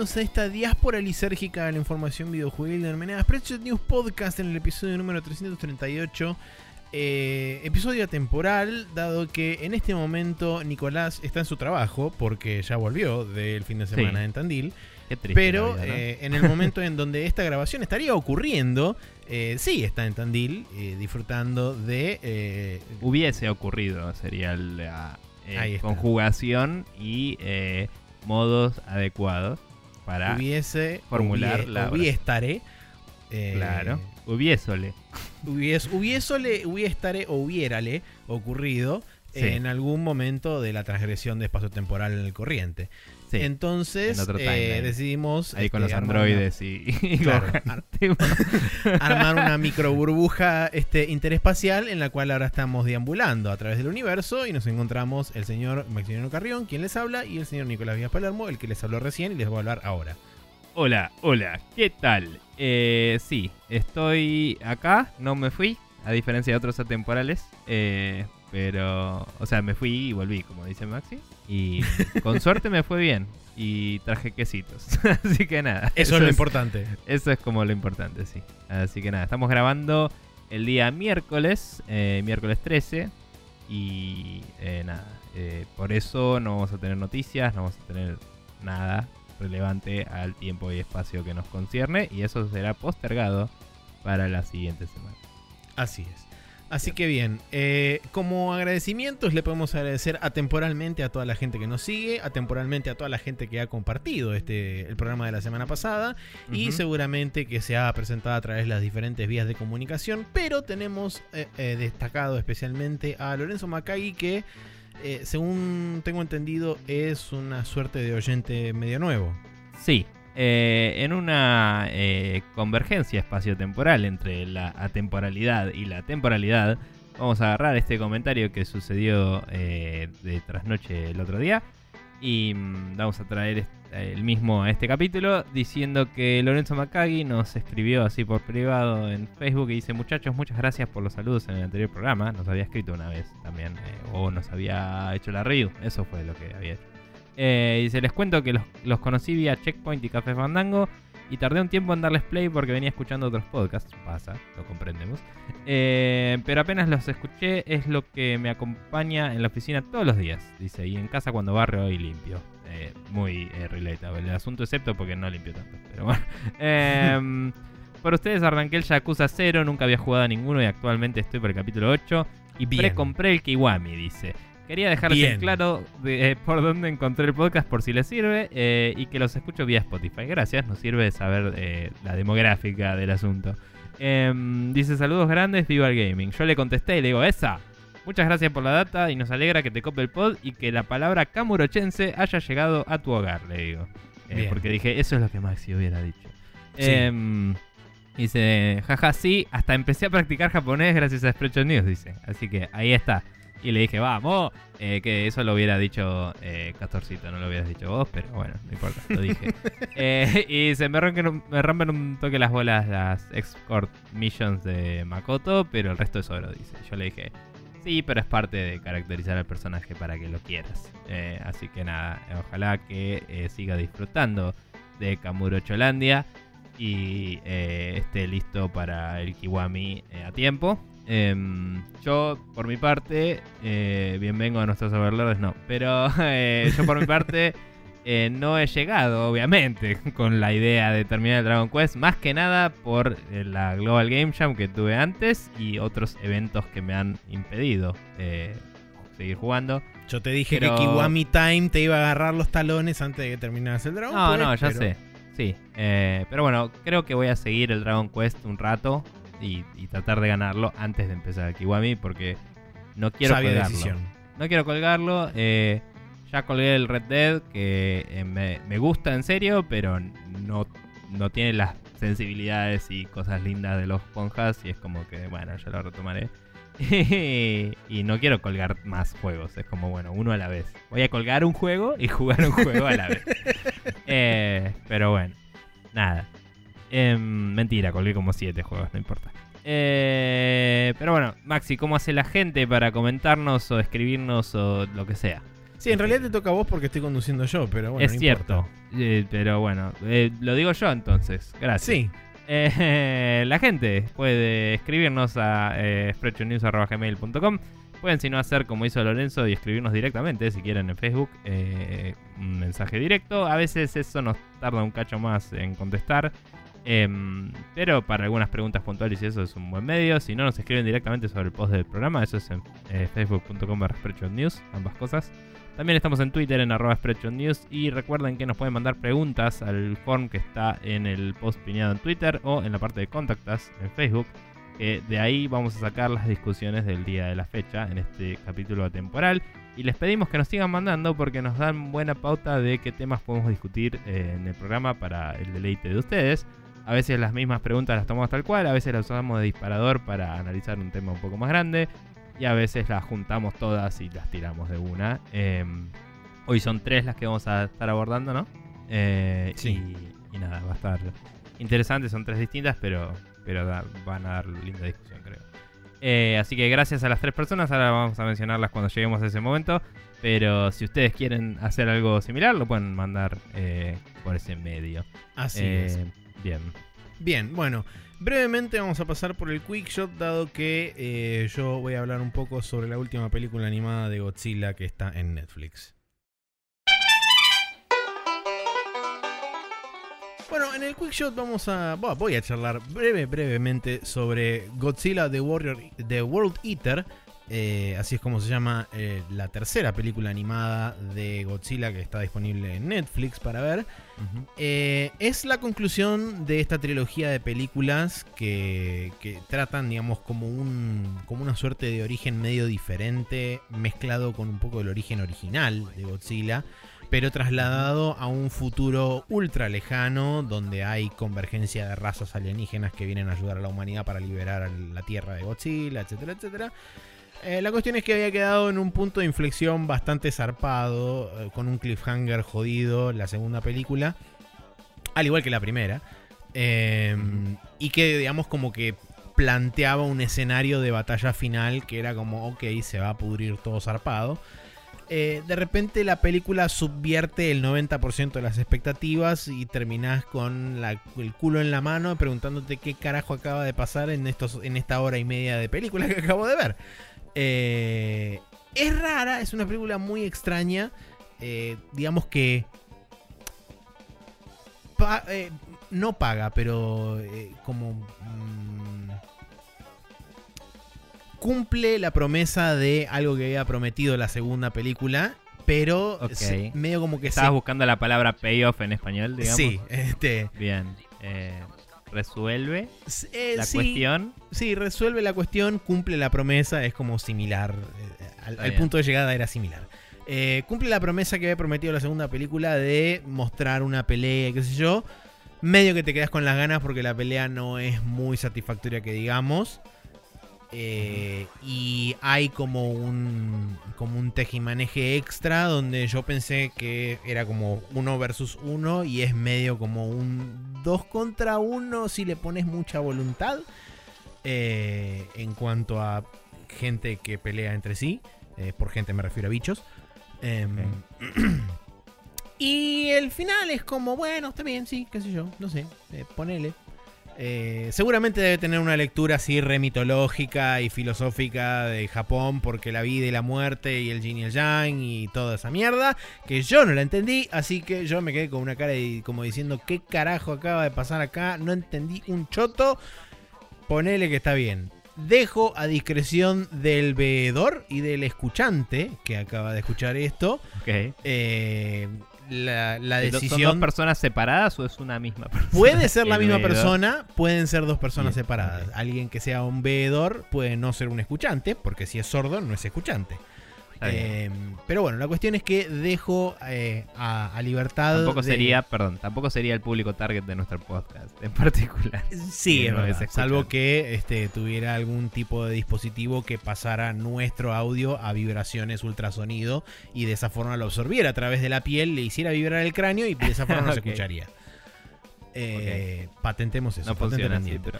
Bienvenidos a esta diáspora lisérgica de la información videojuegil de Armenadas Spreadshot News Podcast en el episodio número 338. Eh, episodio temporal, dado que en este momento Nicolás está en su trabajo, porque ya volvió del fin de semana Sí. en Tandil. Qué triste Pero la vida, ¿no? eh, en el momento en donde esta grabación estaría ocurriendo, eh, sí está en Tandil, eh, disfrutando de... Hubiese ocurrido, sería la conjugación y modos adecuados para. hubiese... formular hubie- la. Hubiestaré. eh, claro. Hubiésole. Hubies, hubiésole, hubiestare o hubiérale ocurrido Sí. en algún momento de la transgresión de espacio temporal en el corriente. Sí. Entonces En otro eh, decidimos Ahí con este, los androides y, y Claro. Armar una micro burbuja este, interespacial en la cual ahora estamos deambulando a través del universo y nos encontramos el señor Maximiliano Carrión, quien les habla, y el señor Nicolás Vías Palermo, el que les habló recién y les va a hablar ahora. Hola, hola, ¿qué tal? Eh, sí, estoy acá, no me fui, a diferencia de otros atemporales. eh, pero, o sea, me fui y volví, como dice Maxi. Y con suerte me fue bien. Y traje quesitos. Así que nada. Eso, es lo importante. Eso es como lo importante, sí. Así que nada, estamos grabando el día miércoles, eh, miércoles 13. Y eh, nada, eh, por eso no vamos a tener noticias, no vamos a tener nada relevante al tiempo y espacio que nos concierne. Y eso será postergado para la siguiente semana. Así es. Así que bien, eh, como agradecimientos le podemos agradecer atemporalmente a toda la gente que nos sigue, atemporalmente a toda la gente que ha compartido este el programa de la semana pasada y seguramente que se ha presentado a través de las diferentes vías de comunicación, pero tenemos eh, eh, destacado especialmente a Lorenzo Macagui que eh, según tengo entendido es una suerte de oyente medio nuevo. Sí, eh, en una eh, convergencia espaciotemporal entre la atemporalidad y la temporalidad, vamos a agarrar este comentario que sucedió eh, de trasnoche el otro día y mm, vamos a traer el mismo a este capítulo diciendo que Lorenzo Macagui nos escribió así por privado en Facebook y dice muchachos muchas gracias por los saludos en el anterior programa. Nos había escrito una vez también eh, o nos había hecho la review eso fue lo que había hecho eh, y se les cuento que los, los conocí vía Checkpoint y Café Fandango. Y tardé un tiempo en darles play porque venía escuchando otros podcasts. Pasa, lo comprendemos. Eh, pero apenas los escuché, es lo que me acompaña en la oficina todos los días. Dice, y en casa cuando barrio y limpio. Eh, muy eh, relatable el asunto, excepto porque no limpio tanto. Pero bueno. Em, por ustedes arranqué el Yakuza 0, nunca había jugado a ninguno y actualmente estoy por el capítulo 8. Y pre-compré el Kiwami, dice. Quería dejarles Bien. en claro de, eh, por dónde encontré el podcast por si les sirve eh, y que los escucho vía Spotify. Gracias, nos sirve saber eh, la demográfica del asunto. Em, dice saludos grandes, viva el gaming. Yo le contesté y le digo, esa. Muchas gracias por la data y nos alegra que te cope el pod y que la palabra kamurochense haya llegado a tu hogar, le digo. Porque dije, eso es lo que Maxi hubiera dicho. Sí. Em, dice, jaja, sí, hasta empecé a practicar japonés gracias a Spreadshot News, dice. Así que ahí está. Y le dije, vamos, eh, que eso lo hubiera dicho eh, Castorcito, no lo hubieras dicho vos, pero bueno, no importa, lo dije. Eh, y se me rompen, un- me rompen un toque las bolas las escort missions de Makoto, pero el resto es oro, dice. Yo le dije, sí, pero es parte de caracterizar al personaje para que lo quieras. Eh, así que nada, ojalá que siga disfrutando de Kamuro Cholandia y esté listo para el Kiwami a tiempo. Em, yo, por mi parte, eh, bien vengo a nuestros overlords, no, pero eh, yo por mi parte eh, no he llegado, obviamente, con la idea de terminar el Dragon Quest, más que nada por eh, la Global Game Jam que tuve antes y otros eventos que me han impedido eh, seguir jugando. Yo te dije Pero- que Kiwami Time te iba a agarrar los talones antes de que terminaras el Dragon No, Quest, no, ya pero- sé. Sí. pero bueno, creo que voy a seguir el Dragon Quest un rato y, y tratar de ganarlo antes de empezar el Kiwami porque no quiero Sabia colgarlo. decisión. No quiero colgarlo. eh, ya colgué el Red Dead que eh, me, me gusta en serio, pero no, no tiene las sensibilidades y cosas lindas de los ponjas y es como que, bueno, ya lo retomaré. y no quiero colgar más juegos, es como, bueno, uno a la vez. Voy a colgar un juego y jugar un juego a la vez. Eh, pero bueno, nada. Em, mentira, colgué como siete juegos, no importa. Eh, pero bueno, Maxi, ¿cómo hace la gente para comentarnos o escribirnos o lo que sea? Sí, en realidad te toca a vos porque estoy conduciendo yo, pero bueno. es cierto. Eh, pero bueno, eh, lo digo yo entonces. Gracias. Sí. La gente puede escribirnos a sprechonews.gmail.com Pueden, si no, hacer como hizo Lorenzo y escribirnos directamente, si quieren, en Facebook, un mensaje directo. A veces eso nos tarda un cacho más en contestar. Em, pero para algunas preguntas puntuales y eso es un buen medio. Si no, nos escriben directamente sobre el post del programa. Eso es en eh, facebook.com News, ambas cosas. También estamos en Twitter en arroba News. Y recuerden que nos pueden mandar preguntas al form que está en el post piñado en Twitter o en la parte de contactas en Facebook. que de ahí vamos a sacar las discusiones del día de la fecha en este capítulo atemporal. Y les pedimos que nos sigan mandando porque nos dan buena pauta de qué temas podemos discutir eh, en el programa para el deleite de ustedes. A veces las mismas preguntas las tomamos tal cual, a veces las usamos de disparador para analizar un tema un poco más grande y a veces las juntamos todas y las tiramos de una. Eh, hoy son tres las que vamos a estar abordando, ¿no? Eh, Sí. Y, y nada, va a estar interesante, son tres distintas, pero, pero da- van a dar linda discusión, creo. Eh, así que gracias a las tres personas, ahora vamos a mencionarlas cuando lleguemos a ese momento. Pero si ustedes quieren hacer algo similar, lo pueden mandar eh, por ese medio. Así es. Bien. Bien, bueno, brevemente vamos a pasar por el quick shot, dado que eh, yo voy a hablar un poco sobre la última película animada de Godzilla que está en Netflix. Bueno, en el quick shot vamos a. voy a charlar breve, brevemente sobre Godzilla The Warrior, The World Eater. Eh, así es como se llama eh, la tercera película animada de Godzilla que está disponible en Netflix para ver. Eh, es la conclusión de esta trilogía de películas que, que tratan, digamos, como, un, como una suerte de origen medio diferente, mezclado con un poco del origen original de Godzilla, pero trasladado a un futuro ultra lejano donde hay convergencia de razas alienígenas que vienen a ayudar a la humanidad para liberar a la Tierra de Godzilla, etcétera, etcétera. Eh, la cuestión es que había quedado en un punto de inflexión bastante zarpado, eh, con un cliffhanger jodido la segunda película, al igual que la primera, eh, y que digamos como que planteaba un escenario de batalla final que era como, ok, se va a pudrir todo zarpado. Eh, de repente la película subvierte el 90% de las expectativas y terminás con la- el culo en la mano preguntándote qué carajo acaba de pasar en, estos, en esta hora y media de película que acabo de ver. Eh, es rara, es una película muy extraña. eh, digamos que pa- eh, no paga, pero eh, como mm, cumple la promesa de algo que había prometido la segunda película, pero se- medio como que Estabas se- buscando la palabra payoff en español, digamos. sí, este, Bien. Eh, resuelve eh, la sí, cuestión. sí, resuelve la cuestión, cumple la promesa, es como similar, eh, al, punto de llegada era similar. Eh, cumple la promesa que había prometido la segunda película de mostrar una pelea, qué sé yo. Medio que te quedas con las ganas porque la pelea no es muy satisfactoria que digamos. Eh, y hay como un como un tejimaneje extra donde yo pensé que era como uno versus uno y es medio como un dos contra uno si le pones mucha voluntad eh, en cuanto a gente que pelea entre sí. Eh, por gente me refiero a bichos. Em, y el final es como bueno está bien sí qué sé yo no sé ponele eh, seguramente debe tener una lectura así re mitológica y filosófica de Japón porque la vida y la muerte y el yin y el yang y toda esa mierda que yo no la entendí, así que yo me quedé con una cara y como diciendo qué carajo acaba de pasar acá, no entendí un choto, ponele que está bien. Dejo a discreción del veedor y del escuchante que acaba de escuchar esto Ok. eh, la, la ¿Son dos decisión... personas separadas o es una misma persona? Puede ser la El misma veedor. persona, pueden ser dos personas Bien, separadas. Alguien que sea un veedor puede no ser un escuchante, porque si es sordo no es escuchante. Eh, pero bueno, la cuestión es que dejo eh, a, a libertad. Tampoco de- sería, perdón, tampoco sería el público target de nuestro podcast en particular. Sí, que verdad, es salvo que este, tuviera algún tipo de dispositivo que pasara nuestro audio a vibraciones ultrasonido y de esa forma lo absorbiera a través de la piel, le hiciera vibrar el cráneo y de esa forma no se Ok. escucharía. Eh, Patentemos eso. No funciona así, pero.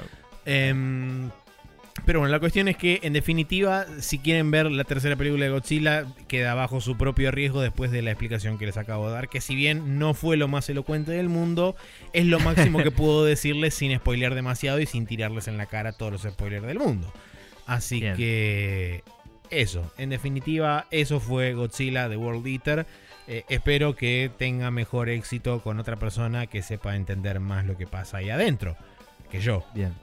Pero bueno, la cuestión es que, en definitiva, si quieren ver la tercera película de Godzilla, queda bajo su propio riesgo después de la explicación que les acabo de dar. Que si bien no fue lo más elocuente del mundo, es lo máximo que puedo decirles sin spoilear demasiado y sin tirarles en la cara todos los spoilers del mundo. Así Bien. que eso, en definitiva, eso fue Godzilla The World Eater. Eh, espero que tenga mejor éxito con otra persona que sepa entender más lo que pasa ahí adentro que yo. Bien.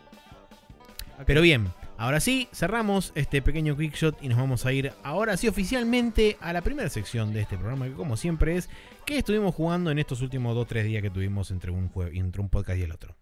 Pero bien, ahora sí, cerramos este pequeño quickshot y nos vamos a ir ahora sí oficialmente a la primera sección de este programa, que como siempre es que estuvimos jugando en estos últimos 2-3 días que tuvimos entre un, entre un podcast y el otro.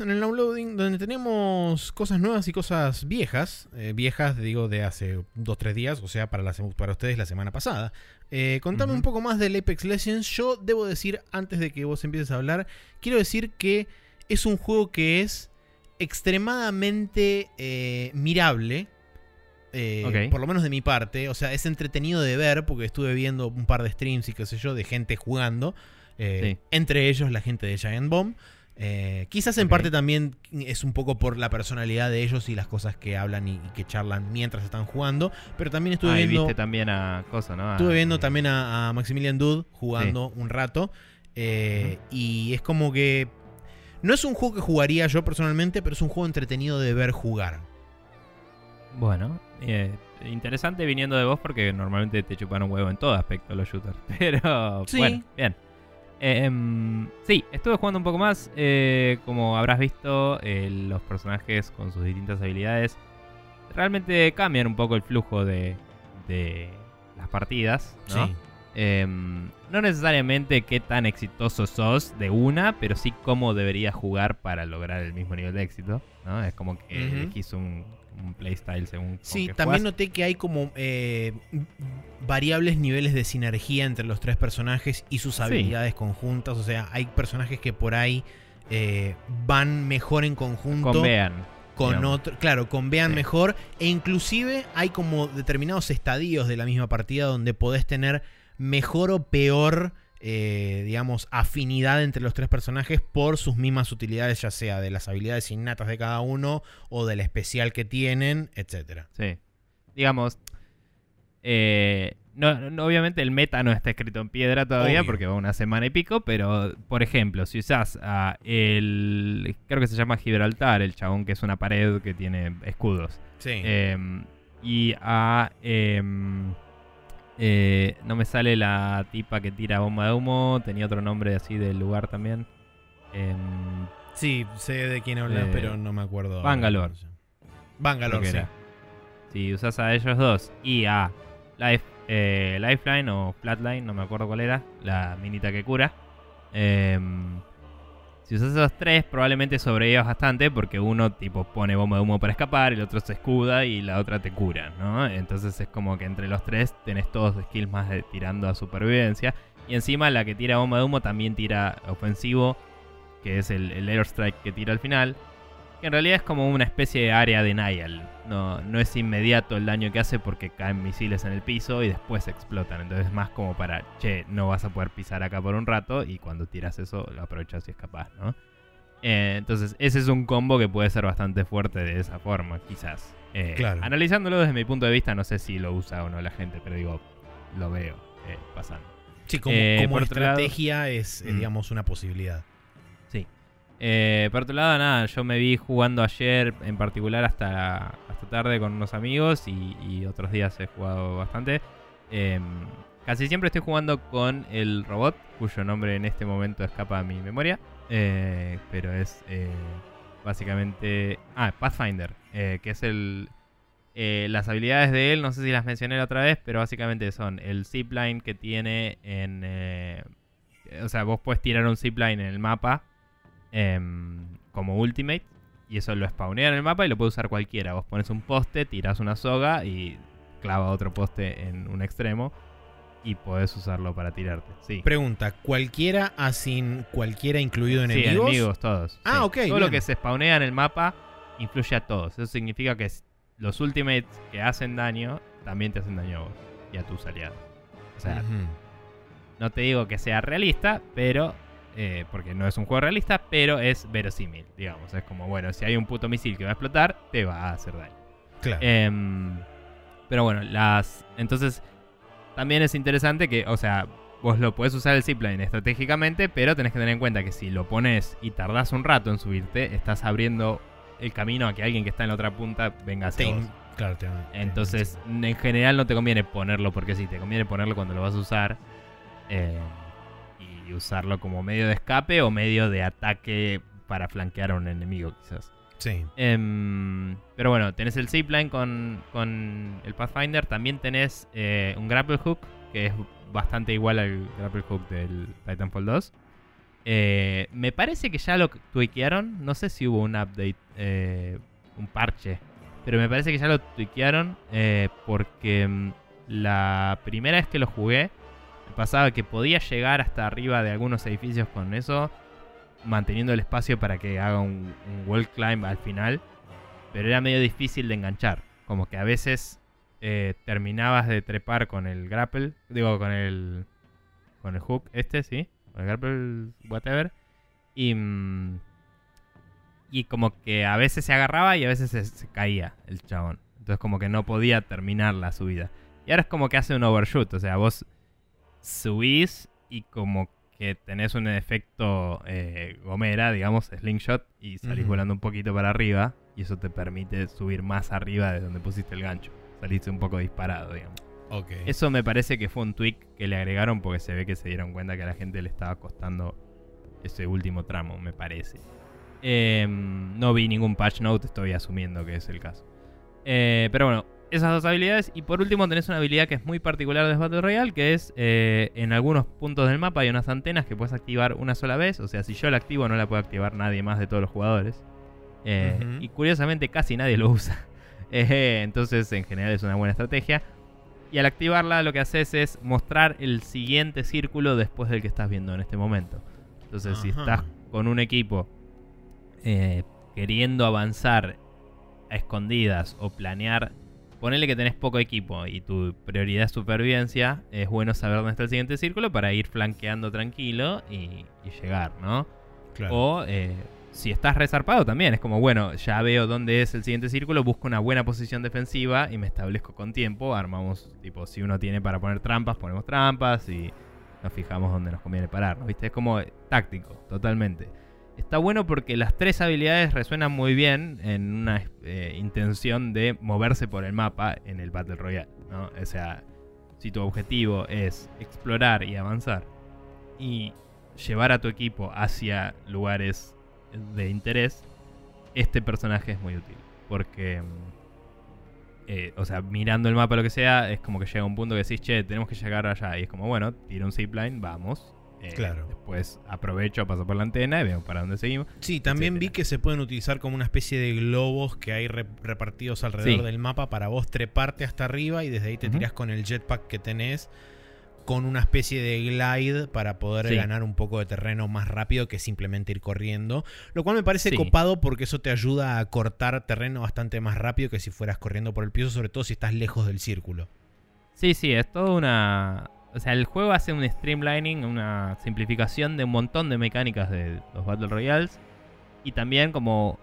En el downloading donde tenemos cosas nuevas y cosas viejas. Eh, viejas, digo, de hace 2-3 días, o sea, para, la, para ustedes la semana pasada. Eh, contame un poco más del Apex Legends. Yo debo decir, antes de que vos empieces a hablar, quiero decir que es un juego que es extremadamente eh, mirable. eh. Por lo menos de mi parte. O sea, es entretenido de ver porque estuve viendo un par de streams y qué sé yo de gente jugando. eh, Sí. Entre ellos la gente de Giant Bomb. Eh, quizás en parte también es un poco por la personalidad de ellos y las cosas que hablan y, y que charlan mientras están jugando. Pero también estuve Ah, viendo. viste también a Cosa, ¿no? A- Estuve viendo eh, también a, a Maximilian Dude jugando un rato. eh, Y es como que. No es un juego que jugaría yo personalmente, pero es un juego entretenido de ver jugar. Bueno, eh, interesante viniendo de vos porque normalmente te chupan un huevo en todo aspecto los shooters. Pero Sí. bueno, bien. Eh, sí, estuve jugando un poco más. eh, como habrás visto, eh, los personajes con sus distintas habilidades realmente cambian un poco el flujo de, de las partidas. ¿no? Sí. Em, no necesariamente qué tan exitoso sos de una, pero sí cómo deberías jugar para lograr el mismo nivel de éxito. ¿no? Es como que Ujú. elegís un, un playstyle según. Sí, también noté que hay como eh, variables niveles de sinergia entre los tres personajes y sus Sí. habilidades conjuntas. O sea, hay personajes que por ahí eh, van mejor en conjunto. Convean. con digamos. otro, claro, con vean Sí. mejor e inclusive hay como determinados estadios de la misma partida donde podés tener mejor o peor eh, digamos afinidad entre los tres personajes por sus mismas utilidades ya sea de las habilidades innatas de cada uno o del especial que tienen etcétera Sí. Digamos. eh, no, no- obviamente el meta no está escrito en piedra todavía Obvio. porque va una semana y pico, pero por ejemplo, si usás a el. Creo que se llama Gibraltar, el chabón que es una pared que tiene escudos. sí Em, y a. em, eh, no me sale la tipa que tira bomba de humo. Tenía otro nombre así del lugar también. Em, sí sé de quién hablas eh, pero no me acuerdo Bangalore. Bangalore sí era. Si usas a ellos dos y a Life, eh, Lifeline o Flatline, no me acuerdo cuál era, la minita que cura. Si usas esos tres, probablemente sobrevivas bastante porque uno tipo pone bomba de humo para escapar, el otro se escuda y la otra te cura, ¿no? Entonces es como que entre los tres tenés todos skills más de- tirando a supervivencia. Y encima la que tira bomba de humo también tira ofensivo, que es el, el airstrike que tira al final. Que en realidad es como una especie de área denial. No, no es inmediato el daño que hace porque caen misiles en el piso y después explotan. Entonces es más como para, che, no vas a poder pisar acá por un rato y cuando tiras eso lo aprovechas y escapas, ¿no? Eh, entonces ese es un combo que puede ser bastante fuerte de esa forma, quizás. Eh, Claro. Analizándolo desde mi punto de vista, no sé si lo usa o no la gente, pero digo, lo veo eh, pasando. sí como, como lado- estrategia es Mm. digamos una posibilidad. Eh, por otro lado, nada, yo me vi jugando ayer en particular hasta, hasta tarde con unos amigos y, otros días he jugado bastante. Em, casi siempre estoy jugando con el robot, cuyo nombre en este momento escapa a mi memoria. eh, pero es eh, básicamente... Ah, Pathfinder, que es el... las habilidades de él, no sé si las mencioné la otra vez, pero básicamente son el zipline que tiene en... o sea, vos puedes tirar un zipline en el mapa em, como ultimate y eso lo spawnea en el mapa y lo puede usar cualquiera. Vos pones un poste, tiras una soga y clava otro poste en un extremo y podés usarlo para tirarte. Sí. Pregunta, ¿cualquiera a sin cualquiera incluido Sí, enemigos? enemigos todos. Ah, sí. ok, Todo bien. lo que se spawnea en el mapa influye a todos. Eso significa que los ultimates que hacen daño también te hacen daño a vos y a tus aliados. O sea, no te digo que sea realista, pero. Eh, porque no es un juego realista, pero es verosímil, digamos. Es como, bueno, si hay un puto misil que va a explotar, te va a hacer daño. Claro. Em, pero bueno, las. Entonces, también es interesante que, o sea, vos lo puedes usar el zipline estratégicamente, pero tenés que tener en cuenta que si lo pones y tardás un rato en subirte, estás abriendo el camino a que alguien que está en la otra punta venga hacia Te- vos. claro, te- te- Entonces, en general no te conviene ponerlo porque sí, te conviene ponerlo cuando lo vas a usar. eh, y usarlo como medio de escape o medio de ataque para flanquear a un enemigo, quizás. Sí. Em, pero bueno, tenés el zipline con, con el Pathfinder. También tenés eh, un grapple hook, que es bastante igual al grapple hook del Titanfall 2. Eh, me parece que ya lo tweakearon. No sé si hubo un update, eh, un parche. Pero me parece que ya lo tweakearon porque mm, la primera vez que lo jugué, pasaba que podía llegar hasta arriba de algunos edificios con eso, manteniendo el espacio para que haga un, wall climb al final. Pero era medio difícil de enganchar. Como que a veces eh, terminabas de trepar con el grapple, digo, con el, con el hook este, sí, con el grapple, whatever. Y, mm, y como que a veces se agarraba y a veces se, se caía el chabón. Entonces como que no podía terminar la subida. Y ahora es como que hace un overshoot, o sea, vos subís y como que tenés un efecto eh, gomera, digamos, slingshot, y salís volando un poquito para arriba, y eso te permite subir más arriba de donde pusiste el gancho. Saliste un poco disparado, digamos. Ok. Eso me parece que fue un tweak que le agregaron porque se ve que se dieron cuenta que a la gente le estaba costando ese último tramo, me parece. Em, no vi ningún patch note, estoy asumiendo que es el caso. Eh, pero bueno, esas dos habilidades. Y por último tenés una habilidad que es muy particular de Battle Royale, que es eh, en algunos puntos del mapa hay unas antenas que puedes activar una sola vez. O sea, si yo la activo no la puede activar nadie más de todos los jugadores. Eh. Y curiosamente casi nadie lo usa. Eh, entonces en general es una buena estrategia. Y al activarla lo que haces es mostrar el siguiente círculo después del que estás viendo en este momento. Entonces si estás con un equipo eh, queriendo avanzar a escondidas o planear, ponele que tenés poco equipo y tu prioridad es supervivencia, es bueno saber dónde está el siguiente círculo para ir flanqueando tranquilo y, y llegar, ¿no? Claro. O eh, si estás resarpado también, es como, bueno, ya veo dónde es el siguiente círculo, busco una buena posición defensiva y me establezco con tiempo, armamos, tipo, si uno tiene para poner trampas, ponemos trampas y nos fijamos dónde nos conviene parar, ¿no? ¿viste? Es como táctico, totalmente. Está bueno porque las tres habilidades resuenan muy bien en una eh, intención de moverse por el mapa en el Battle Royale, ¿no? O sea, si tu objetivo es explorar y avanzar y llevar a tu equipo hacia lugares de interés, este personaje es muy útil. Porque, mm, eh, o sea, mirando el mapa, lo que sea, es como que llega un punto que decís, che, tenemos que llegar allá. Y es como, bueno, tiro un zipline, vamos. Eh, Claro. Después aprovecho, paso por la antena y veo para dónde seguimos. Sí, también vi que se pueden utilizar como una especie de globos que hay re- repartidos alrededor Sí. del mapa para vos treparte hasta arriba y desde ahí te Ujú. tirás con el jetpack que tenés con una especie de glide para poder Sí. ganar un poco de terreno más rápido que simplemente ir corriendo. Lo cual me parece Sí. copado porque eso te ayuda a cortar terreno bastante más rápido que si fueras corriendo por el piso, sobre todo si estás lejos del círculo. Sí, sí, es toda una... O sea, el juego hace un streamlining, una simplificación de un montón de mecánicas de los Battle Royales. Y también como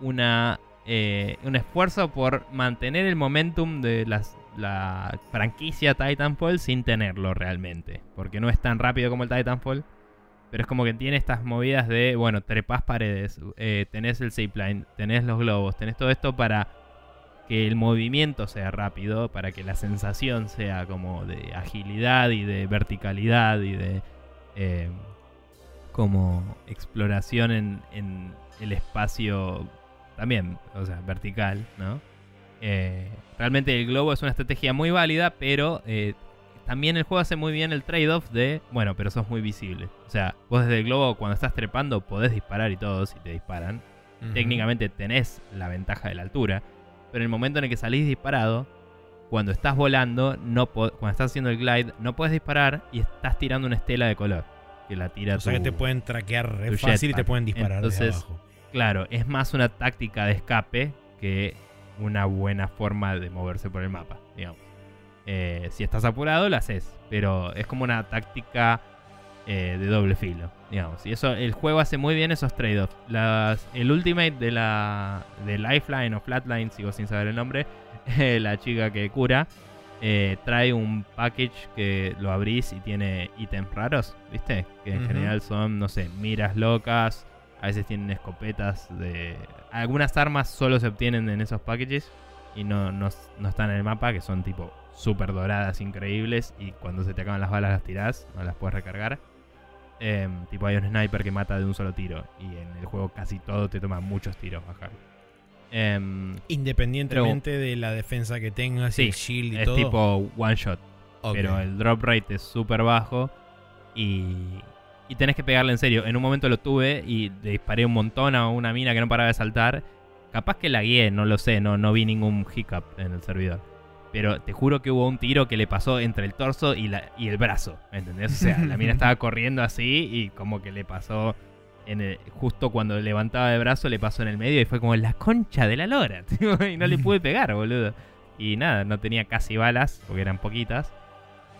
una, eh, un esfuerzo por mantener el momentum de las, la franquicia Titanfall sin tenerlo realmente. Porque no es tan rápido como el Titanfall. Pero es como que tiene estas movidas de, bueno, trepás paredes, eh, tenés el zipline, tenés los globos, tenés todo esto para que el movimiento sea rápido, para que la sensación sea como de agilidad y de verticalidad y de eh, como exploración en, en el espacio también, o sea, vertical, ¿no? Eh, realmente el globo es una estrategia muy válida, pero eh, también el juego hace muy bien el trade-off de, bueno, pero sos muy visible. O sea, vos desde el globo cuando estás trepando podés disparar y todo si te disparan. Técnicamente tenés la ventaja de la altura. Pero en el momento en el que salís disparado, cuando estás volando, no cuando estás haciendo el glide, no puedes disparar y estás tirando una estela de color. Que la tira O sea tu- que te pueden traquear fácil y te pueden disparar desde Entonces, abajo. Claro, es más una táctica de escape que una buena forma de moverse por el mapa, digamos. Eh, si estás apurado, lo haces, pero es como una táctica eh, de doble filo, digamos. Y eso, el juego hace muy bien esos trade-offs. El ultimate de la de Lifeline o Flatline, sigo sin saber el nombre, la chica que cura, eh, trae un package que lo abrís y tiene ítems raros, ¿viste? Que en general son, no sé, miras locas, a veces tienen escopetas de... Algunas armas solo se obtienen en esos packages y no, no, no están en el mapa, que son tipo súper doradas, increíbles, y cuando se te acaban las balas las tirás, no las puedes recargar. Em, tipo hay un sniper que mata de un solo tiro, y en el juego casi todo te toma muchos tiros bajar. Em, Independientemente de la defensa que tengas Sí, y el shield y es todo. tipo one shot. Pero el drop rate es súper bajo y, y tenés que pegarle en serio. En un momento lo tuve y le disparé un montón a una mina que no paraba de saltar. Capaz que la guié, no lo sé, no, no vi ningún hiccup en el servidor. Pero te juro que hubo un tiro que le pasó entre el torso y, la, y el brazo, ¿entendés? O sea, la mina estaba corriendo así y como que le pasó en el- justo cuando levantaba el brazo le pasó en el medio y fue como la concha de la lora. tío, y no le pude pegar, boludo. Y nada, no tenía casi balas, porque eran poquitas.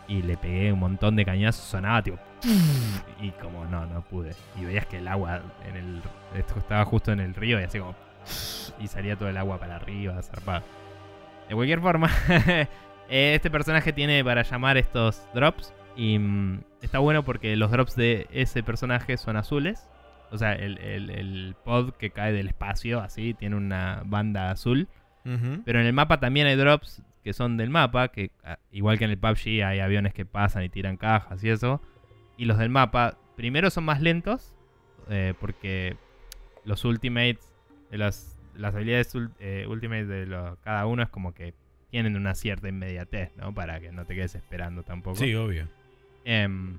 Y le pegué un montón de cañazos, sonaba tipo. Y como no, no pude. Y veías que el agua en el. Estaba justo en el río y así como. Y salía todo el agua para arriba, zarpado. De cualquier forma, este personaje tiene para llamar estos drops. Y mm, está bueno porque los drops de ese personaje son azules. O sea, el, el- el pod que cae del espacio, así, tiene una banda azul. Pero en el mapa también hay drops que son del mapa, que ah, igual que en el PUBG hay aviones que pasan y tiran cajas y eso. Y los del mapa, primero son más lentos, eh, porque los ultimates, de las, las habilidades eh, ultimates de lo- cada uno es como que tienen una cierta inmediatez, ¿no? Para que no te quedes esperando tampoco. Sí, obvio. Em,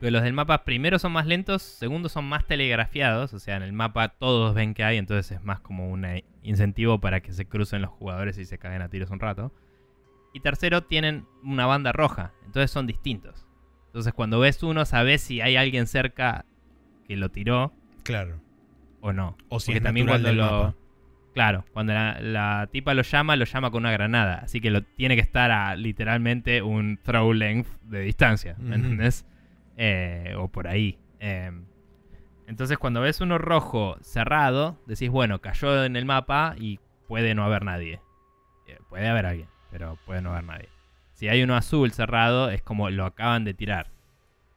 pero los del mapa primero son más lentos, segundo son más telegrafiados, o sea, en el mapa todos ven que hay, entonces es más como un eh, incentivo para que se crucen los jugadores y se caguen a tiros un rato. Y tercero tienen una banda roja, entonces son distintos. Entonces cuando ves uno sabes si hay alguien cerca que lo tiró Claro. o no. O si Porque es también cuando del lo... mapa. Claro, cuando la, la tipa lo llama, lo llama con una granada. Así que lo tiene que estar a literalmente un throw length de distancia. ¿Me entendés? Eh, o por ahí. Eh, entonces cuando ves uno rojo cerrado, decís, bueno, cayó en el mapa y puede no haber nadie. Eh, puede haber alguien, pero puede no haber nadie. Si hay uno azul cerrado, es como lo acaban de tirar.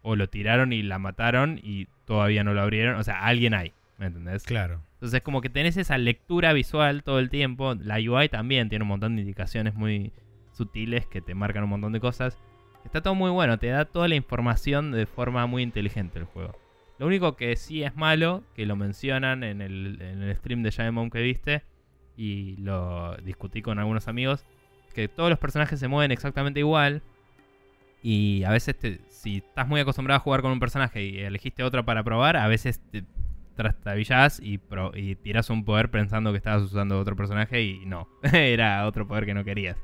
O lo tiraron y la mataron y todavía no lo abrieron. O sea, alguien hay. ¿Me entendés? Claro. Entonces como que tenés esa lectura visual todo el tiempo. La UI también tiene un montón de indicaciones muy sutiles que te marcan un montón de cosas. Está todo muy bueno, te da toda la información de forma muy inteligente el juego. Lo único que sí es malo, que lo mencionan en el, en el stream de Giant que viste, y lo discutí con algunos amigos, que todos los personajes se mueven exactamente igual. Y a veces, te- si estás muy acostumbrado a jugar con un personaje y elegiste otro para probar, a veces te trastabillás y, pro- y tirás un poder pensando que estabas usando otro personaje y no, era otro poder que no querías.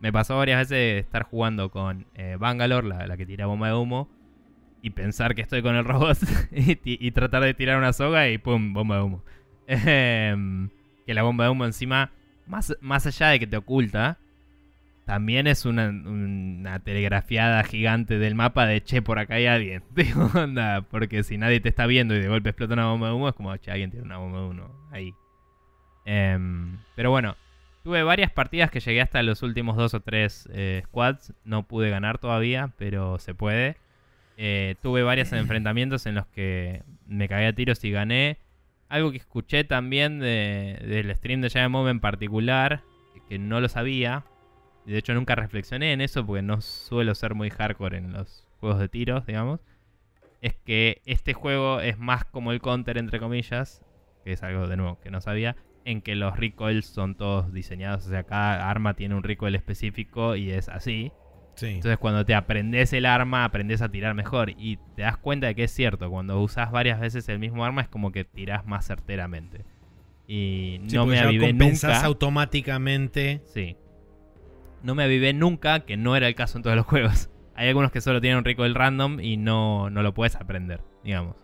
Me pasó varias veces estar jugando con eh, Bangalore, la, la que tira bomba de humo, y pensar que estoy con el robot y, y tratar de tirar una soga y ¡pum! bomba de humo. Em, que la bomba de humo encima, más, más allá de que te oculta, también es una, una telegrafiada gigante del mapa de che, por acá hay alguien. Digo, onda, porque si nadie te está viendo y de golpe explota una bomba de humo, es como che, alguien tiene una bomba de humo ahí. Em, pero bueno, tuve varias partidas que llegué hasta los últimos dos o tres eh, squads. No pude ganar todavía, pero se puede. Eh, tuve varios enfrentamientos en los que me cagué a tiros y gané. Algo que escuché también de- del stream de Giant Mom en particular, que no lo sabía. De hecho, nunca reflexioné en eso porque no suelo ser muy hardcore en los juegos de tiros, digamos. Es que este juego es más como el counter, entre comillas, que es algo de nuevo que no sabía, en que los recoils son todos diseñados. O sea, cada arma tiene un recoil específico y es así. Sí. Entonces cuando te aprendes el arma, aprendes a tirar mejor. Y te das cuenta de que es cierto, cuando usas varias veces el mismo arma es como que tirás más certeramente. Y no me ya avivé compensás nunca. automáticamente. Sí. No me avivé nunca, que no era el caso en todos los juegos. Hay algunos que solo tienen un rico del random y no, no lo puedes aprender, digamos.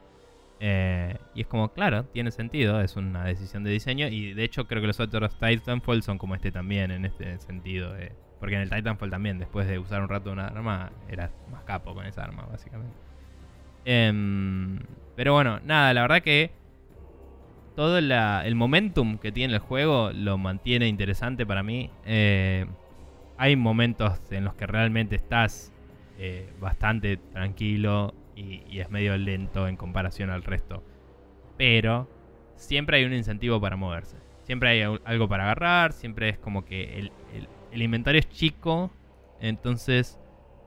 Eh, y es como, claro, tiene sentido, es una decisión de diseño. Y de hecho, creo que los otros Titanfall son como este también, en este sentido. porque en el Titanfall también, después de usar un rato una arma, eras más capo con esa arma, básicamente. Em, pero bueno, nada, la verdad que todo el momentum que tiene el juego lo mantiene interesante para mí. Hay momentos en los que realmente estás eh, bastante tranquilo y, es medio lento en comparación al resto. Pero siempre hay un incentivo para moverse. Siempre hay al- algo para agarrar, siempre es como que el, inventario es chico, entonces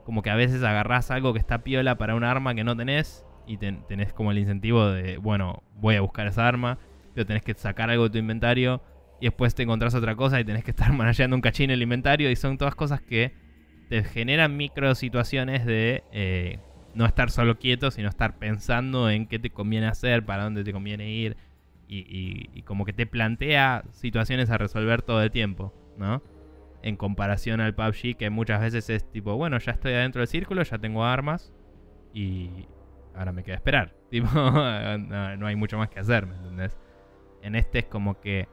como que a veces agarrás algo que está piola para un arma que no tenés y ten- tenés como el incentivo de, bueno, voy a buscar esa arma, pero tenés que sacar algo de tu inventario y después te encontrás otra cosa y tenés que estar manejando un cachín en el inventario y son todas cosas que te generan micro situaciones de eh, no estar solo quieto, sino estar pensando en qué te conviene hacer, para dónde te conviene ir y, como que te plantea situaciones a resolver todo el tiempo, ¿no? En comparación al PUBG que muchas veces es tipo, bueno, ya estoy adentro del círculo, ya tengo armas y ahora me queda esperar. Tipo, no, no hay mucho más que hacer, ¿me entendés? En este es como que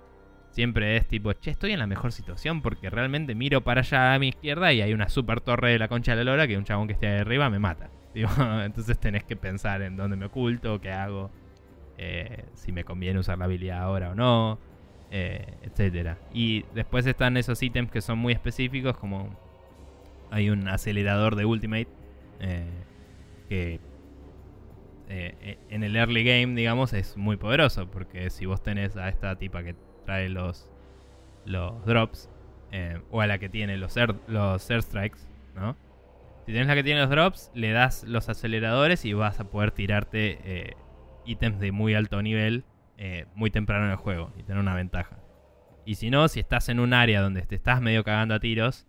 siempre es tipo, che, estoy en la mejor situación porque realmente miro para allá a mi izquierda y hay una super torre de la concha de la lora que un chabón que esté ahí arriba me mata. Entonces tenés que pensar en dónde me oculto, qué hago, eh, si me conviene usar la habilidad ahora o no, eh, etcétera. Y después están esos ítems que son muy específicos, como hay un acelerador de Ultimate eh, que eh, en el early game, digamos, es muy poderoso. Porque si vos tenés a esta tipa que trae los, los drops, eh, o a la que tiene los, air, los airstrikes, ¿no? Si tenés la que tiene los drops, le das los aceleradores y vas a poder tirarte eh, ítems de muy alto nivel eh, muy temprano en el juego y tener una ventaja. Y si no, si estás en un área donde te estás medio cagando a tiros,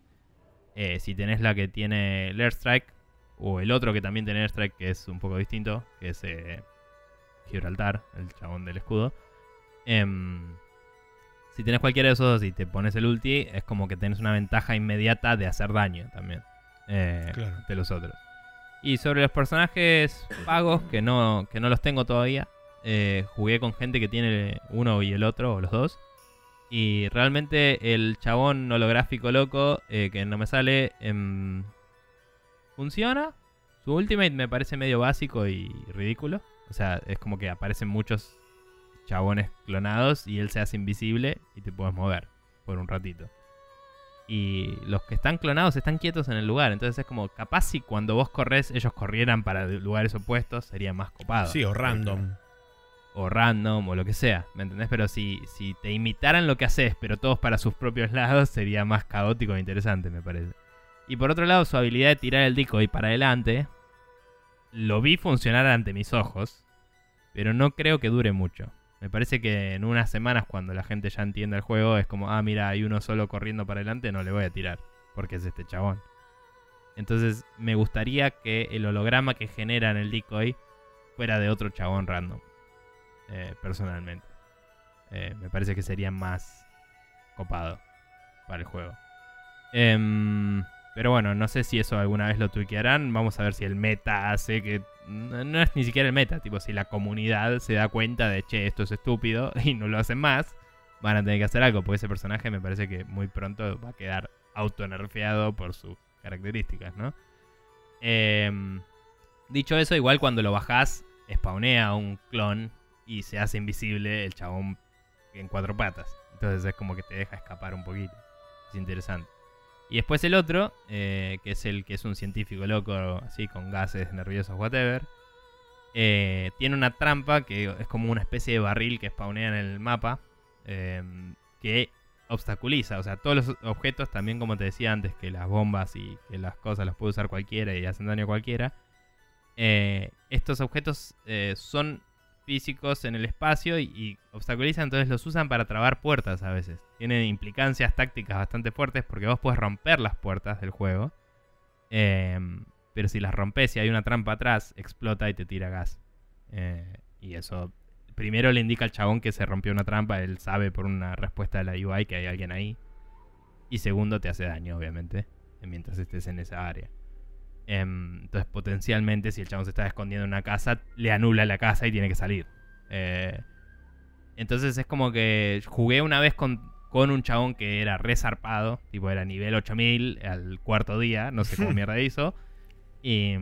eh, si tenés la que tiene el airstrike, o el otro que también tiene airstrike, que es un poco distinto, que es Gibraltar, el chabón del escudo. Si tenés cualquiera de esos dos y te pones el ulti, es como que tenés una ventaja inmediata de hacer daño también. eh, Claro. De los otros. Y sobre los personajes pagos, que no, que no los tengo todavía. eh, jugué con gente que tiene uno y el otro, o los dos. Y realmente el chabón holográfico loco, eh, que no me sale, em, funciona. Su ultimate me parece medio básico y ridículo. O sea, es como que aparecen muchos chabones clonados y él se hace invisible y te puedes mover por un ratito. Y los que están clonados están quietos en el lugar. Entonces es como, capaz si cuando vos corres ellos corrieran para lugares opuestos, sería más copado. Sí, o random. O random, o lo que sea, ¿me entendés? Pero si, si te imitaran lo que haces, pero todos para sus propios lados, sería más caótico e interesante, me parece. Y por otro lado, su habilidad de tirar el decoy para adelante, lo vi funcionar ante mis ojos, pero no creo que dure mucho. Me parece que en unas semanas, cuando la gente ya entienda el juego, es como, ah, mira, hay uno solo corriendo para adelante, no le voy a tirar, porque es este chabón. Entonces, me gustaría que el holograma que genera en el decoy fuera de otro chabón random, eh, personalmente. Eh, me parece que sería más copado para el juego. Em, pero bueno, no sé si eso alguna vez lo tuiquearán. Vamos a ver si el meta hace que. No es ni siquiera el meta, tipo, si la comunidad se da cuenta de che, esto es estúpido y no lo hacen más, van a tener que hacer algo, porque ese personaje me parece que muy pronto va a quedar autonerfeado por sus características, ¿no? Em, dicho eso, igual cuando lo bajás, spawnea un clon y se hace invisible el chabón en cuatro patas. Entonces es como que te deja escapar un poquito. Es interesante. Y después el otro, eh, que es el que es un científico loco, así con gases nerviosos, whatever. eh, tiene una trampa que es como una especie de barril que spawnea en el mapa. eh, que obstaculiza. O sea, todos los objetos, también como te decía antes, que las bombas y que las cosas las puede usar cualquiera y hacen daño a cualquiera. eh, estos objetos son físicos en el espacio y, obstaculizan, entonces los usan para trabar puertas a veces. Tienen implicancias tácticas bastante fuertes porque vos puedes romper las puertas del juego Em, pero si las rompes y hay una trampa atrás, explota y te tira gas. Eh, y eso, primero le indica al chabón que se rompió una trampa, él sabe por una respuesta de la UI que hay alguien ahí. Y segundo, te hace daño, obviamente, mientras estés en esa área. Em, entonces, potencialmente, si el chabón se está escondiendo en una casa, le anula la casa y tiene que salir. Eh, entonces es como que jugué una vez con, con un chabón que era resarpado, tipo era nivel 8000 al cuarto día, no sé cómo mierda hizo. Y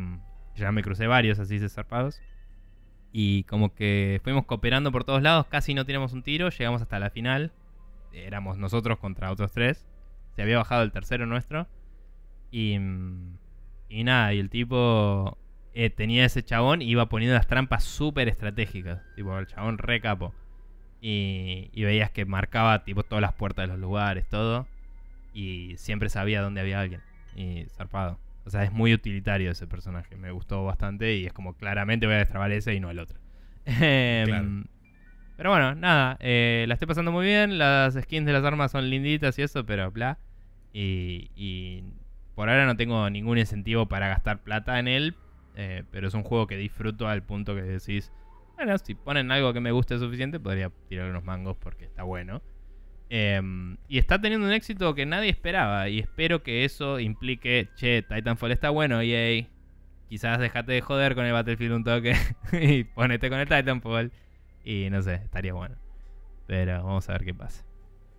ya me crucé varios así de zarpados. Y como que fuimos cooperando por todos lados, casi no tiramos un tiro, llegamos hasta la final. Éramos nosotros contra otros tres. Se había bajado el tercero nuestro. Y, mm, y nada, y el tipo eh, tenía ese chabón y iba poniendo las trampas súper estratégicas. Tipo, el chabón re capo. Y, y veías que marcaba tipo todas las puertas de los lugares, todo. Y siempre sabía dónde había alguien. Y zarpado. O sea, es muy utilitario ese personaje. Me gustó bastante y es como claramente voy a destrabar ese y no el otro. Em, pero bueno, nada. Eh, la estoy pasando muy bien. Las skins de las armas son linditas y eso, pero bla. Y, y por ahora no tengo ningún incentivo para gastar plata en él. Eh, pero es un juego que disfruto al punto que decís, bueno, si ponen algo que me guste suficiente, podría tirar unos mangos porque está bueno. Em, y está teniendo un éxito que nadie esperaba. Y espero que eso implique, che, Titanfall está bueno, EA. Quizás dejate de joder con el Battlefield un toque y ponete con el Titanfall. Y no sé, estaría bueno. Pero vamos a ver qué pasa.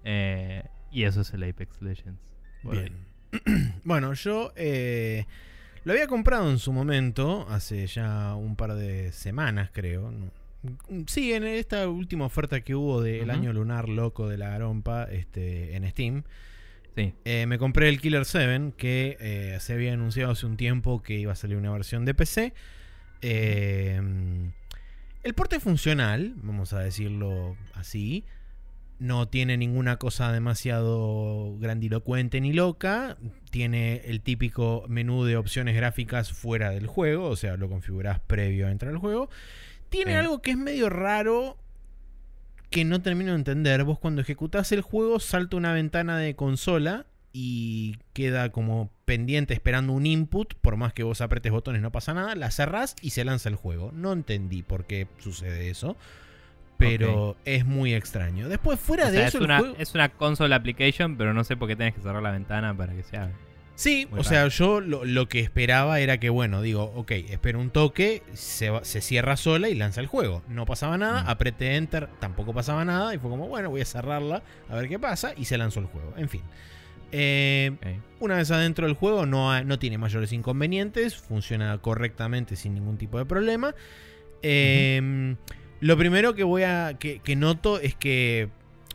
Eh, y eso es el Apex Legends. Bien. bueno, yo eh, lo había comprado en su momento, hace ya un par de semanas creo. Sí, en esta última oferta que hubo del año lunar loco de la garompa este, en Steam. Sí. Eh, me compré el Killer 7, que eh, se había anunciado hace un tiempo que iba a salir una versión de PC. Eh, el porte funcional, vamos a decirlo así. No tiene ninguna cosa demasiado grandilocuente ni loca. Tiene el típico menú de opciones gráficas fuera del juego, o sea, lo configurás previo a entrar al juego. Tiene algo que es medio raro que no termino de entender. Vos cuando ejecutás el juego salta una ventana de consola y queda como pendiente esperando un input. Por más que vos apretes botones no pasa nada. La cerrás y se lanza el juego. No entendí por qué sucede eso. Pero es muy extraño. Después, fuera O de sea, eso, es, una, juego- es una console application, pero no sé por qué tenés que cerrar la ventana para que se haga. Sí, Muy o sea, yo lo, lo que esperaba era que, bueno, digo, ok, espero un toque, se, se cierra sola y lanza el juego. No pasaba nada, Mm. apreté enter, tampoco pasaba nada, y fue como, bueno, voy a cerrarla, a ver qué pasa, y se lanzó el juego. En fin. Eh, una vez adentro del juego no, ha- no tiene mayores inconvenientes, funciona correctamente sin ningún tipo de problema. Eh, Lo primero que voy a. Que, que noto es que.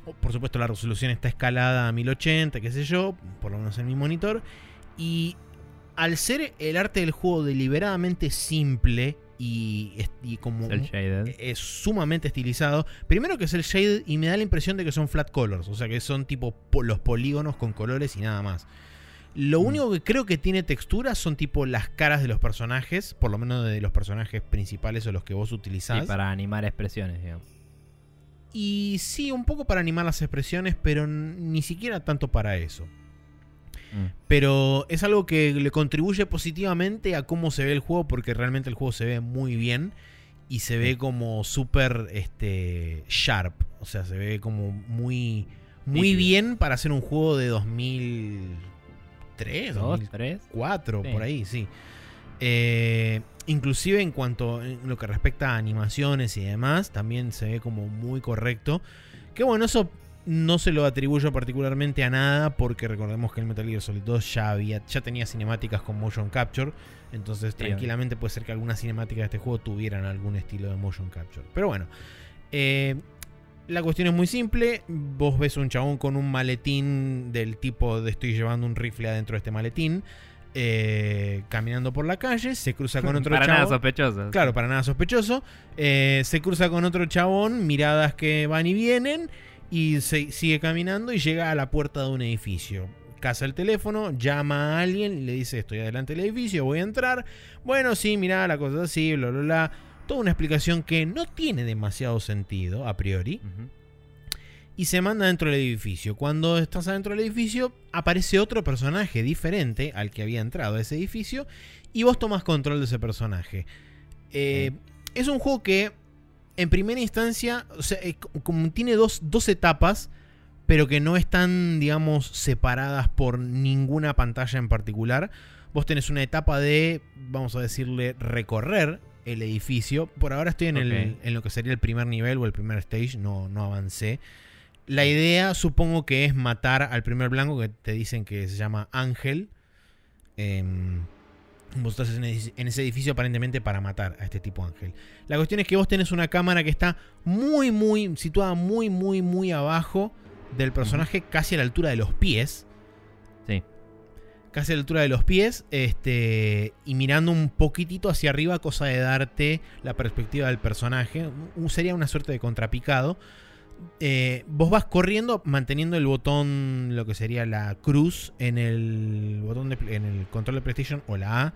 oh, Por supuesto, la resolución está escalada a 1080, qué sé yo, por lo menos en mi monitor. Y al ser el arte del juego deliberadamente simple y, y como Es shaded. es sumamente estilizado. Primero que es el shade y me da la impresión de que son flat colors, o sea que son tipo po- los polígonos con colores y nada más. Lo Mm. único que creo que tiene textura son tipo las caras de los personajes, por lo menos de los personajes principales o los que vos Sí, utilizás. para animar expresiones, digamos. Y sí, un poco para animar las expresiones, pero ni siquiera tanto para eso. Mm. Pero es algo que le contribuye positivamente a cómo se ve el juego, porque realmente el juego se ve muy bien y se ve como súper este, sharp. O sea, se ve como muy, muy bien para hacer un juego de 2003, ¿Dos? 2004, ¿Tres? Sí. por ahí, sí. Eh, inclusive en cuanto en lo que respecta a animaciones y demás, también se ve como muy correcto. Que bueno, eso no se lo atribuyo particularmente a nada porque recordemos que el Metal Gear Solid 2 ya había ya tenía cinemáticas con motion capture, entonces tranquilamente puede ser que algunas cinemáticas de este juego tuvieran algún estilo de motion capture. Pero bueno, eh, la cuestión es muy simple, vos ves un chabón con un maletín del tipo de estoy llevando un rifle adentro de este maletín. eh, caminando por la calle, se cruza con otro Para chabón. nada sospechoso. Claro, para nada sospechoso. Eh, se cruza con otro chabón, miradas que van y vienen, y se sigue caminando y llega a la puerta de un edificio. Casa el teléfono, llama a alguien, y le dice, estoy adelante del edificio, voy a entrar. Bueno, sí, mira, la cosa es así, bla, bla, bla. Toda una explicación que no tiene demasiado sentido, a priori. Y se manda dentro del edificio. Cuando estás adentro del edificio, aparece otro personaje diferente al que había entrado a ese edificio y vos tomas control de ese personaje. Eh, es un juego que, en primera instancia, o sea, eh, como tiene dos, dos etapas, pero que no están, digamos, separadas por ninguna pantalla en particular. Vos tenés una etapa de, vamos a decirle, recorrer el edificio. Por ahora estoy en, el- Ok. en lo que sería el primer nivel o el primer stage, no, no avancé. La idea supongo que es matar al primer blanco que te dicen que se llama Ángel. Em, vos estás en ese edificio aparentemente para matar a este tipo Ángel. La cuestión es que vos tenés una cámara que está muy, muy, situada muy, muy, muy abajo del personaje, casi a la altura de los pies. Casi a la altura de los pies. Este. Y mirando un poquitito hacia arriba, cosa de darte la perspectiva del personaje. Un- Sería una suerte de contrapicado. Eh, vos vas corriendo manteniendo el botón, lo que sería la cruz en el botón de, en el control de PlayStation o la A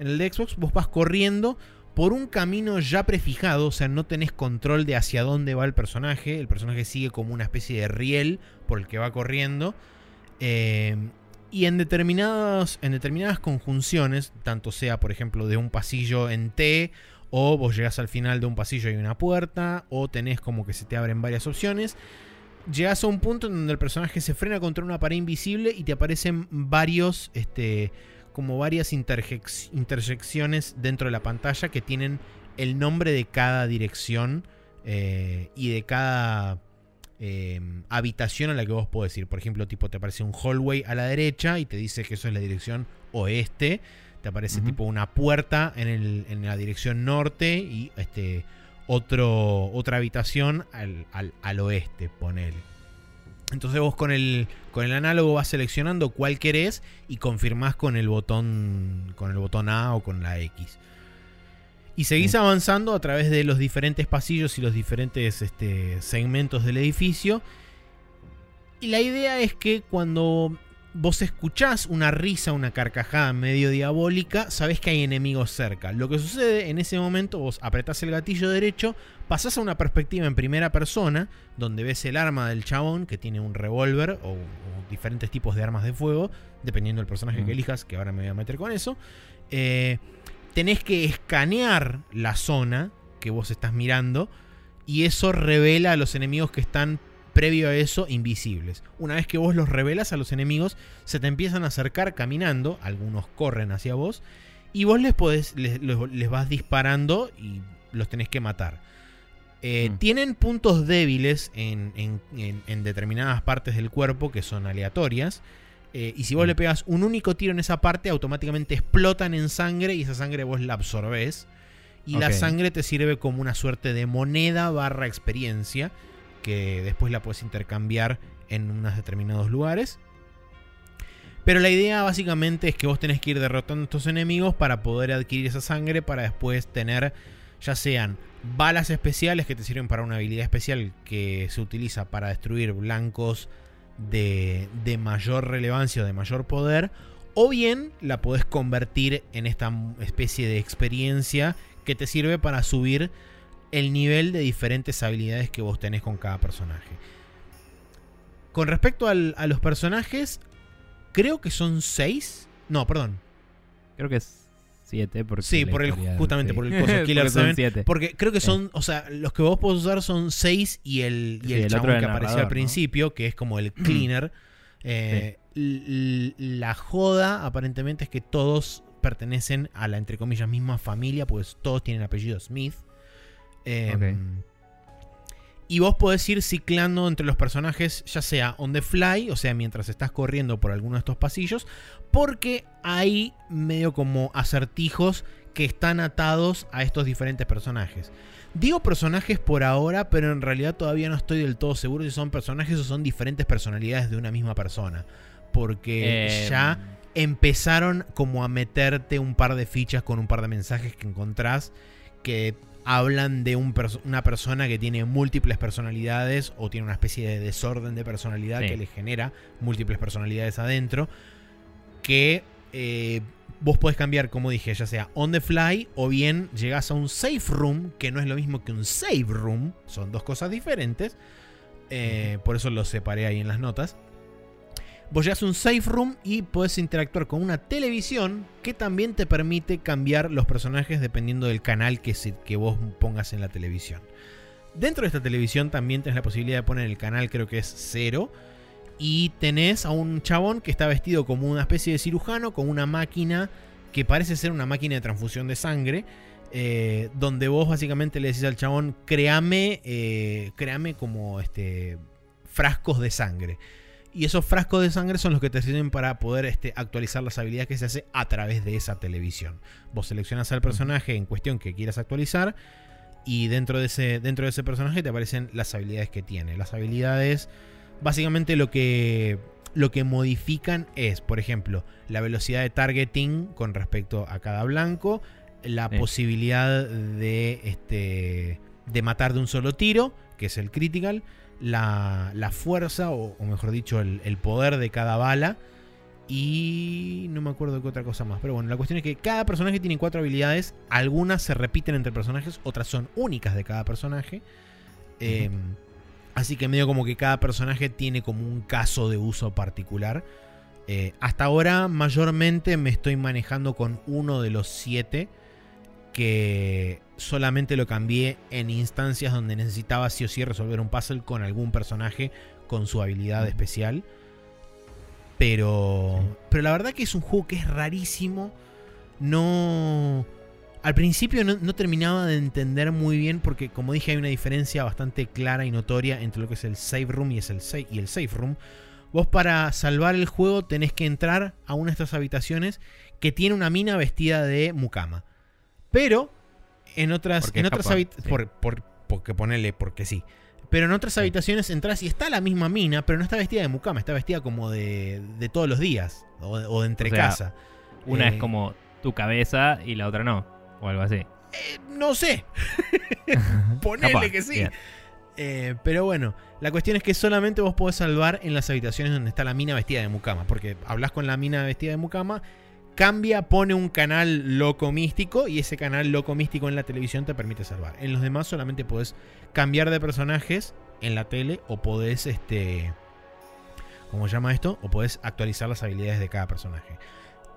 en el de Xbox. Vos vas corriendo por un camino ya prefijado, o sea, no tenés control de hacia dónde va el personaje. El personaje sigue como una especie de riel por el que va corriendo. Eh, y en determinadas, en determinadas conjunciones, tanto sea, por ejemplo, de un pasillo en T, o vos llegás al final de un pasillo y hay una puerta, o tenés como que se te abren varias opciones. Llegás a un punto en donde el personaje se frena contra una pared invisible y te aparecen varios, este, como varias intersecciones dentro de la pantalla que tienen el nombre de cada dirección eh, y de cada eh, habitación a la que vos podés ir. Por ejemplo, tipo te aparece un hallway a la derecha y te dice que eso es la dirección oeste. Te aparece tipo una puerta en, el- en la dirección norte y este otro, otra habitación al, al- al oeste, ponele. Entonces vos con el, con el análogo vas seleccionando cuál querés y confirmás con el botón con el botón A o con la X. Y seguís Sí. avanzando a través de los diferentes pasillos y los diferentes este, segmentos del edificio. Y la idea es que cuando vos escuchás una risa, una carcajada medio diabólica, sabés que hay enemigos cerca. Lo que sucede en ese momento, vos apretás el gatillo derecho, pasás a una perspectiva en primera persona, donde ves el arma del chabón, que tiene un revólver o, o diferentes tipos de armas de fuego, dependiendo del personaje Mm. que elijas, que ahora me voy a meter con eso. Eh, tenés que escanear la zona que vos estás mirando y eso revela a los enemigos que están previo a eso invisibles. Una vez que vos los revelas a los enemigos, se te empiezan a acercar caminando, algunos corren hacia vos y vos les podés les, les vas disparando y los tenés que matar. Eh, Mm. Tienen puntos débiles en, en- en- en determinadas partes del cuerpo que son aleatorias. Eh, y si vos le pegas un único tiro en esa parte, automáticamente explotan en sangre y esa sangre vos la absorbés. Y la sangre te sirve como una suerte de moneda barra experiencia que después la puedes intercambiar en unos determinados lugares. Pero la idea básicamente es que vos tenés que ir derrotando a estos enemigos para poder adquirir esa sangre para después tener ya sean balas especiales que te sirven para una habilidad especial que se utiliza para destruir blancos de, de mayor relevancia o de mayor poder, o bien la podés convertir en esta especie de experiencia que te sirve para subir el nivel de diferentes habilidades que vos tenés con cada personaje. Con respecto al- a los personajes, creo que son seis. No, perdón. Creo que es 7 porque Sí, por el- justamente por el coso, Killer Porque son 7. siete. Porque creo que son, o sea, los que vos podés usar son seis y el, y Sí, el, el chabón que apareció al ¿no? principio, que es como el cleaner. Eh, La joda aparentemente es que todos pertenecen a la, entre comillas, misma familia, pues todos tienen apellido Smith. Eh. Y vos podés ir ciclando entre los personajes, ya sea on the fly, o sea, mientras estás corriendo por alguno de estos pasillos, porque hay medio como acertijos que están atados a estos diferentes personajes. Digo personajes por ahora, pero en realidad todavía no estoy del todo seguro si son personajes o son diferentes personalidades de una misma persona. Porque Eh, ya empezaron como a meterte un par de fichas con un par de mensajes que encontrás que hablan de un una persona que tiene múltiples personalidades o tiene una especie de desorden de personalidad Sí. que le genera múltiples personalidades adentro que eh, vos podés cambiar, como dije, ya sea on the fly o bien llegás a un safe room, que no es lo mismo que un save room, son dos cosas diferentes, Eh, por eso lo separé ahí en las notas. Vos llegas a un safe room y podés interactuar con una televisión que también te permite cambiar los personajes dependiendo del canal que, que vos pongas en la televisión. Dentro de esta televisión también tenés la posibilidad de poner el canal, creo que es cero. Y tenés a un chabón que está vestido como una especie de cirujano con una máquina que parece ser una máquina de transfusión de sangre. eh, donde vos básicamente le decís al chabón, créame, eh, créame como este, frascos de sangre. Y esos frascos de sangre son los que te sirven para poder este, actualizar las habilidades que se hace a través de esa televisión. Vos seleccionas al personaje en cuestión que quieras actualizar. Y dentro de, ese, dentro de ese personaje te aparecen las habilidades que tiene. Las habilidades, básicamente lo que, lo que modifican es, por ejemplo, la velocidad de targeting con respecto a cada blanco. La Sí. posibilidad de, este, de matar de un solo tiro, que es el critical la, la fuerza, o, o mejor dicho, el, el poder de cada bala. Y no me acuerdo de qué otra cosa más. Pero bueno, la cuestión es que cada personaje tiene cuatro habilidades. Algunas se repiten entre personajes, otras son únicas de cada personaje. Eh, así que medio como que cada personaje tiene como un caso de uso particular. Eh, hasta ahora mayormente me estoy manejando con uno de los siete que solamente lo cambié en instancias donde necesitaba sí o sí resolver un puzzle con algún personaje con su habilidad especial. Pero, Sí. pero la verdad que es un juego que es rarísimo. No... Al principio no, no terminaba de entender muy bien porque como dije hay una diferencia bastante clara y notoria entre lo que es el save room y, es el, y el safe room. Vos para salvar el juego tenés que entrar a una de estas habitaciones que tiene una mina vestida de mucama. Pero en otras, Porque en otras Japón, habit- sí. por, por- porque ponele porque sí. Pero en otras Sí. habitaciones entras y está la misma mina, pero no está vestida de mucama, está vestida como de, de todos los días o de, o de entre O sea. Una Eh, es como tu cabeza y la otra no. O algo así. eh, no sé, ponele Capaz, que sí. Eh, pero bueno, la cuestión es que solamente vos podés salvar en las habitaciones donde está la mina vestida de mucama. Porque hablas con la mina vestida de mucama, cambia, pone un canal loco místico y ese canal loco místico en la televisión te permite salvar. En los demás solamente podés cambiar de personajes en la tele o podés, este... ¿Cómo se llama esto? O podés actualizar las habilidades de cada personaje.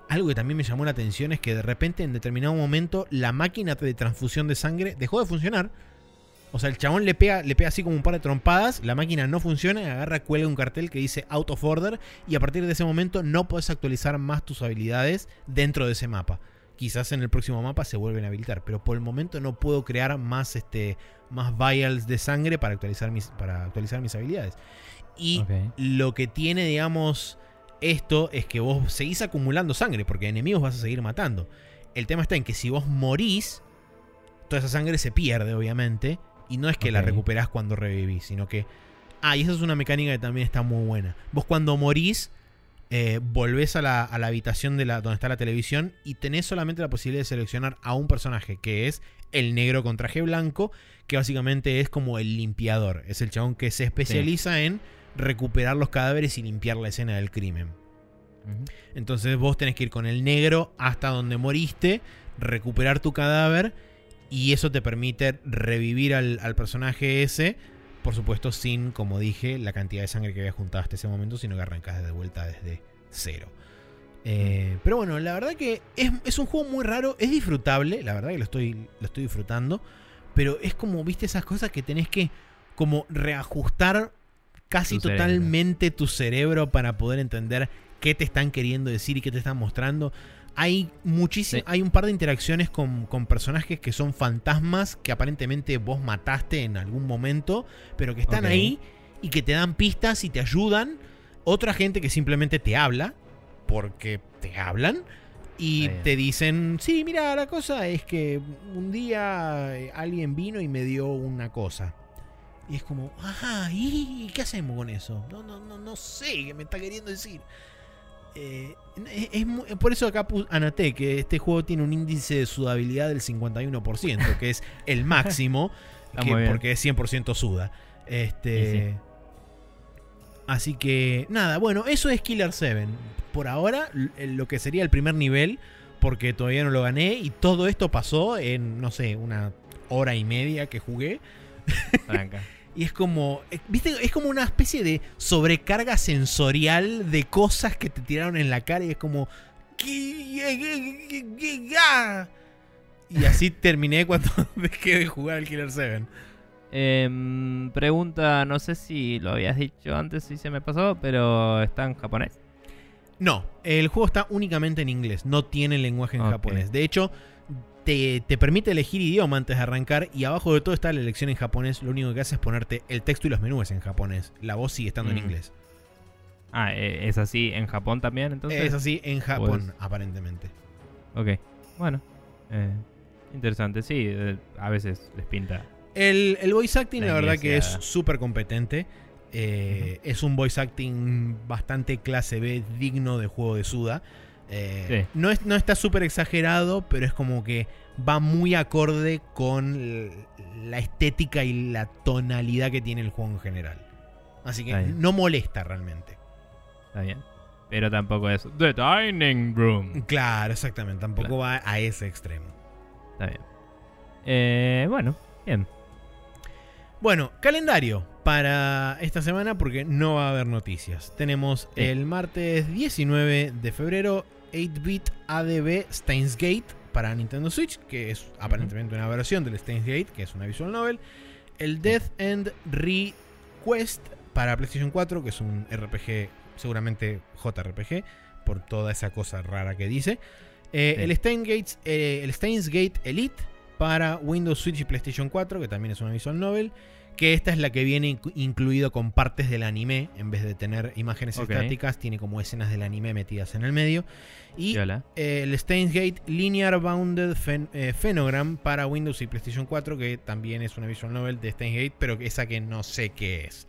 Algo que también me llamó la atención es que de repente en determinado momento la máquina de transfusión de sangre dejó de funcionar. O sea, el chabón le pega, le pega así como un par de trompadas, la máquina no funciona, agarra, cuelga un cartel que dice out of order y a partir de ese momento no puedes actualizar más tus habilidades dentro de ese mapa. Quizás en el próximo mapa se vuelven a habilitar, pero por el momento no puedo crear más, este, más vials de sangre para actualizar mis, para actualizar mis habilidades. Y lo que tiene, digamos, esto es que vos seguís acumulando sangre, porque enemigos vas a seguir matando. El tema está en que si vos morís, toda esa sangre se pierde, obviamente, y no es que la recuperás cuando revivís, sino que... Ah, y esa es una mecánica que también está muy buena. Vos cuando morís, eh, volvés a la, a la habitación de la, donde está la televisión y tenés solamente la posibilidad de seleccionar a un personaje, que es el negro con traje blanco, que básicamente es como el limpiador. Es el chabón que se especializa en recuperar los cadáveres y limpiar la escena del crimen. Entonces vos tenés que ir con el negro hasta donde moriste, recuperar tu cadáver y eso te permite revivir al, al personaje ese. Por supuesto, sin, como dije, la cantidad de sangre que habías juntado hasta ese momento, sino que arrancas de vuelta desde cero. Eh, pero bueno, la verdad que es, es un juego muy raro, es disfrutable, la verdad que lo estoy, lo estoy disfrutando, pero es como, viste, esas cosas que tenés que como reajustar casi Tu cerebro. totalmente tu cerebro para poder entender qué te están queriendo decir y qué te están mostrando. Hay muchísimo, Sí. hay un par de interacciones con, con personajes que son fantasmas que aparentemente vos mataste en algún momento, pero que están ahí y que te dan pistas y te ayudan. Otra gente que simplemente te habla, porque te hablan. Y te dicen, sí, mira, la cosa es que un día eh, alguien vino y me dio una cosa. Y es como, ajá, ¿y qué hacemos con eso? No, no, no, no sé qué me está queriendo decir. Eh, es, es por eso acá anoté que este juego tiene un índice de sudabilidad del 51%, que es el máximo, que- porque es 100% suda. Este, sí. Así que, nada, bueno, eso es Killer 7. Por ahora, l- lo que sería el primer nivel, porque todavía no lo gané, y todo esto pasó en, no sé, una hora y media que jugué. Tranca. Y es como, eh, ¿viste? Es como una especie de sobrecarga sensorial de cosas que te tiraron en la cara y es como... Y así terminé cuando dejé de jugar al Killer 7. Em, pregunta, no sé si lo habías dicho antes, si se me pasó, pero está en japonés. No, el juego está únicamente en inglés, no tiene lenguaje en japonés. De hecho, te, te permite elegir idioma antes de arrancar y abajo de todo está la elección en japonés. Lo único que hace es ponerte el texto y los menús en japonés. La voz sigue estando en Mm. inglés. Ah, eh, es así en Japón también, entonces. es así en Japón, Pues- aparentemente. Ok, bueno. eh, interesante, sí, eh, a veces les pinta. El, el voice acting, La la, verdad que es súper competente. Eh, Es un voice acting bastante clase B, digno de juego de Suda. Eh, Sí. no, es, no está súper exagerado, pero es como que va muy acorde con la estética y la tonalidad que tiene el juego en general. Así que no molesta realmente. Está bien. Pero tampoco es The Dining Room. Claro, exactamente. Tampoco va a ese extremo. Está bien. Eh, bueno, bien. Bueno, calendario para esta semana porque no va a haber noticias. Tenemos Sí. el martes 19 de febrero 8-bit ADB Steins Gate para Nintendo Switch, que es aparentemente una versión del Steins Gate, que es una visual novel. El Death End Request para PlayStation 4, que es un RPG, seguramente JRPG, por toda esa cosa rara que dice. Eh, Sí. el, Steins Gates, eh, el Steins Gate Elite para Windows Switch y PlayStation 4, que también es una visual novel. Que esta es la que viene inc- incluido con partes del anime. En vez de tener imágenes estáticas, tiene como escenas del anime metidas en el medio. Y eh, el Steins Gate Linear Bounded eh, Phenogram para Windows y PlayStation 4, que también es una visual novel de Steins Gate, pero esa que no sé qué es.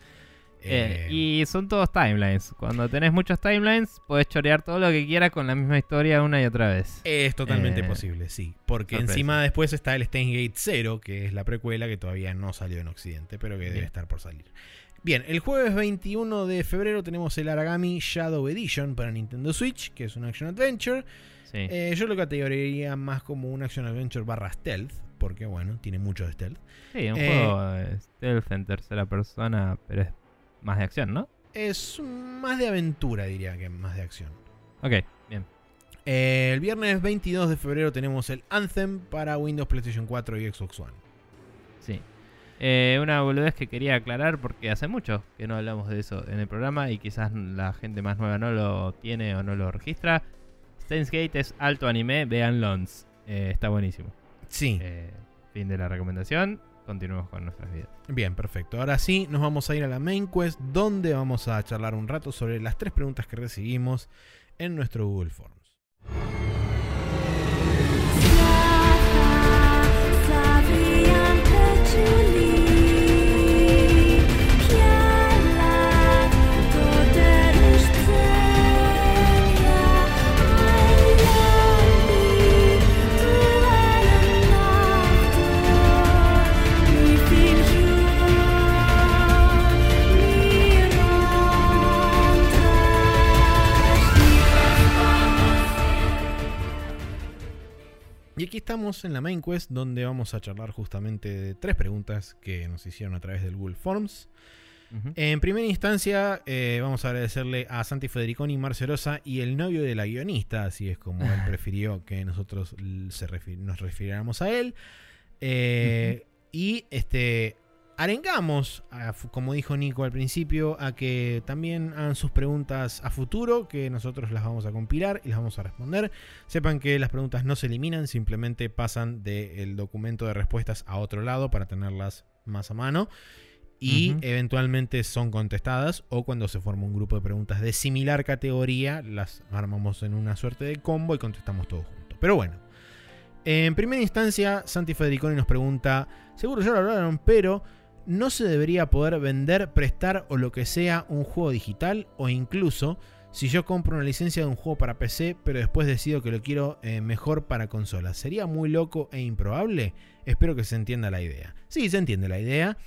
Eh, Eh, y son todos timelines. Cuando tenés muchos timelines, podés chorear todo lo que quieras con la misma historia una y otra vez. Es totalmente Eh, posible, sí. Porque sorpresa. encima después está el Steins Gate 0, que es la precuela que todavía no salió en Occidente, pero que debe estar por salir. Bien, el jueves 21 de febrero tenemos el Aragami Shadow Edition para Nintendo Switch, que es un action adventure. Sí. Eh, yo lo categorizaría más como un action adventure barra stealth, porque bueno, tiene mucho de stealth. sí, un juego stealth en tercera persona, pero es más de acción, ¿no? Es más de aventura, diría que más de acción. Ok, bien. Eh, el viernes 22 de febrero tenemos el Anthem para Windows, PlayStation 4 y Xbox One. Sí. Eh, una boludez que quería aclarar porque hace mucho que no hablamos de eso en el programa y quizás la gente más nueva no lo tiene o no lo registra. Steins Gate es alto anime, vean Lons. Eh, está buenísimo. Sí. Fin de la recomendación. Continuemos con nuestras vidas. Bien, perfecto. Ahora sí, nos vamos a ir a la main quest, donde vamos a charlar un rato sobre las tres preguntas que recibimos en nuestro Google Forms. Y aquí estamos en la main quest, donde vamos a charlar justamente de tres preguntas que nos hicieron a través del Google Forms. En primera instancia, eh, vamos a agradecerle a Santi Federiconi, Marcelosa y el novio de la guionista, así es como él prefirió que nosotros se nos refiriéramos a él. Eh, Y este arengamos, a como dijo Nico al principio, a que también hagan sus preguntas a futuro, que nosotros las vamos a compilar y las vamos a responder. Sepan que las preguntas no se eliminan, simplemente pasan del documento de respuestas a otro lado para tenerlas más a mano y eventualmente son contestadas o cuando se forma un grupo de preguntas de similar categoría las armamos en una suerte de combo y contestamos todos juntos. Pero bueno, en primera instancia Santi Federiconi nos pregunta, seguro ya lo hablaron, pero ¿no se debería poder vender, prestar o lo que sea un juego digital o incluso si yo compro una licencia de un juego para PC pero después decido que lo quiero eh, mejor para consola? ¿Sería muy loco e improbable? Espero que se entienda la idea. Sí, se entiende la idea.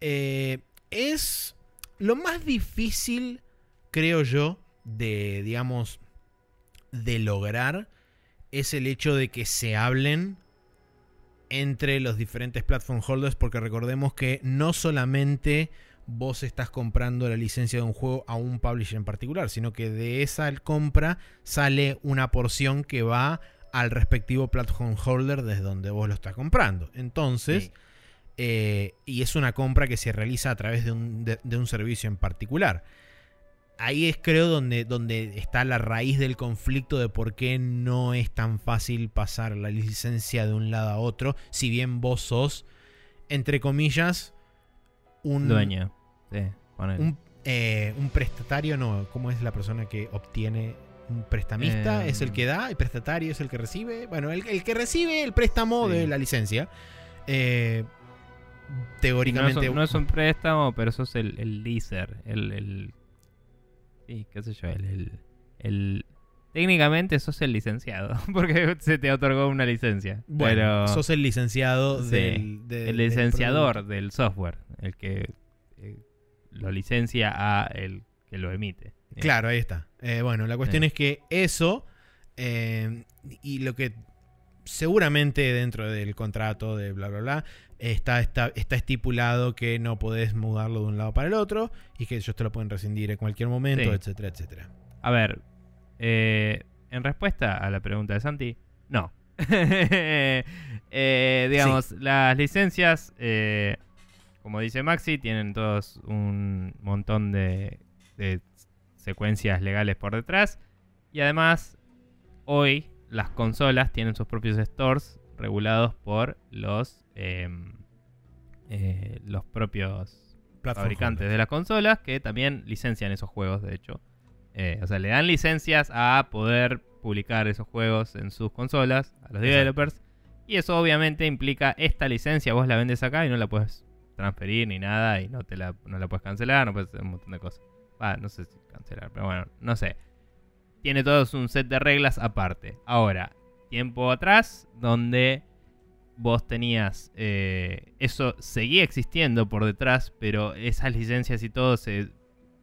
Eh, es lo más difícil, creo yo, de, digamos, de lograr es el hecho de que se hablen entre los diferentes platform holders, porque recordemos que no solamente vos estás comprando la licencia de un juego a un publisher en particular, sino que de esa compra sale una porción que va al respectivo platform holder desde donde vos lo estás comprando. Entonces, Sí. eh, y es una compra que se realiza a través de un, de- de un servicio en particular. Ahí es creo donde, donde está la raíz del conflicto de por qué no es tan fácil pasar la licencia de un lado a otro, si bien vos sos, entre comillas, un, Dueño. Sí, un, eh, un prestatario, no, ¿cómo es la persona que obtiene un prestamista? Eh, es el que da, el prestatario es el que recibe. Bueno, el, el que recibe el préstamo Sí. de la licencia. Eh, no, es teóricamente. un, no es un préstamo, pero sos el, el leaser. El, el. Sí, qué sé yo. El. el, el- técnicamente sos el licenciado. Porque se te otorgó una licencia. bueno, pero sos el licenciado Sí, del, del- el licenciador del software. El que eh, lo licencia a el que lo emite. Claro, ahí está. Eh, bueno, la cuestión Sí. es que eso eh, y lo que seguramente dentro del contrato de bla bla bla está, está, está estipulado que no podés mudarlo de un lado para el otro y que ellos te lo pueden rescindir en cualquier momento, Sí. etcétera, etcétera. A ver, eh, en respuesta a la pregunta de Santi, no. Eh, digamos, las licencias, eh, como dice Maxi, tienen todos un montón de, de secuencias legales por detrás. Y además, hoy las consolas tienen sus propios stores regulados por los, em, eh, los propios Platform fabricantes de las consolas que también licencian esos juegos, de hecho. Eh, o sea, le dan licencias a poder publicar esos juegos en sus consolas, a los Exacto. developers. Y eso obviamente implica esta licencia, vos la vendes acá y no la puedes transferir ni nada y no, te la, no la puedes cancelar, no puedes hacer un montón de cosas. Ah, no sé si cancelar, pero bueno, no sé. Tiene todo un set de reglas aparte. Ahora, tiempo atrás, donde vos tenías eh, eso seguía existiendo por detrás, pero esas licencias y todo se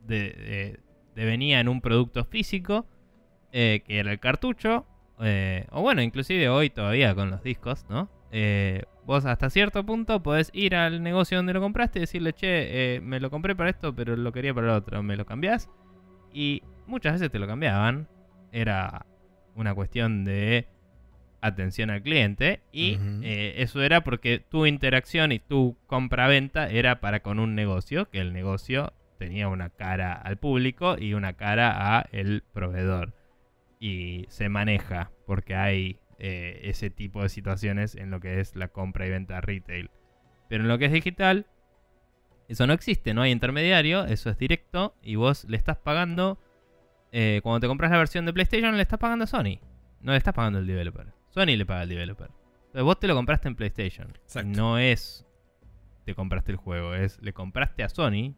de- de- devenía en un producto físico eh, que era el cartucho. eh, o bueno, inclusive hoy todavía con los discos, ¿no? Eh, vos hasta cierto punto podés ir al negocio donde lo compraste y decirle, che, eh, me lo compré para esto, pero lo quería para el otro, ¿me lo cambiás? Y muchas veces te lo cambiaban. Era una cuestión de atención al cliente y eh, eso era porque tu interacción y tu compra-venta era para con un negocio, que el negocio tenía una cara al público y una cara a el proveedor. Y se maneja porque hay eh, ese tipo de situaciones en lo que es la compra y venta retail. Pero en lo que es digital, eso no existe, no hay intermediario, eso es directo y vos le estás pagando, eh, cuando te compras la versión de PlayStation, le estás pagando a Sony, no le estás pagando al developer. Sony le paga al developer. Entonces vos te lo compraste en PlayStation. Exacto. No es te compraste el juego, es le compraste a Sony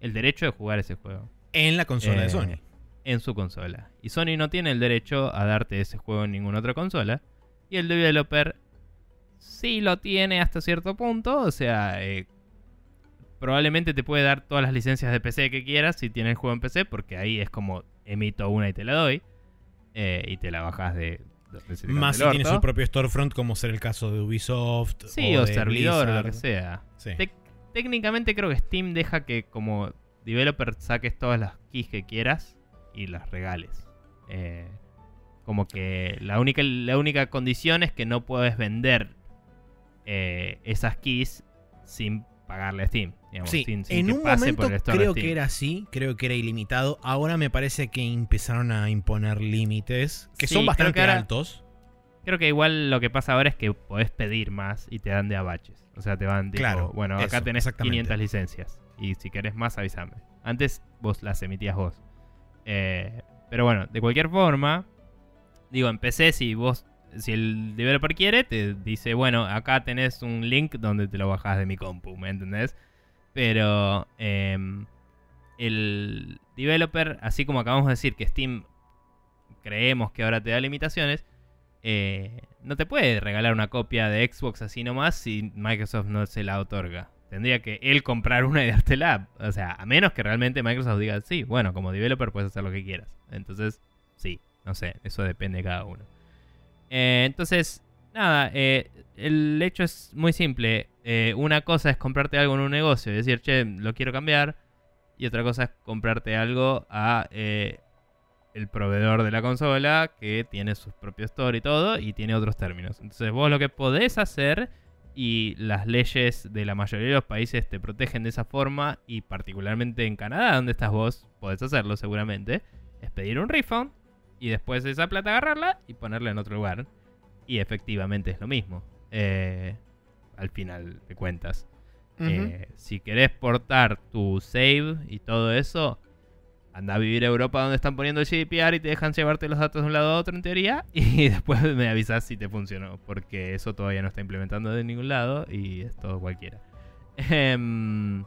el derecho de jugar ese juego En la consola de Eh, Sony. en su consola. Y Sony no tiene el derecho a darte ese juego en ninguna otra consola. Y el developer sí lo tiene hasta cierto punto. O sea, eh, probablemente te puede dar todas las licencias de PC que quieras si tienes el juego en PC. Porque ahí es como emito una y te la doy. eh, y te la bajas de... te Más si tiene su propio storefront, como ser el caso de Ubisoft. Sí, o, de servidor, o lo Blizzard. que sea. Sí. Técnicamente creo que Steam deja que como developer saques todas las keys que quieras y las regales. Eh, como que la única, la única condición es que no puedes vender eh, esas keys sin pagarle a Steam. Digamos, Sí, sin, sin en que un pase momento por el creo que era así, creo que era ilimitado. Ahora me parece que empezaron a imponer límites que Sí, son creo bastante que ahora- altos. Creo que igual lo que pasa ahora es que podés pedir más y te dan de abaches. O sea, te van tipo, Claro, bueno, acá eso, tenés exactamente. 500 licencias. Y si querés más, avísame. Antes vos las emitías vos. Eh, pero bueno, de cualquier forma, digo, en PC si vos, si el developer quiere, te dice, bueno, acá tenés un link donde te lo bajás de mi compu, ¿me entendés? Pero em, el developer, así como acabamos de decir que Steam creemos que ahora te da limitaciones, eh, no te puede regalar una copia de Xbox así nomás si Microsoft no se la otorga. Tendría que él comprar una y dártela. O sea, a menos que realmente Microsoft diga, sí, bueno, como developer puedes hacer lo que quieras. Entonces, sí, no sé, eso depende de cada uno. Eh, entonces, nada, eh, el hecho es muy simple. Eh, una cosa es comprarte algo en un negocio y decir, che, lo quiero cambiar. Y otra cosa es comprarte algo a eh, el proveedor de la consola que tiene su propio store y todo y tiene otros términos. Entonces vos lo que podés hacer y las leyes de la mayoría de los países te protegen de esa forma y particularmente en Canadá, donde estás vos, podés hacerlo seguramente, es pedir un refund y después esa plata agarrarla y ponerla en otro lugar. Y efectivamente es lo mismo. eh, al final de cuentas. Eh, si querés portar tu save y todo eso, anda a vivir a Europa donde están poniendo el GDPR y te dejan llevarte los datos de un lado a otro en teoría. Y después me avisas si te funcionó. Porque eso todavía no está implementando de ningún lado y es todo cualquiera. Em,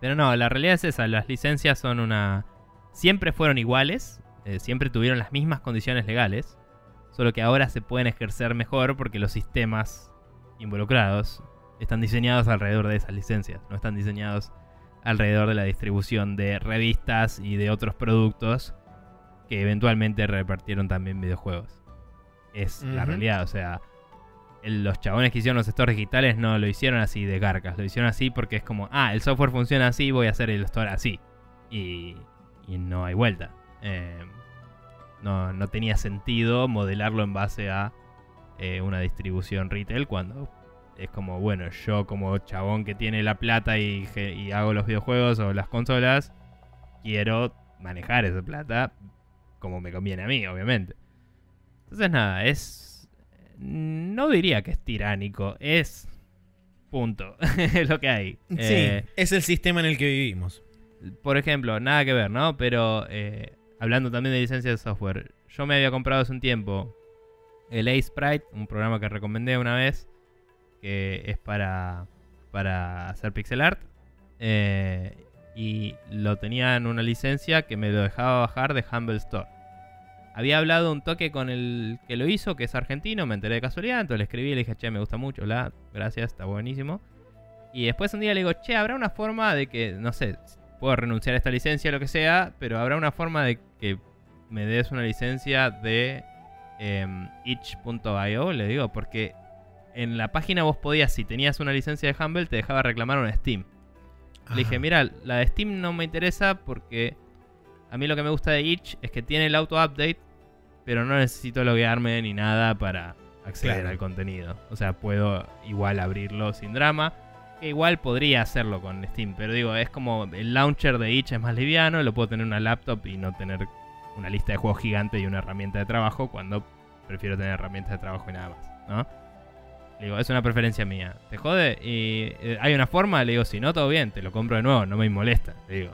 pero no, la realidad es esa. Las licencias son una... Siempre fueron iguales. eh, siempre tuvieron las mismas condiciones legales. Solo que ahora se pueden ejercer mejor porque los sistemas involucrados están diseñados alrededor de esas licencias. No están diseñados alrededor de la distribución de revistas y de otros productos que eventualmente repartieron también videojuegos. Es la realidad, o sea, el- los chabones que hicieron los stores digitales no lo hicieron así de garcas, lo hicieron así porque es como, ah, el software funciona así, voy a hacer el store así. Y, y no hay vuelta. Eh, no, no tenía sentido modelarlo en base a eh, una distribución retail cuando es como, bueno, yo como chabón que tiene la plata y, hago los videojuegos o las consolas, quiero manejar esa plata como me conviene a mí, obviamente. Entonces nada, es... No diría que es tiránico, es... Punto. es lo que hay. Sí, Eh, es el sistema en el que vivimos. por ejemplo, nada que ver, ¿no? Pero eh, hablando también de licencias de software, yo me había comprado hace un tiempo el A-Sprite, un programa que recomendé una vez, que es para, para hacer pixel art. eh, y lo tenía en una licencia que me lo dejaba bajar de Humble Store. Había hablado un toque con el que lo hizo, que es argentino, me enteré de casualidad, entonces le escribí y le dije, che, me gusta mucho, la, gracias, está buenísimo. Y después un día le digo, che, habrá una forma de que, no sé, puedo renunciar a esta licencia, lo que sea, pero habrá una forma de que me des una licencia de em, itch.io, le digo, porque en la página vos podías, si tenías una licencia de Humble, te dejaba reclamar una Steam. Le dije, mira, la de Steam no me interesa porque a mí lo que me gusta de Itch es que tiene el auto-update, pero no necesito loguearme ni nada para acceder Claro. al contenido. O sea, puedo igual abrirlo sin drama. Que igual podría hacerlo con Steam, pero digo, es como el launcher de Itch es más liviano, lo puedo tener en una laptop y no tener una lista de juegos gigante y una herramienta de trabajo cuando prefiero tener herramientas de trabajo y nada más, ¿no? Le digo, es una preferencia mía. ¿Te jode? Y eh, hay una forma, le digo, si no, todo bien, te lo compro de nuevo, no me molesta, le digo.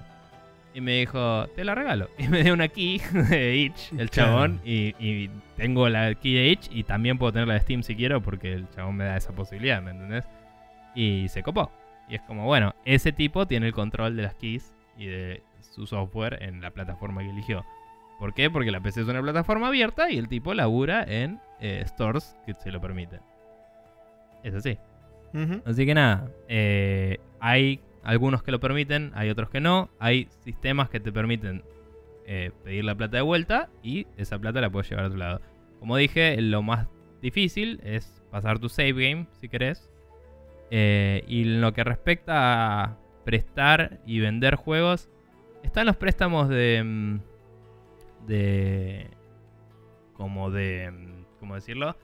Y me dijo, te la regalo. Y me dio una key de Itch, el chabón. Y, y tengo la key de Itch y también puedo tener la de Steam si quiero porque el chabón me da esa posibilidad, ¿me entendés? Y se copó. Y es como, bueno, ese tipo tiene el control de las keys y de su software en la plataforma que eligió. ¿Por qué? Porque la PC es una plataforma abierta y el tipo labura en eh, stores que se lo permiten. Es así. Así que nada, eh, hay algunos que lo permiten, hay otros que no. Hay sistemas que te permiten eh, pedir la plata de vuelta y esa plata la puedes llevar a otro lado. Como dije, lo más difícil es pasar tu save game, si querés. Eh, y en lo que respecta a prestar y vender juegos, están los préstamos de... mm, de... como de... mm, ¿cómo decirlo?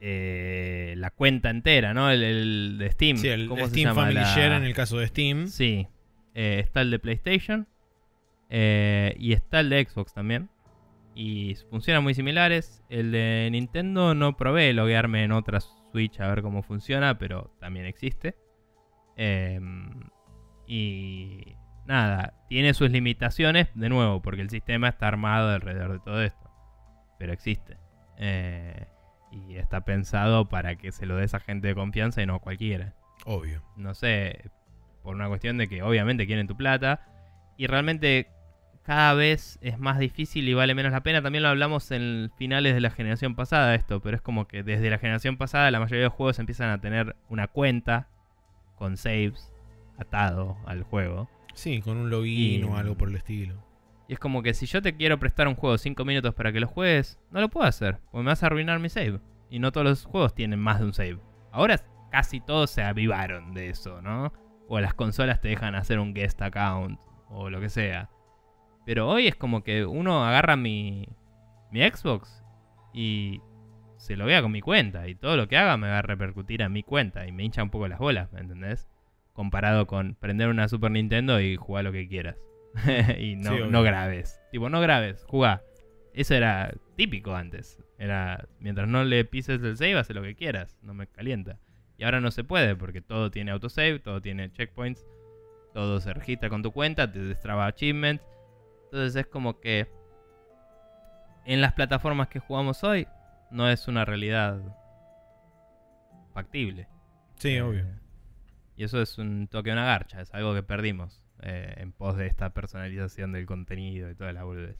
Eh, la cuenta entera, ¿no? El, el de Steam. Sí, el ¿Cómo se Steam llama? Family La- Share en el caso de Steam. Sí. Eh, está el de PlayStation. eh, y está el de Xbox también. Y funcionan muy similares. El de Nintendo no probé loguearme en otra A ver cómo funciona, pero también existe. Em, y nada, tiene sus limitaciones, de nuevo, porque el sistema está armado alrededor de todo esto. Pero existe. Eh, y está pensado para que se lo des a gente de confianza y no a cualquiera Obvio. no sé, por una cuestión de que obviamente quieren tu plata y realmente cada vez es más difícil y vale menos la pena. También lo hablamos en finales de la generación pasada esto, pero es como que desde la generación pasada la mayoría de los juegos empiezan a tener una cuenta con saves atado al juego. Sí, con un login Y- o algo por el estilo. Y es como que si yo te quiero prestar un juego 5 minutos para que lo juegues, no lo puedo hacer, porque me vas a arruinar mi save. Y no todos los juegos tienen más de un save. Ahora casi todos se avivaron de eso, ¿no? O las consolas te dejan hacer un guest account o lo que sea. Pero hoy es como que uno agarra mi, mi Xbox y se lo vea con mi cuenta. Y todo lo que haga me va a repercutir a mi cuenta. Y me hincha un poco las bolas, ¿me entendés? Comparado con prender una Super Nintendo y jugar lo que quieras. y no, Sí, no grabes. Tipo, no grabes, jugá. Eso era típico antes. Era, mientras no le pises el save, hace lo que quieras. No me calienta. Y ahora no se puede porque todo tiene autosave, todo tiene checkpoints, todo se registra con tu cuenta, te destraba achievements. Entonces es como que en las plataformas que jugamos hoy no es una realidad factible. Sí, Eh, obvio. Y eso es un toque de una garcha, es algo que perdimos eh, en pos de esta personalización del contenido y toda la boludez.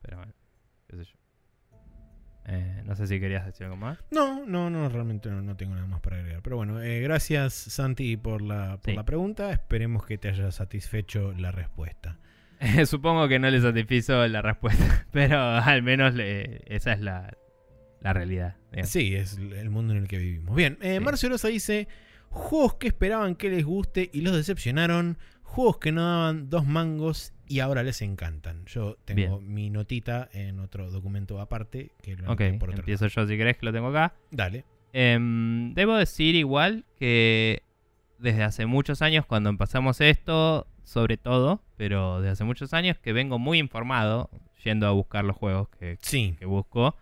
Pero bueno, qué sé yo. Eh, no sé si querías decir algo más. No, no, no, realmente no, no tengo nada más para agregar. Pero bueno, eh, gracias Santi por la, por Sí. la pregunta. Esperemos que te haya satisfecho la respuesta. Supongo que no le satisfizo la respuesta, pero al menos le- esa es la, la realidad. digamos. Sí, es el mundo en el que vivimos. Bien, eh, Sí. Marcio Rosa dice: Juegos que esperaban que les guste y los decepcionaron. Juegos que no daban dos mangos y ahora les encantan. Yo tengo mi notita en otro documento aparte que lo Ok, por otro empiezo yo si querés que lo tengo acá. Dale. Em, debo decir igual que desde hace muchos años, cuando empezamos esto, sobre todo, pero desde hace muchos años que vengo muy informado yendo a buscar los juegos que, Sí, que busco.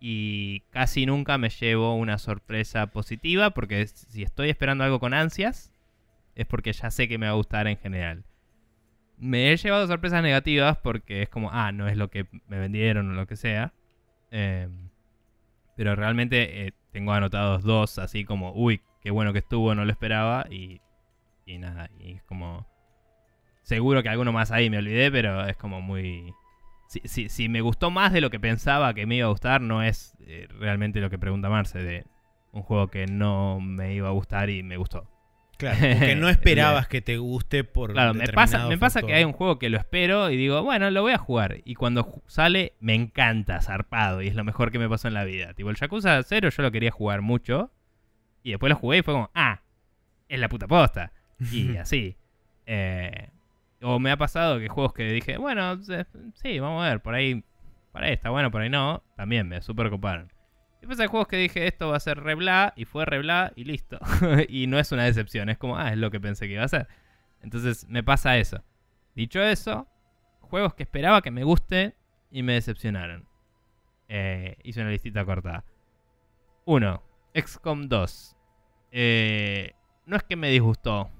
Y casi nunca me llevo una sorpresa positiva, porque si estoy esperando algo con ansias, es porque ya sé que me va a gustar en general. Me he llevado sorpresas negativas porque es como, ah, no es lo que me vendieron o lo que sea. Em, pero realmente eh, tengo anotados dos, así como, uy, qué bueno que estuvo, no lo esperaba. Y, y nada, y es como... Seguro que alguno más ahí me olvidé, pero es como muy... Si, si- si me gustó más de lo que pensaba que me iba a gustar, no es eh, realmente lo que pregunta Marce de un juego que no me iba a gustar y me gustó. claro. Porque no esperabas que te guste por. Claro, me pasa, me pasa que hay un juego que lo espero y digo, bueno, lo voy a jugar. Y cuando sale, me encanta, zarpado. Y es lo mejor que me pasó en la vida. Tipo, el Yakuza 0 yo lo quería jugar mucho. Y después lo jugué y fue como, ah, es la puta posta. Y así. Eh, o me ha pasado que juegos que dije, bueno, se- sí, vamos a ver, por ahí, por ahí está bueno, por ahí no. También me super coparon. Después hay juegos que dije, esto va a ser re bla, y fue re bla, y listo. y no es una decepción, es como, ah, es lo que pensé que iba a ser. Entonces me pasa eso. Dicho eso, juegos que esperaba que me gusten y me decepcionaron. Eh, hice una listita corta. 1. XCOM 2. Eh, no es que me disgustó,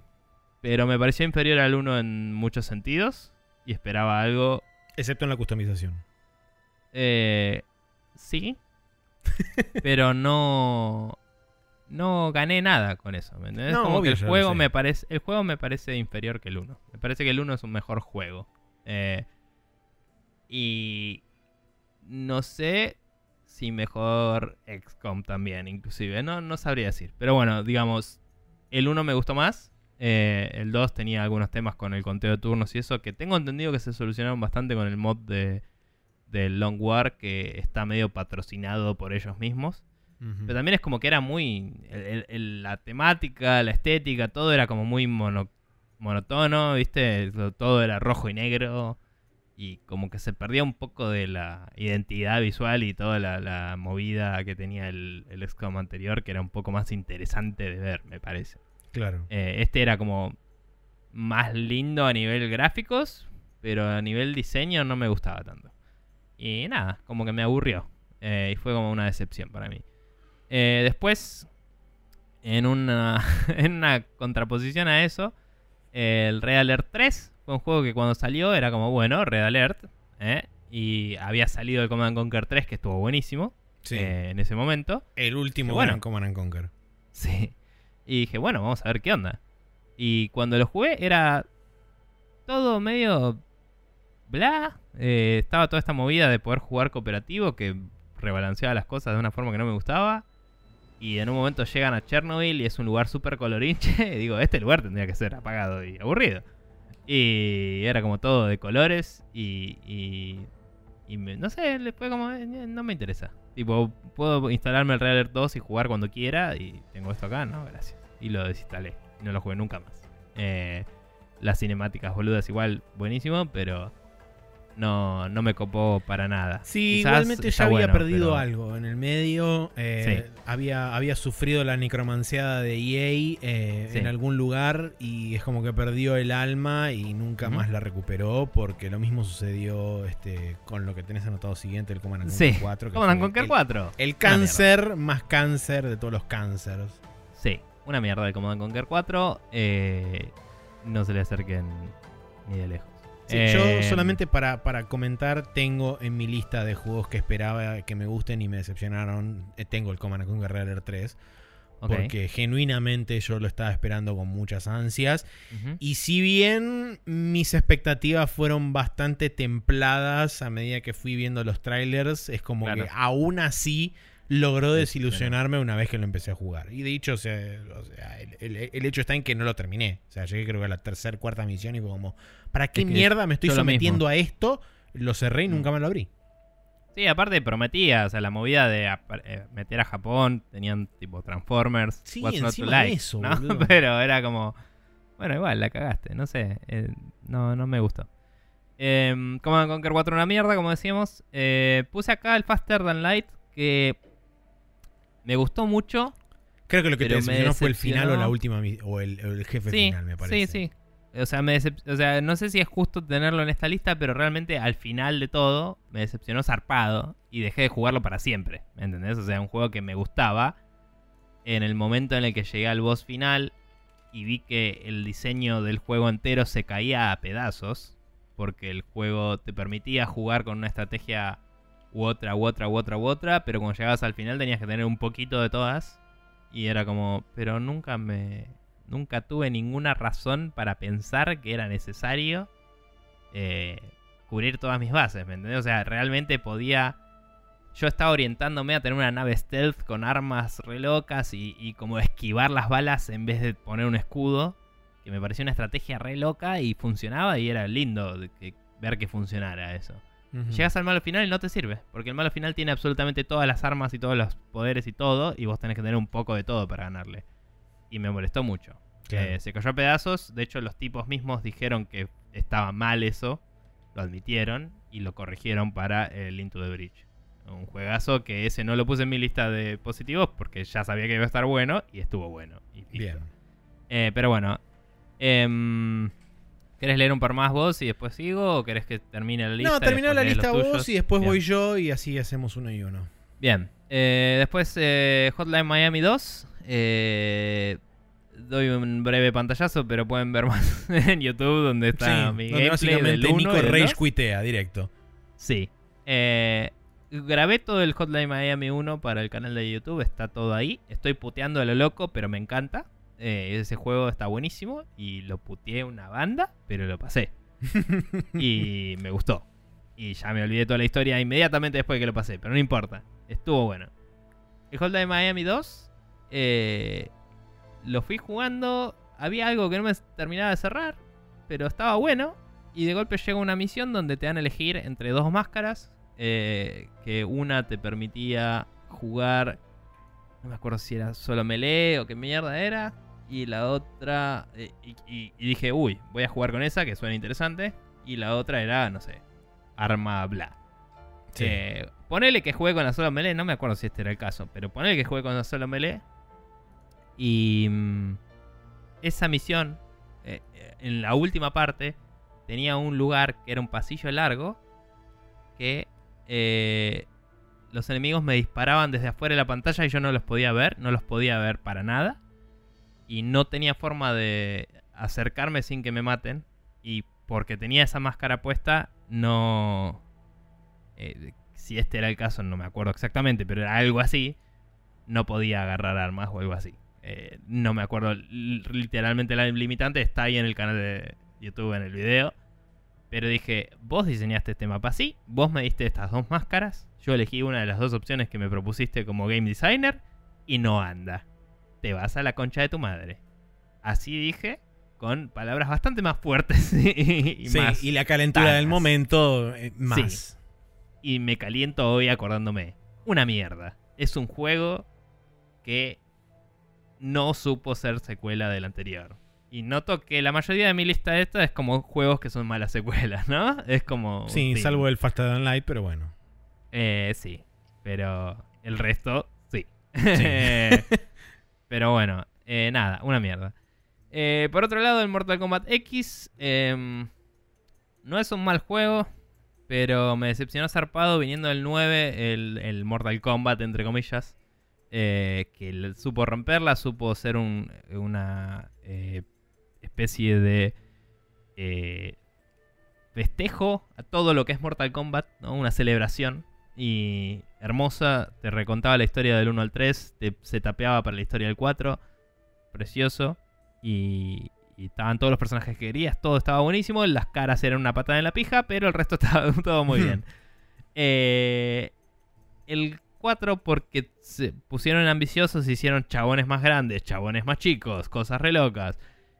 pero me pareció inferior al 1 en muchos sentidos y esperaba algo. Excepto en la customización. Eh, sí, pero no. No gané nada con eso. ¿me? No, Como obvio, que ya el juego me parece. El juego me parece inferior que el 1. Me parece que el 1 es un mejor juego. Eh, y no sé si mejor XCOM también, inclusive. No, no sabría decir. Pero bueno, digamos, el 1 me gustó más. Eh, el 2 tenía algunos temas con el conteo de turnos y eso que tengo entendido que se solucionaron bastante con el mod de, del Long War que está medio patrocinado por ellos mismos. Pero también es como que era muy. el- el- el- la temática, la estética, todo era como muy mono- monotono, ¿viste? Todo era rojo y negro. Y como que se perdía un poco de la identidad visual y toda la, la movida que tenía el, el XCOM anterior, que era un poco más interesante de ver, me parece. Claro. Eh, este era como más lindo a nivel gráficos, pero a nivel diseño no me gustaba tanto. Y nada, como que me aburrió. Eh, y fue como una decepción para mí. Eh, después, en una, en una contraposición a eso, el Red Alert 3 fue un juego que cuando salió era como, bueno, Red Alert. ¿eh? Y había salido el Command Conquer 3 que estuvo buenísimo Sí. eh, en ese momento. el último bueno. gran Command and Conquer. Sí. Y dije, bueno, vamos a ver qué onda. Y cuando lo jugué era todo medio bla. Eh, estaba toda esta movida de poder jugar cooperativo que rebalanceaba las cosas de una forma que no me gustaba. Y en un momento llegan a Chernobyl y es un lugar súper colorinche. Y digo, este lugar tendría que ser apagado y aburrido. Y era como todo de colores y, y Y me- no sé, fue como, eh, no me interesa. Tipo, puedo instalarme el Red Alert 2 y jugar cuando quiera y tengo esto acá, no, gracias. Y lo desinstalé. No lo jugué nunca más. Eh, las cinemáticas boludas igual, buenísimo, pero no, no me copó para nada. Sí, Quizás igualmente ya había bueno, perdido pero- algo en el medio. eh, había, había sufrido la necromanciada de EA eh, Sí. en algún lugar y es como que perdió el alma y nunca más la recuperó porque lo mismo sucedió este, con lo que tenés anotado siguiente, el Command and Sí, Conquer 4. que Command Conquer el- 4. El cáncer más cáncer de todos los cánceres. Sí, una mierda de Command and Conquer 4. eh, no se le acerquen ni de lejos. Sí, Eh, Yo solamente para, para comentar tengo en mi lista de juegos que esperaba que me gusten y me decepcionaron. eh, tengo el Command and Conquer Red Alert 3. ok. Porque genuinamente yo lo estaba esperando con muchas ansias. Y si bien mis expectativas fueron bastante templadas a medida que fui viendo los trailers, es como Claro. que aún así logró desilusionarme una vez que lo empecé a jugar. Y de hecho, o sea, el, el- el hecho está en que no lo terminé. O sea, llegué creo que a la tercera, cuarta misión y fue como, ¿para qué Es que mierda me estoy sometiendo a esto? Lo cerré y Mm. nunca más lo abrí. Sí, aparte prometía, o sea, la movida de eh, meter a Japón, tenían tipo Transformers, Sí, What's Not to encima Like, eso. Pero era como, bueno, igual, la cagaste, no sé, eh, no, no me gustó. Eh, Command Conquer 4 una mierda, como decíamos. Eh, puse acá el Faster Than Light, que me gustó mucho. Creo que lo que te decepcionó fue el final o la última o el, jefe Sí, final, me parece. sí, sí. O sea, me o sea, no sé si es justo tenerlo en esta lista, pero realmente al final de todo me decepcionó zarpado y dejé de jugarlo para siempre. ¿Me entendés? O sea, un juego que me gustaba. En el momento en el que llegué al boss final y vi que el diseño del juego entero se caía a pedazos, porque el juego te permitía jugar con una estrategia u otra, u otra, u otra, u otra, pero cuando llegabas al final tenías que tener un poquito de todas. Y era como, pero nunca me. Nunca tuve ninguna razón para pensar que era necesario eh, cubrir todas mis bases, ¿me entendés? O sea, realmente podía. Yo estaba orientándome a tener una nave stealth con armas re locas y, y como esquivar las balas en vez de poner un escudo. Que me pareció una estrategia re loca y funcionaba y era lindo ver que funcionara eso. Llegas al malo final y no te sirve. Porque el malo final tiene absolutamente todas las armas y todos los poderes y todo. Y vos tenés que tener un poco de todo para ganarle. Y me molestó mucho. Claro. Eh, se cayó a pedazos. De hecho, los tipos mismos dijeron que estaba mal eso. Lo admitieron y lo corrigieron para el Into the Bridge. Un juegazo que ese no lo puse en mi lista de positivos porque ya sabía que iba a estar bueno y estuvo bueno. Y. Bien. Eh, pero bueno. em, ¿Querés leer un par más vos y después sigo? ¿O querés que termine la lista? No, después la lista vos tuyos? y después Bien. voy yo y así hacemos uno y uno. Bien. Eh, después eh, Hotline Miami 2. Eh, doy un breve pantallazo, pero pueden ver más en YouTube donde está Sí, mi donde gameplay básicamente del 1 Nico Rage 2. quitea directo. Sí. Eh, grabé todo el Hotline Miami 1 para el canal de YouTube. Está todo ahí. Estoy puteando a lo loco, pero me encanta. Eh, ese juego está buenísimo. Y lo puteé una banda, pero lo pasé. y me gustó. Y ya me olvidé toda la historia inmediatamente después de que lo pasé. Pero no importa. Estuvo bueno. El Hotline Miami 2. eh, lo fui jugando. Había algo que no me terminaba de cerrar. Pero estaba bueno. Y de golpe llega una misión donde te dan a elegir entre dos máscaras. eh, que una te permitía jugar. No me acuerdo si era solo melee o qué mierda era. Y la otra. eh, y, y- y dije, uy, voy a jugar con esa que suena interesante. Y la otra era, no sé, arma bla. Sí. Eh, ponele que juegue con la solo melee, no me acuerdo si este era el caso, pero ponele que juegue con la solo melee. Y mm, esa misión, eh, en la última parte, tenía un lugar que era un pasillo largo que los enemigos me disparaban desde afuera de la pantalla y yo no los podía ver, no los podía ver para nada. Y no tenía forma de acercarme sin que me maten. Y porque tenía esa máscara puesta, no... eh, si este era el caso, no me acuerdo exactamente, pero era algo así. No podía agarrar armas o algo así. Eh, no me acuerdo literalmente la limitante, está ahí en el canal de YouTube en el video. Pero dije, vos diseñaste este mapa así, vos me diste estas dos máscaras, yo elegí una de las dos opciones que me propusiste como game designer y no anda. Te vas a la concha de tu madre. Así dije, con palabras bastante más fuertes y, y sí, más. y la calentura del momento eh, más. Sí. y me caliento hoy acordándome. Una mierda. Es un juego que no supo ser secuela del anterior. Y noto que la mayoría de mi lista de esta es como juegos que son malas secuelas, ¿no? Es como... Sí, salvo el Faster Than Light, pero bueno. Eh, sí, pero el resto, sí. Sí. pero bueno, eh, nada, una mierda. Eh, por otro lado, el Mortal Kombat X em, no es un mal juego, pero me decepcionó zarpado viniendo del 9, el, el Mortal Kombat, entre comillas, eh, que supo romperla, supo ser un- una eh, especie de eh, festejo a todo lo que es Mortal Kombat, ¿no? una celebración. Y hermosa, te recontaba la historia del 1 al 3, te, se tapeaba para la historia del 4, precioso. Y, y estaban todos los personajes que querías, todo estaba buenísimo, las caras eran una patada en la pija, pero el resto estaba todo muy bien. Eh, el 4 porque se pusieron ambiciosos, hicieron chabones más grandes, chabones más chicos, cosas re locas.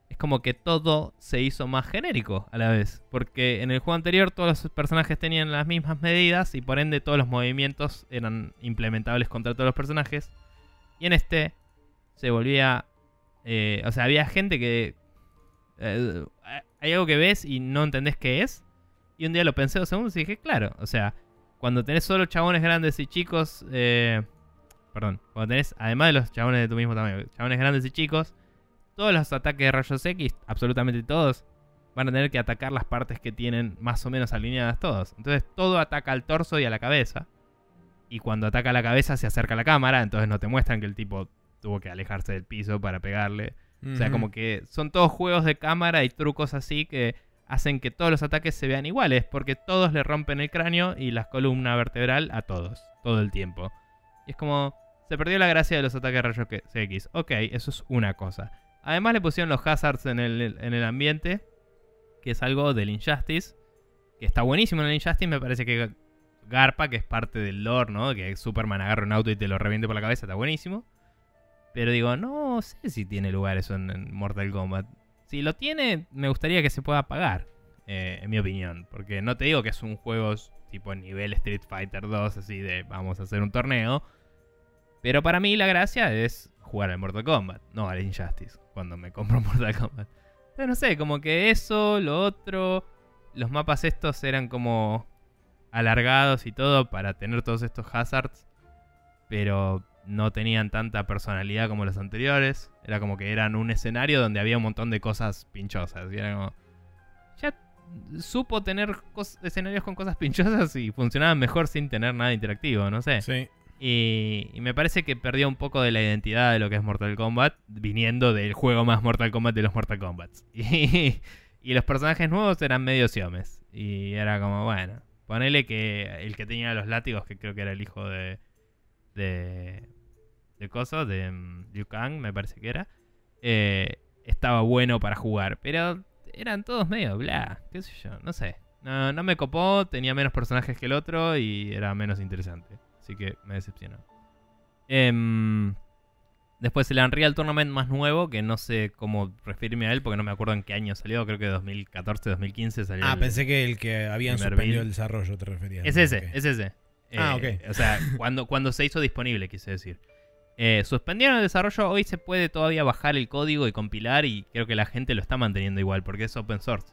Es como que todo se hizo más genérico a la vez. Porque en el juego anterior todos los personajes tenían las mismas medidas y por ende todos los movimientos eran implementables contra todos los personajes. Y en este se volvía... eh, o sea, había gente que... eh, hay algo que ves y no entendés qué es. Y un día lo pensé dos segundos y dije, claro, o sea, cuando tenés solo chabones grandes y chicos... eh, perdón, cuando tenés, además de los chabones de tu mismo tamaño, chabones grandes y chicos, todos los ataques de rayos X, absolutamente todos, van a tener que atacar las partes que tienen más o menos alineadas todos. Entonces todo ataca al torso y a la cabeza. Y cuando ataca a la cabeza se acerca a la cámara, entonces no te muestran que el tipo tuvo que alejarse del piso para pegarle. O sea, como que son todos juegos de cámara y trucos así que hacen que todos los ataques se vean iguales, porque todos le rompen el cráneo y la columna vertebral a todos, todo el tiempo. Y es como, se perdió la gracia de los ataques de rayos X. Ok, eso es una cosa. Además le pusieron los hazards en el, en el ambiente, que es algo del Injustice, que está buenísimo en el Injustice, me parece que Garpa, que es parte del lore, ¿no? Que Superman agarra un auto y te lo reviente por la cabeza, está buenísimo. Pero digo, no sé si tiene lugar eso en, Mortal Kombat. Si lo tiene, me gustaría que se pueda pagar, eh, en mi opinión. Porque no te digo que es un juego tipo nivel Street Fighter 2, así de vamos a hacer un torneo. Pero para mí la gracia es jugar al Mortal Kombat, no al Injustice, cuando me compro Mortal Kombat. Pero no sé, como que eso, lo otro, los mapas estos eran como alargados y todo para tener todos estos hazards. Pero no tenían tanta personalidad como los anteriores. Era como que eran un escenario donde había un montón de cosas pinchosas. Y era como. Ya supo tener escenarios con cosas pinchosas y funcionaban mejor sin tener nada interactivo, no sé. Sí. Y, me parece que perdió un poco de la identidad de lo que es Mortal Kombat, viniendo del juego más Mortal Kombat de los Mortal Kombats. Y, los personajes nuevos eran medio siomes. Y era como, bueno, ponele que el que tenía los látigos, que creo que era el hijo de. de. de Coso, de Liu Kang, me parece que era. eh, estaba bueno para jugar. Pero eran todos medio bla, qué sé yo, no sé. No me copó, tenía menos personajes que el otro y era menos interesante. Así que me decepcionó. Em, después el Unreal Tournament más nuevo, que no sé cómo referirme a él porque no me acuerdo en qué año salió, creo que 2014, 2015 salió. Ah, el- pensé que el que habían suspendido build. el desarrollo te referías. Es ese, es ese. Ah, Eh, ok. O sea, cuando, cuando se hizo disponible, quise decir. Eh, suspendieron el desarrollo, hoy se puede todavía bajar el código y compilar y creo que la gente lo está manteniendo igual porque es open source.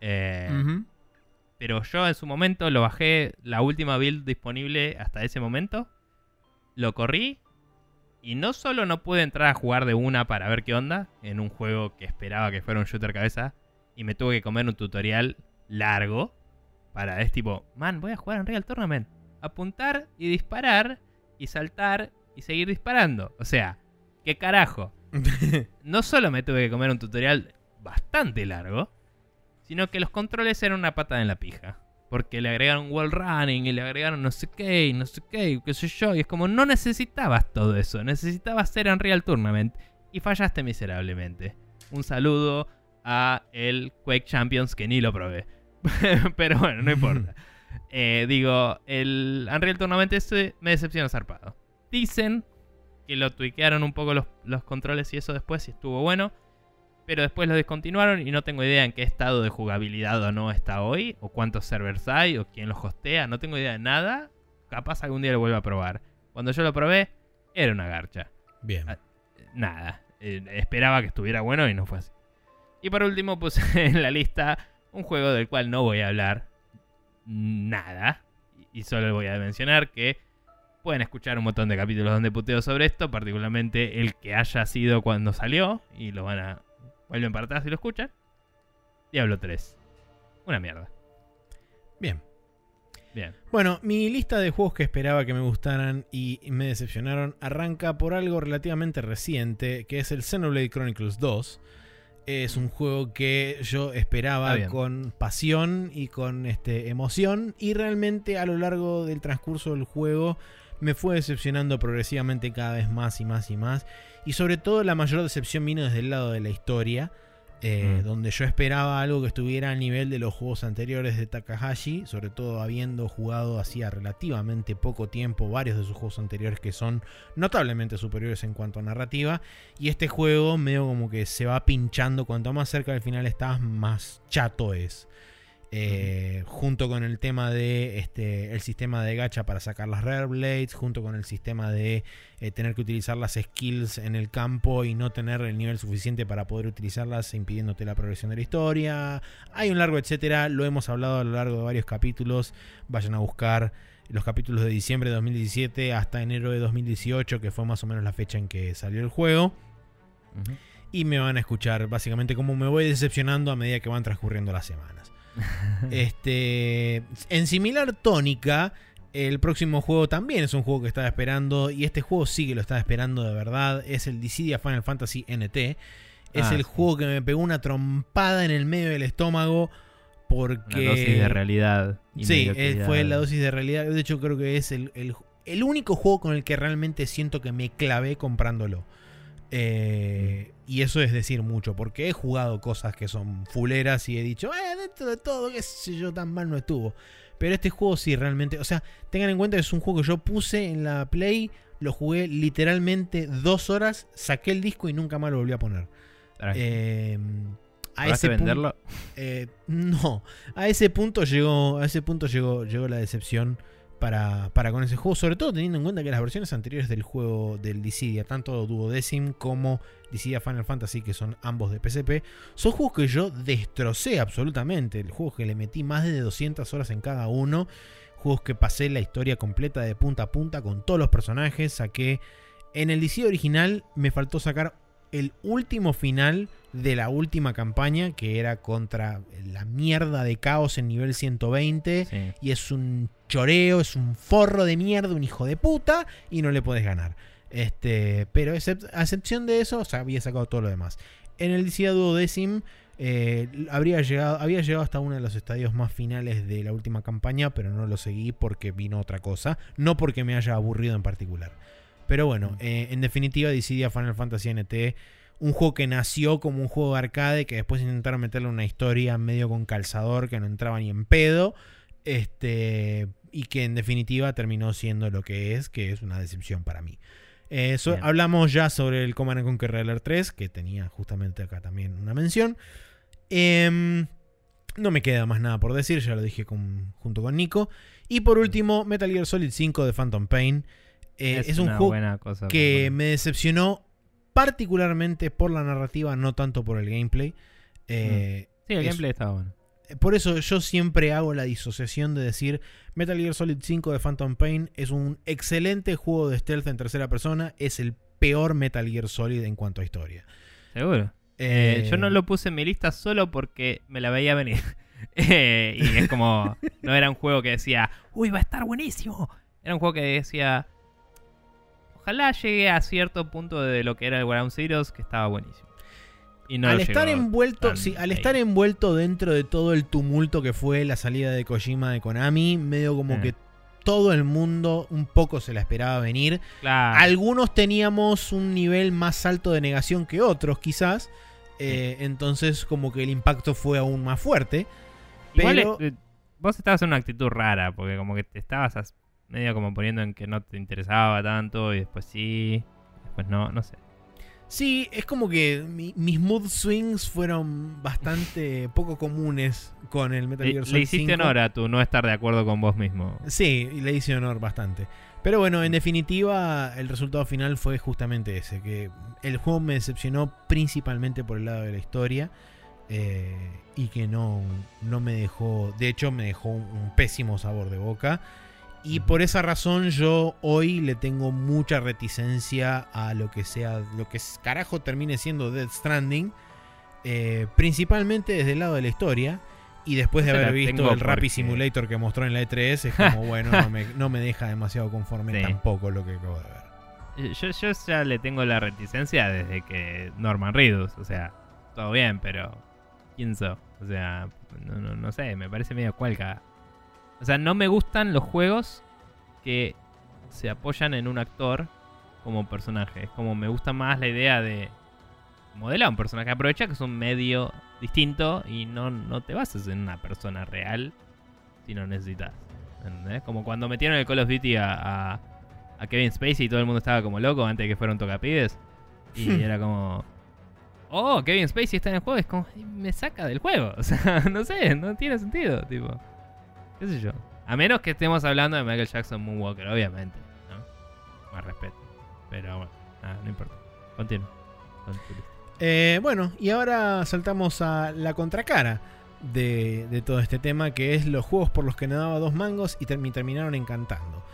Eh. Pero yo en su momento lo bajé, la última build disponible hasta ese momento. Lo corrí. Y no solo no pude entrar a jugar de una para ver qué onda. En un juego que esperaba que fuera un shooter cabeza. Y me tuve que comer un tutorial largo. Para es tipo, man, voy a jugar en Real Tournament. Apuntar y disparar. Y saltar y seguir disparando. O sea, ¿qué carajo? no solo me tuve que comer un tutorial bastante largo, sino que los controles eran una pata en la pija. Porque le agregaron wall running y le agregaron no sé qué y no sé qué y qué sé yo. Y es como, no necesitabas todo eso. Necesitabas ser Unreal Tournament. Y fallaste miserablemente. Un saludo a el Quake Champions que ni lo probé. Pero bueno, no importa. Eh, digo, el Unreal Tournament ese me decepciona zarpado. Dicen que lo tuiquearon un poco los, los controles y eso después y estuvo bueno. Pero después lo descontinuaron y no tengo idea en qué estado de jugabilidad o no está hoy, o cuántos servers hay, o quién los hostea, no tengo idea de nada. Capaz algún día lo vuelva a probar. Cuando yo lo probé, era una garcha. Bien. Ah, Nada. Eh, esperaba que estuviera bueno y no fue así. Y por último puse en la lista un juego del cual no voy a hablar nada. Y solo voy a mencionar que pueden escuchar un montón de capítulos donde puteo sobre esto, particularmente el que haya sido cuando salió, y lo van a... vuelven para atrás y lo escuchan. Diablo 3. Una mierda. Bien. Bien. Bueno, mi lista de juegos que esperaba que me gustaran y me decepcionaron arranca por algo relativamente reciente, que es el Xenoblade Chronicles 2. Es un juego que yo esperaba Ah, con pasión y con este, emoción y realmente a lo largo del transcurso del juego me fue decepcionando progresivamente cada vez más y más y más. Y sobre todo la mayor decepción vino desde el lado de la historia. eh, Mm. donde yo esperaba algo que estuviera al nivel de los juegos anteriores de Takahashi, sobre todo habiendo jugado hacía relativamente poco tiempo varios de sus juegos anteriores que son notablemente superiores en cuanto a narrativa, y este juego medio como que se va pinchando, cuanto más cerca del final estás, más chato es. Eh, junto con el tema de este, el sistema de gacha para sacar las Rare Blades, junto con el sistema de eh, tener que utilizar las skills en el campo y no tener el nivel suficiente para poder utilizarlas, impidiéndote la progresión de la historia. Hay un largo etcétera, lo hemos hablado a lo largo de varios capítulos. Vayan a buscar los capítulos de diciembre de 2017 hasta enero de 2018, que fue más o menos la fecha en que salió el juego. Y me van a escuchar básicamente cómo me voy decepcionando a medida que van transcurriendo las semanas. Este, en similar tónica, el próximo juego también es un juego que estaba esperando y este juego sí que lo estaba esperando de verdad. Es el Dissidia Final Fantasy NT. Es Ah, el sí. juego que me pegó una trompada en el medio del estómago porque... Una dosis de realidad. Sí, eh, fue la dosis de realidad. De hecho, creo que es el, el- el único juego con el que realmente siento que me clavé comprándolo. Eh, y eso es decir mucho, porque he jugado cosas que son fuleras y he dicho, eh, dentro de todo, qué sé yo, tan mal no estuvo. Pero este juego sí, realmente, o sea, tengan en cuenta que es un juego que yo puse en la Play, lo jugué literalmente dos horas, saqué el disco y nunca más lo volví a poner. Tranqui. Eh, a ¿Probaste ese venderlo? eh, no, a ese punto llegó, a ese punto llegó, llegó la decepción para, para con ese juego, sobre todo teniendo en cuenta que las versiones anteriores del juego del Dissidia, tanto Duodecim como Dissidia Final Fantasy, que son ambos de PSP, son juegos que yo destrocé absolutamente, el juego que le metí más de 200 horas en cada uno, juegos que pasé la historia completa de punta a punta con todos los personajes, saqué en el Dissidia original me faltó sacar el último final de la última campaña, que era contra la mierda de caos en nivel 120. Sí. Y es un choreo, es un forro de mierda, un hijo de puta, y no le puedes ganar. Este, pero a excepción de eso, o sea, había sacado todo lo demás. En el DCA Duodecim eh, habría llegado, había llegado hasta uno de los estadios más finales de la última campaña, pero no lo seguí porque vino otra cosa, no porque me haya aburrido en particular. Pero bueno, eh, en definitiva, Dissidia Final Fantasy NT, un juego que nació como un juego de arcade, que después intentaron meterle una historia medio con calzador que no entraba ni en pedo, este, y que en definitiva terminó siendo lo que es, que es una decepción para mí. Eh, so- hablamos ya sobre el Command and Conquer Realer 3, que tenía justamente acá también una mención. Em, no me queda más nada por decir, ya lo dije con- junto con Nico. Y por último, Metal Gear Solid 5 de Phantom Pain. Eh, es, un juego cosa. que me decepcionó particularmente por la narrativa, no tanto por el gameplay. Eh, bueno. Sí, el es- gameplay estaba bueno. Por eso yo siempre hago la disociación de decir Metal Gear Solid 5 de Phantom Pain es un excelente juego de stealth en tercera persona, es el peor Metal Gear Solid en cuanto a historia. Seguro. Eh, Eh, yo no lo puse en mi lista solo porque me la veía venir. Eh, y es como. No era un juego que decía, uy, va a estar buenísimo. Era un juego que decía. Ojalá llegue a cierto punto de lo que era el Ground Zeroes, que estaba buenísimo. Y no al estar envuelto, sí, al ahí. estar envuelto dentro de todo el tumulto que fue la salida de Kojima de Konami, medio como Eh. que todo el mundo un poco se la esperaba venir. Claro. Algunos teníamos un nivel más alto de negación que otros, quizás. Eh, entonces, como que el impacto fue aún más fuerte. Igual pero- eh, vos estabas en una actitud rara, porque como que te estabas as- medio como poniendo en que no te interesaba tanto y después sí, después no, no sé. Sí, es como que mi- mis mood swings fueron bastante poco comunes con el Metal Le, Gear le Solid hiciste 5. honor a tu no estar de acuerdo con vos mismo. Sí, le hice honor bastante. Pero bueno, en definitiva, el resultado final fue justamente ese, que el juego me decepcionó principalmente por el lado de la historia eh, y que no, no me dejó, de hecho me dejó un, un pésimo sabor de boca. Y por esa razón yo hoy le tengo mucha reticencia a lo que sea, lo que carajo termine siendo Death Stranding, eh, principalmente desde el lado de la historia. Y después de haber visto el porque- Simulator que mostró en la E3, es como, bueno, no me, no me deja demasiado conforme Sí. tampoco lo que acabo de ver. Eh, Yo, yo ya le tengo la reticencia desde que Norman Reedus. O sea, todo bien, pero. ¿Quién sos? O sea, no, no, no sé, me parece medio cualca. O sea, no me gustan los juegos que se apoyan en un actor como personaje. Es como me gusta más la idea de modelar un personaje. Aprovecha que es un medio distinto y no, no te bases en una persona real si no necesitas. ¿Entendés? Como cuando metieron el Call of Duty a, a, a Kevin Spacey y todo el mundo estaba como loco antes de que fuera un tocapides. Y era como. Oh, Kevin Spacey está en el juego. Es como. "Ay, Me saca del juego. O sea, no sé, no tiene sentido. Tipo. ¿Qué sé yo? A menos que estemos hablando de Michael Jackson Moonwalker, obviamente. ¿no? Más respeto. Pero bueno, nada, no importa. Continúa. Eh, bueno, y ahora saltamos a la contracara de, de todo este tema, que es los juegos por los que nadaba dos mangos y ter- me terminaron encantando.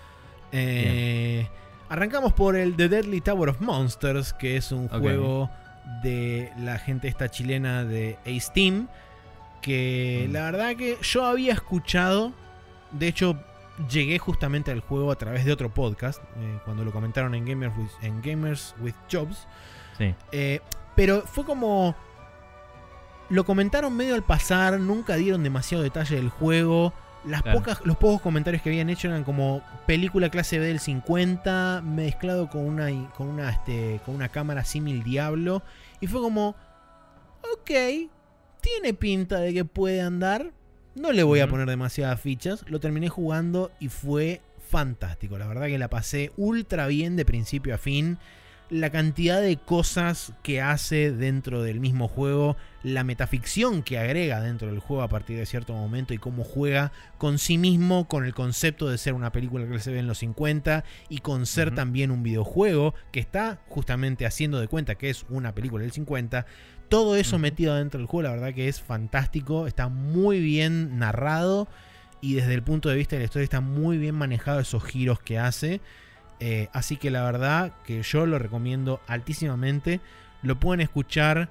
Eh, arrancamos por el The Deadly Tower of Monsters, que es un juego de la gente esta chilena de Ace Team, que Mm. la verdad que yo había escuchado, de hecho llegué justamente al juego a través de otro podcast, eh, cuando lo comentaron en Gamers with, en Gamers with Jobs. Sí. Eh, pero fue como. Lo comentaron medio al pasar, nunca dieron demasiado detalle del juego. Las Claro. pocas, los pocos comentarios que habían hecho eran como película clase B del 50, mezclado con una, con una, este, con una cámara símil Diablo. Y fue como, ok, tiene pinta de que puede andar. No le voy a poner demasiadas fichas. Lo terminé jugando y fue fantástico. La verdad que la pasé ultra bien de principio a fin la cantidad de cosas que hace dentro del mismo juego, la metaficción que agrega dentro del juego a partir de cierto momento y cómo juega con sí mismo, con el concepto de ser una película que se ve en los 50 y con ser también un videojuego que está justamente haciendo de cuenta que es una película del 50. Todo eso metido dentro del juego, la verdad que es fantástico, está muy bien narrado y desde el punto de vista de la historia está muy bien manejado esos giros que hace. Eh, así que la verdad que yo lo recomiendo altísimamente. Lo pueden escuchar.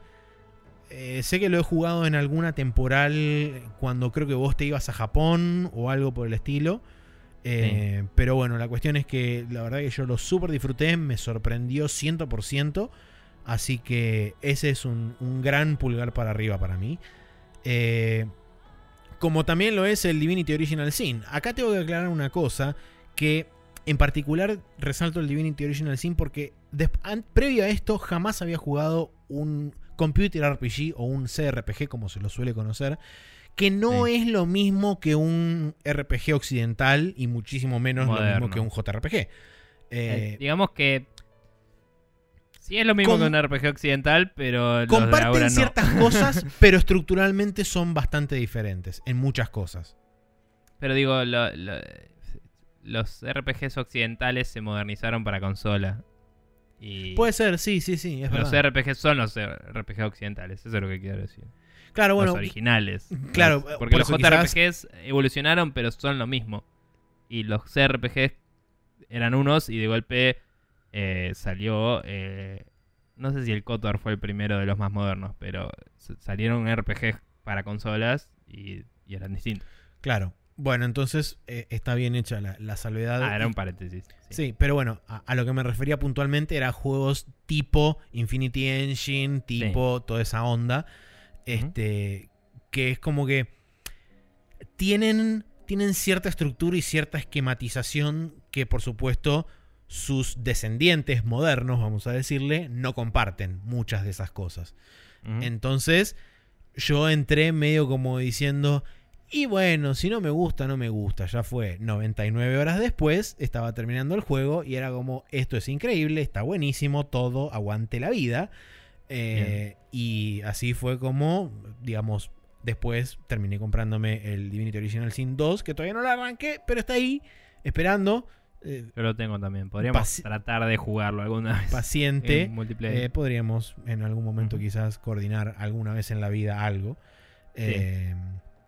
eh, sé que lo he jugado en alguna temporal cuando creo que vos te ibas a Japón o algo por el estilo. Eh, Pero bueno, la cuestión es que la verdad que yo lo súper disfruté, me sorprendió 100%. Así que ese es un, un gran pulgar para arriba para mí. Eh, como también lo es el Divinity Original Sin. Acá tengo que aclarar una cosa que en particular resalto el Divinity Original Sin porque previo a esto jamás había jugado un Computer RPG o un CRPG como se lo suele conocer, que no Sí. es lo mismo que un RPG occidental y muchísimo menos lo mismo que un JRPG. Eh, Eh, digamos que. Sí, es lo mismo Com- que un RPG occidental, pero. comparten ahora no. ciertas cosas, pero estructuralmente son bastante diferentes en muchas cosas. Pero digo, lo- lo- los RPGs occidentales se modernizaron para consola. Y Puede ser, sí, sí, sí, es los verdad. RPGs son los RPG occidentales, eso es lo que quiero decir. Claro, bueno, los originales. claro, Los- porque por los JRPGs evolucionaron, pero son lo mismo. Y los CRPGs eran unos y de golpe eh, salió. eh, no sé si el KOTOR fue el primero de los más modernos, pero salieron RPGs para consolas y, y eran distintos. claro. Bueno, entonces eh, está bien hecha la, la salvedad. Ah, era un paréntesis. sí. Sí, pero bueno, a, a lo que me refería puntualmente era juegos tipo Infinity Engine, tipo toda esa onda. Este. Que es como que. Tienen. Tienen cierta estructura y cierta esquematización que, por supuesto, sus descendientes modernos, vamos a decirle, no comparten muchas de esas cosas. Entonces, yo entré medio como diciendo. Y bueno, si no me gusta, no me gusta. Ya fue 99 horas después, estaba terminando el juego y era como, esto es increíble, está buenísimo, todo, aguante la vida. Eh, y así fue como, digamos, después terminé comprándome el Divinity Original Sin 2, que todavía no lo arranqué, pero está ahí, esperando. Eh, Yo lo tengo también. Podríamos tratar de jugarlo alguna vez. paciente. en multiplayer. Eh, podríamos en algún momento quizás coordinar alguna vez en la vida algo. Eh,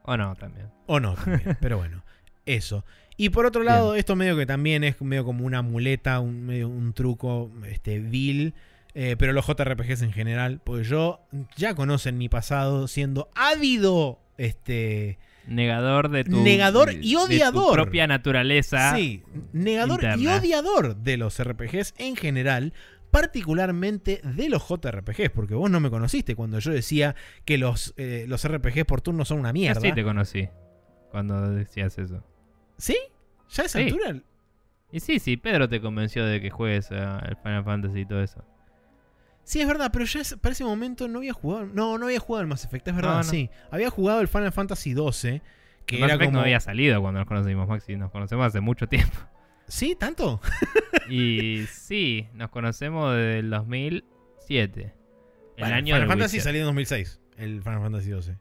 o no, también. o no, también, pero bueno, eso. Y por otro lado, esto medio que también es medio como una muleta, un, medio un truco este, vil. eh, pero los JRPGs en general, pues yo ya conocen mi pasado siendo ávido este, Negador de tu. Negador y de tu odiador. propia naturaleza. Sí, negador y odiador de los RPGs en general, particularmente de los JRPGs, porque vos no me conociste cuando yo decía que los, eh, los RPGs por turno son una Yo mierda. sí te conocí. Cuando decías eso. ¿Sí? ¿Ya a esa Sí. altura? Y sí, sí, Pedro te convenció de que juegues a el Final Fantasy y todo eso. Sí, es verdad, pero es- para ese momento no había jugado. No, no había jugado el Mass Effect, es verdad, No, no. sí. Había jugado el Final Fantasy XII, que El Mass era Effect como. no había salido cuando nos conocimos, Maxi. Nos conocemos hace mucho tiempo. ¿Sí? ¿Tanto? Y sí, nos conocemos desde el 2007. El año Final Fantasy Witcher. salió en 2006, el Final Fantasy XII.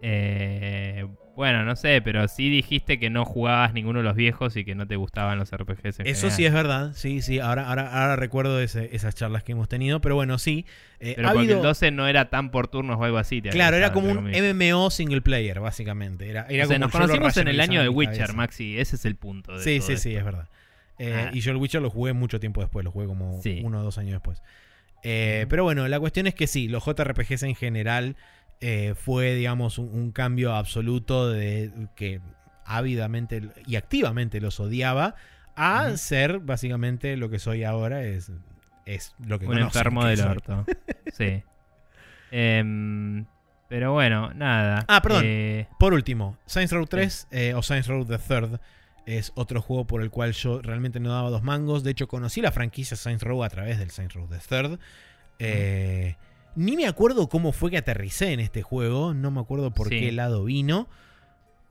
Eh, bueno, no sé, pero sí dijiste que no jugabas ninguno de los viejos y que no te gustaban los RPGs. en Eso sí es verdad, sí, sí. Ahora, ahora, ahora recuerdo ese- esas charlas que hemos tenido, pero bueno, sí. eh, Pero ha porque habido- el 12 no era tan por turnos o algo así. te Claro, era como un. MMO single player, básicamente. Era, era O sea, como nos conocimos en el año de Witcher. Maxi. Ese es el punto. De Sí, todo sí, sí, es verdad. Eh, Ah. Y yo el Witcher lo jugué mucho tiempo después, lo jugué como Sí. uno o dos años después. Eh, pero bueno, la cuestión es que sí, los JRPGs en general eh, fue, digamos, un, un cambio absoluto de que ávidamente y activamente los odiaba a ser básicamente lo que soy ahora, es, es lo que Un conocen enfermo que del soy. orto. Sí. Em, pero bueno, nada. Ah, perdón. Eh, Por último, Saints Row 3 eh, o Saints Row the Third es otro juego por el cual yo realmente no daba dos mangos. De hecho, conocí la franquicia Saints Row a través del Saints Row the Third. Eh, Ni me acuerdo cómo fue que aterricé en este juego. No me acuerdo por Sí. qué lado vino.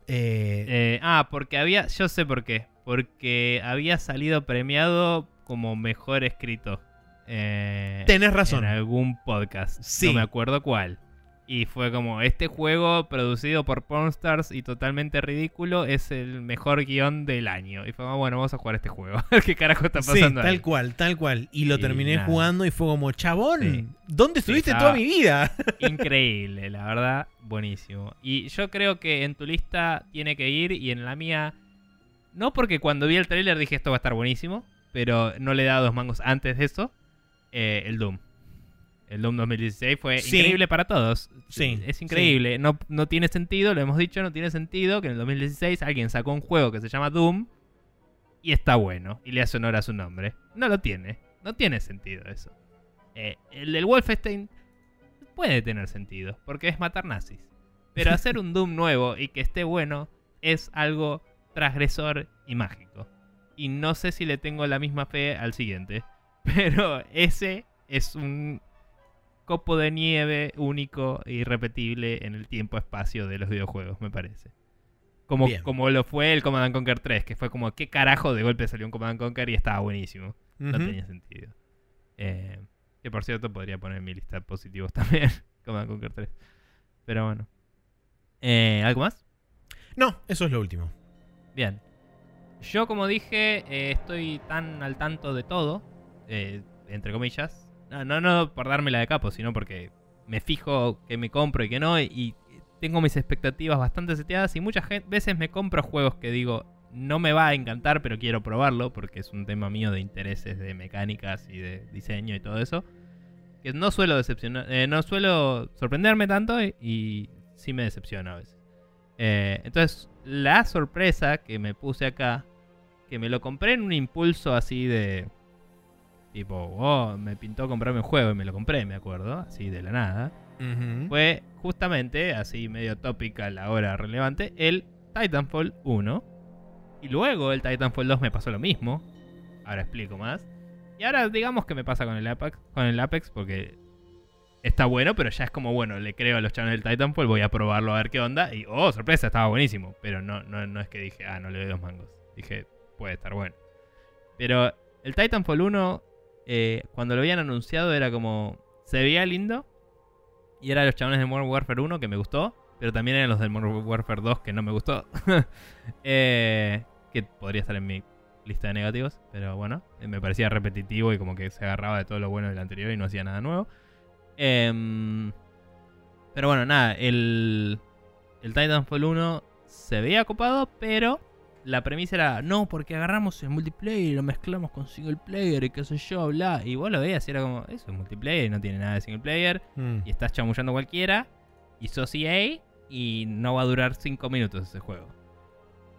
Eh, eh, ah, porque había. Yo sé por qué. Porque había salido premiado como mejor escrito. eh, tenés razón. En algún podcast. Sí. No me acuerdo cuál. Y fue como, este juego producido por Pornstars y totalmente ridículo es el mejor guion del año. Y fue como, bueno, vamos a jugar este juego. ¿Qué carajo está Sí, pasando? tal ahí? cual, tal cual. Y lo Y terminé nada. jugando y fue como, chabón, Sí. ¿dónde estuviste toda mi vida? Increíble, la verdad, buenísimo. Y yo creo que en tu lista tiene que ir y en la mía, no porque cuando vi el tráiler dije esto va a estar buenísimo, pero no le he dado dos mangos antes de eso, eh, el Doom. El Doom 2016 fue Sí. increíble para todos. Sí, Es increíble. No, no tiene sentido, lo hemos dicho, no tiene sentido que en el 2016 alguien sacó un juego que se llama Doom y está bueno y le hace honor a su nombre. No lo tiene. No tiene sentido eso. Eh, el del Wolfenstein puede tener sentido porque es matar nazis. Pero hacer un Doom nuevo y que esté bueno es algo transgresor y mágico. Y no sé si le tengo la misma fe al siguiente. Pero ese es un copo de nieve único e irrepetible en el tiempo-espacio de los videojuegos, me parece. Como, Bien. como lo fue el Command and Conquer 3, que fue como, ¿qué carajo de golpe salió un Command and Conquer y estaba buenísimo? No tenía sentido. Eh, que por cierto podría poner en mi lista de positivos también, Command and Conquer 3. Pero bueno. Eh, ¿Algo más? No, eso es lo último. Bien. Yo, como dije, eh, estoy tan al tanto de todo, eh, entre comillas. No, no, no por dármela de capo, sino porque me fijo que me compro y que no, y, tengo mis expectativas bastante seteadas y muchas veces me compro juegos que digo, no me va a encantar, pero quiero probarlo, porque es un tema mío de intereses, de mecánicas y de diseño y todo eso. Que no suelo decepcionar, eh, no suelo sorprenderme tanto y, y sí me decepciona a veces. Eh, entonces, la sorpresa que me puse acá, que me lo compré en un impulso así de. Tipo, oh, me pintó comprarme un juego y me lo compré, me acuerdo, así de la nada. Fue justamente, así medio topical, ahora relevante, el Titanfall 1. Y luego el Titanfall 2 me pasó lo mismo. Ahora explico más. Y ahora digamos que me pasa con el Apex, con el Apex porque está bueno, pero ya es como, bueno, le creo a los channels del Titanfall, voy a probarlo a ver qué onda. Y, oh, sorpresa, estaba buenísimo. Pero no, no, no es que dije, ah, no le doy dos mangos. Dije, puede estar bueno. Pero el Titanfall 1, eh, cuando lo habían anunciado, era como, se veía lindo. Y era los chabones de Modern Warfare 1 que me gustó. Pero también eran los del Modern Warfare 2 que no me gustó. Eh, que podría estar en mi lista de negativos. Pero bueno, eh, me parecía repetitivo y como que se agarraba de todo lo bueno del anterior y no hacía nada nuevo. Em, pero bueno, nada, el, el Titanfall 1 se veía copado, pero la premisa era, no, porque agarramos el multiplayer y lo mezclamos con single player y qué sé yo, bla. Y vos lo veías y era como, eso es multiplayer, no tiene nada de single player. Mm. Y estás chamullando cualquiera. Y sos EA y no va a durar 5 minutos ese juego.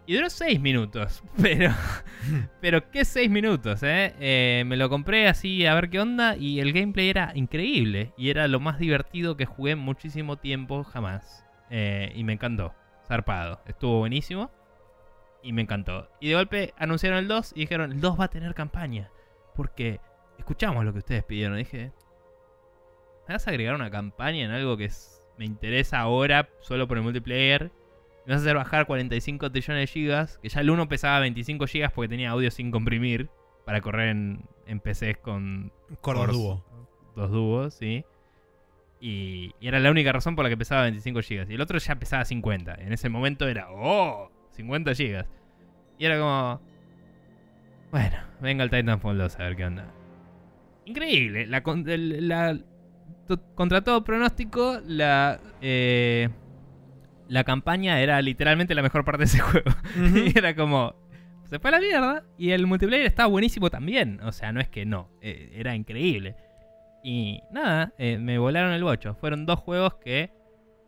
Y duró 6 minutos, pero... pero qué 6 minutos, ¿eh? ¿eh? Me lo compré así a ver qué onda y el gameplay era increíble. Y era lo más divertido que jugué muchísimo tiempo jamás. Eh, y me encantó. Zarpado. Estuvo buenísimo. Y me encantó. Y de golpe anunciaron el 2 y dijeron, el 2 va a tener campaña. Porque escuchamos lo que ustedes pidieron. dije, ¿me vas a agregar una campaña en algo que es- me interesa ahora solo por el multiplayer? Me vas a hacer bajar 45 trillones de gigas. Que ya el 1 pesaba 25 gigas porque tenía audio sin comprimir. Para correr en, en PCs con Cordos Cores. dúo. dos dúos, sí. Y, y era la única razón por la que pesaba 25 gigas. Y el otro ya pesaba 50. En ese momento era, ¡oh! 50 gigas. Y era como... Bueno, venga el Titanfall 2 a ver qué onda. Increíble. La, la- contra todo pronóstico, la... eh, la campaña era literalmente la mejor parte de ese juego. Y era como. Se fue a la mierda. Y el multiplayer estaba buenísimo también. O sea, no es que no. eh, era increíble. Y nada, eh, me volaron el bocho. Fueron dos juegos que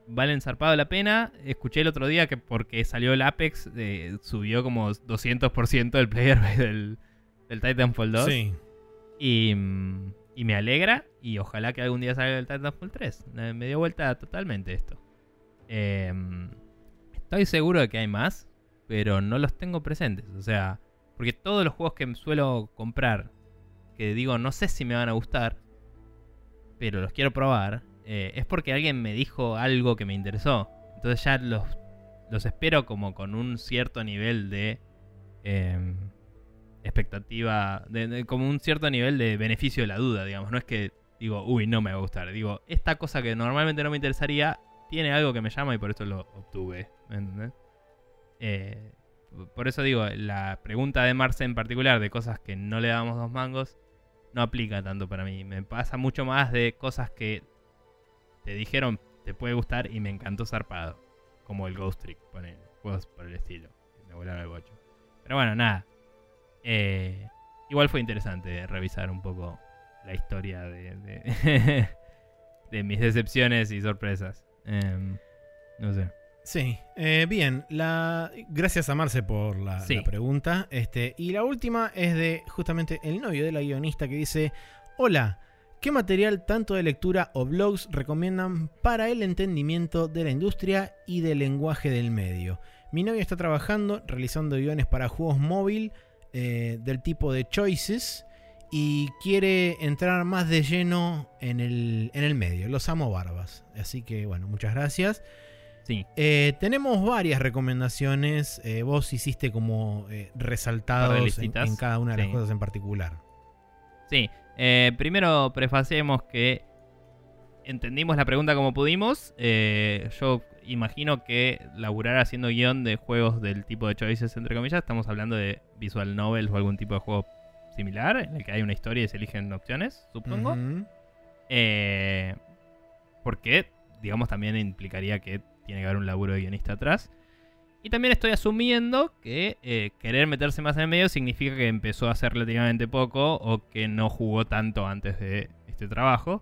valen zarpado la pena. Escuché el otro día que porque salió el Apex, eh, subió como 200% el player del, del Titanfall 2. Sí. Y, mm, y me alegra. Y ojalá que algún día salga el Titanfall 3. Eh, Me dio vuelta totalmente esto. Eh, estoy seguro de que hay más. Pero no los tengo presentes. O sea, porque todos los juegos que suelo comprar. Que digo, no sé si me van a gustar. Pero los quiero probar. Eh, es porque alguien me dijo algo que me interesó. Entonces ya los, los espero como con un cierto nivel de... em, expectativa, de- como un cierto nivel de beneficio de la duda, digamos. No es que digo, uy, no me va a gustar. Digo, esta cosa que normalmente no me interesaría, tiene algo que me llama y por eso lo obtuve. ¿me entendés? Eh, por eso digo, la pregunta de Marce en particular, de cosas que no le damos dos mangos, no aplica tanto para mí. Me pasa mucho más de cosas que te dijeron te puede gustar y me encantó zarpado. Como el Ghost Trick, juegos por el estilo. Me volaron el bocho. Pero bueno, nada. Eh, igual fue interesante revisar un poco la historia de, de, de mis decepciones y sorpresas. Em, no sé. Sí, eh, bien, la... gracias a Marce por la, Sí. la pregunta. Este, y la última es de justamente el novio de la guionista que dice, hola, ¿qué material tanto de lectura o blogs recomiendan para el entendimiento de la industria y del lenguaje del medio? Mi novio está trabajando, realizando guiones para juegos móvil eh, del tipo de Choices y quiere entrar más de lleno en el, en el medio. Los amo barbas. Así que bueno, muchas gracias. Sí. Eh, tenemos varias recomendaciones. eh, vos hiciste como resaltados en, cada una de las cosas en particular. Sí, eh, primero prefacemos que entendimos la pregunta como pudimos. Eh, yo imagino que laburar haciendo guion de juegos del tipo de choices, entre comillas, estamos hablando de visual novels o algún tipo de juego similar, en el que hay una historia y se eligen opciones, supongo. Eh, porque, digamos, también implicaría que tiene que haber un laburo de guionista atrás. Y también estoy asumiendo que eh, querer meterse más en el medio significa que empezó a hacer relativamente poco o que no jugó tanto antes de este trabajo.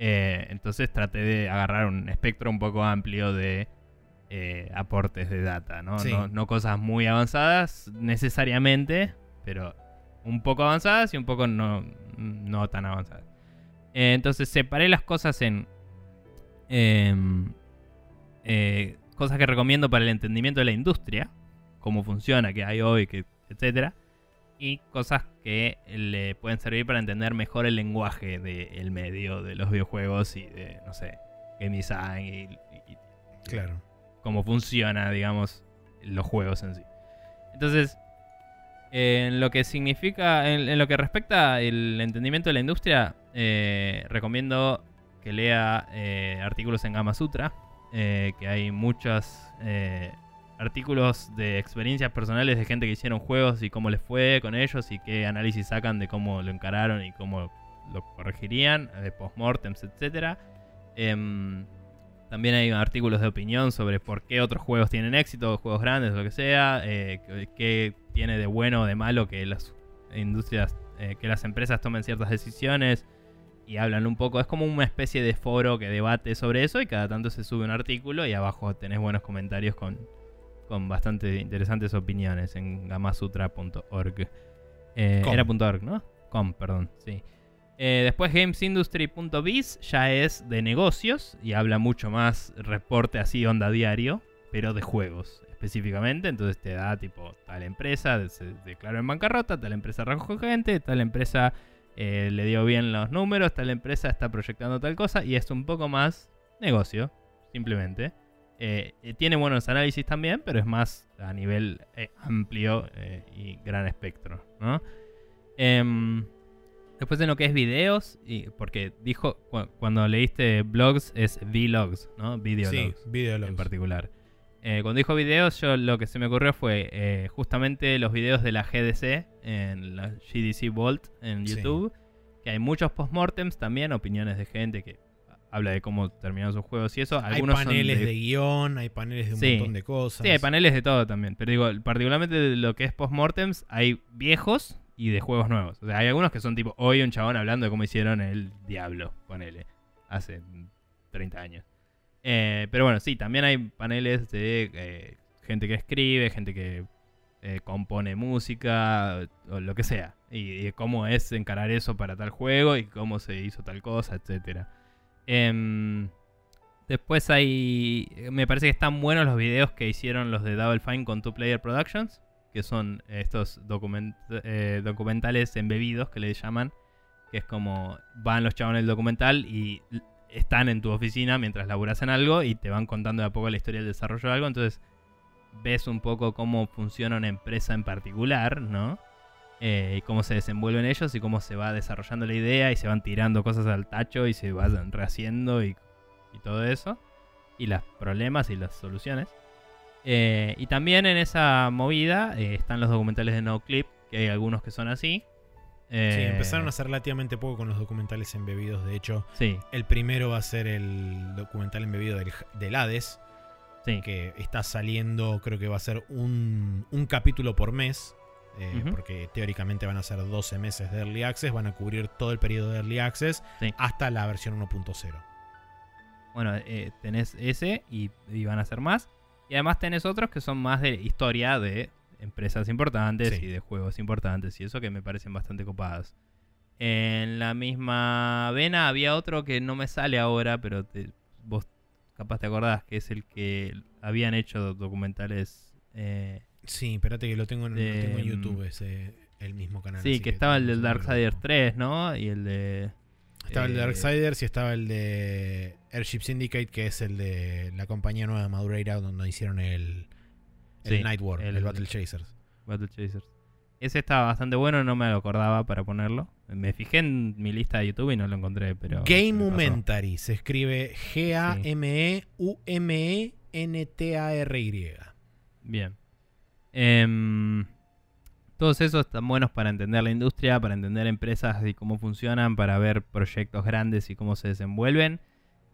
Eh, entonces traté de agarrar un espectro un poco amplio de eh, aportes de data, ¿no? Sí. ¿no? no cosas muy avanzadas necesariamente, pero un poco avanzadas y un poco no, no tan avanzadas. Eh, entonces separé las cosas en em, eh, cosas que recomiendo para el entendimiento de la industria, cómo funciona, qué hay hoy, que, etcétera, y cosas que le pueden servir para entender mejor el lenguaje del medio de los videojuegos y de, no sé, game design y, y- Claro. cómo funciona, digamos, los juegos en sí. Entonces, en lo que significa, en, en lo que respecta el entendimiento de la industria, eh, recomiendo que lea eh, artículos en Gama Sutra, eh, que hay muchos eh, artículos de experiencias personales de gente que hicieron juegos y cómo les fue con ellos y qué análisis sacan de cómo lo encararon y cómo lo corregirían, de postmortems, etcétera. Em, también hay artículos de opinión sobre por qué otros juegos tienen éxito, juegos grandes lo que sea, eh, qué- tiene de bueno o de malo que las industrias, eh, que las empresas tomen ciertas decisiones y hablan un poco. Es como una especie de foro que debate sobre eso y cada tanto se sube un artículo y abajo tenés buenos comentarios con, con bastante interesantes opiniones en gamasutra.org. Eh, era .org, ¿no? Com, perdón, sí. Eh, después gamesindustry.biz ya es de negocios y habla mucho más reporte así onda diario, pero de juegos específicamente. Entonces te da tipo tal empresa se declaró en bancarrota, tal empresa recogió gente, tal empresa eh, le dio bien los números, tal empresa está proyectando tal cosa y es un poco más negocio, simplemente. Eh, eh, tiene buenos análisis también, pero es más a nivel eh, amplio y gran espectro, ¿no? Em, después en lo que es videos, y porque dijo cu- cuando leíste blogs es vlogs, ¿no? Sí, Videologs videologs. en particular. Eh, cuando dijo videos, yo lo que se me ocurrió fue eh, justamente los videos de la GDC en la GDC Vault en Sí. YouTube. Que hay muchos postmortems también, opiniones de gente que habla de cómo terminaron sus juegos y eso. Hay son paneles de... de- guion, hay paneles de un Sí. montón de cosas. Sí, hay paneles de todo también. Pero digo, particularmente de lo que es postmortems, hay viejos y de juegos nuevos. O sea, hay algunos que son tipo hoy un chabón hablando de cómo hicieron el Diablo, ponele, hace mm, 30 años. Eh, pero bueno, sí, también hay paneles de eh, gente que escribe, gente que eh, compone música, o lo que sea. Y, cómo es encarar eso para tal juego y cómo se hizo tal cosa, etcétera. Em, Después hay. Me parece que están buenos los videos que hicieron los de Double Fine con Two Player Productions. Que son estos document- documentales embebidos que le llaman. Que es como van los chavos en el documental y están en tu oficina mientras laburas en algo y te van contando de a poco la historia del desarrollo de algo. Entonces ves un poco cómo funciona una empresa en particular, ¿no? Eh, y cómo se desenvuelven ellos y cómo se va desarrollando la idea y se van tirando cosas al tacho y se van rehaciendo y y todo eso. Y los problemas y las soluciones. Eh, y también en esa movida eh, están los documentales de NoClip, que hay algunos que son así. Sí, Eh, empezaron a hacer relativamente poco con los documentales embebidos. De hecho, Sí, el primero va a ser el documental embebido del, del Hades, sí. que está saliendo, creo que va a ser un, un capítulo por mes. eh. Porque teóricamente van a ser 12 meses de Early Access, van a cubrir todo el periodo de Early Access Sí. hasta la versión 1.0. Bueno, eh, tenés ese y, y van a ser más. Y además tenés otros que son más de historia de empresas importantes Sí. y de juegos importantes y eso que me parecen bastante copados. En la misma vena había otro que no me sale ahora, pero te- vos capaz te acordás, que es el que habían hecho documentales. eh, Sí, espérate que lo tengo en, lo De, tengo en mm, YouTube, ese, el mismo canal. sí, que estaba el del Darksiders verlo. 3, ¿no? Y el de... Estaba el de eh, Darksiders y estaba el de Airship Syndicate, que es el de la compañía nueva de Madureira, donde hicieron el, el Sí, Night War, el, el- Battle Chasers. Battle Chasers. Ese estaba bastante bueno, no me lo acordaba para ponerlo. Me fijé en mi lista de YouTube y no lo encontré, pero... Gamementary se escribe G-A-M-E-U-M-E-N-T-A-R-Y. Bien. Em, todos esos están buenos para entender la industria, para entender empresas y cómo funcionan, para ver proyectos grandes y cómo se desenvuelven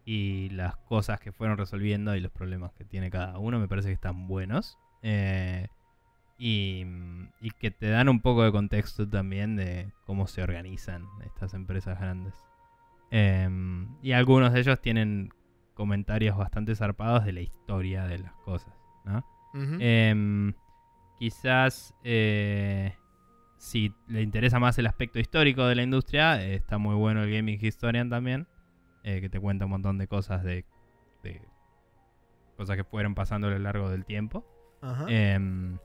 y las cosas que fueron resolviendo y los problemas que tiene cada uno. Me parece que están buenos. Eh, y, y que te dan un poco de contexto también de cómo se organizan estas empresas grandes. Em, y algunos de ellos tienen comentarios bastante zarpados de la historia de las cosas. Em, quizás eh, si le interesa más el aspecto histórico de la industria, eh, está muy bueno el Gaming Historian también, que te cuenta un montón de cosas de, de cosas que fueron pasando a lo largo del tiempo. Ajá. Em,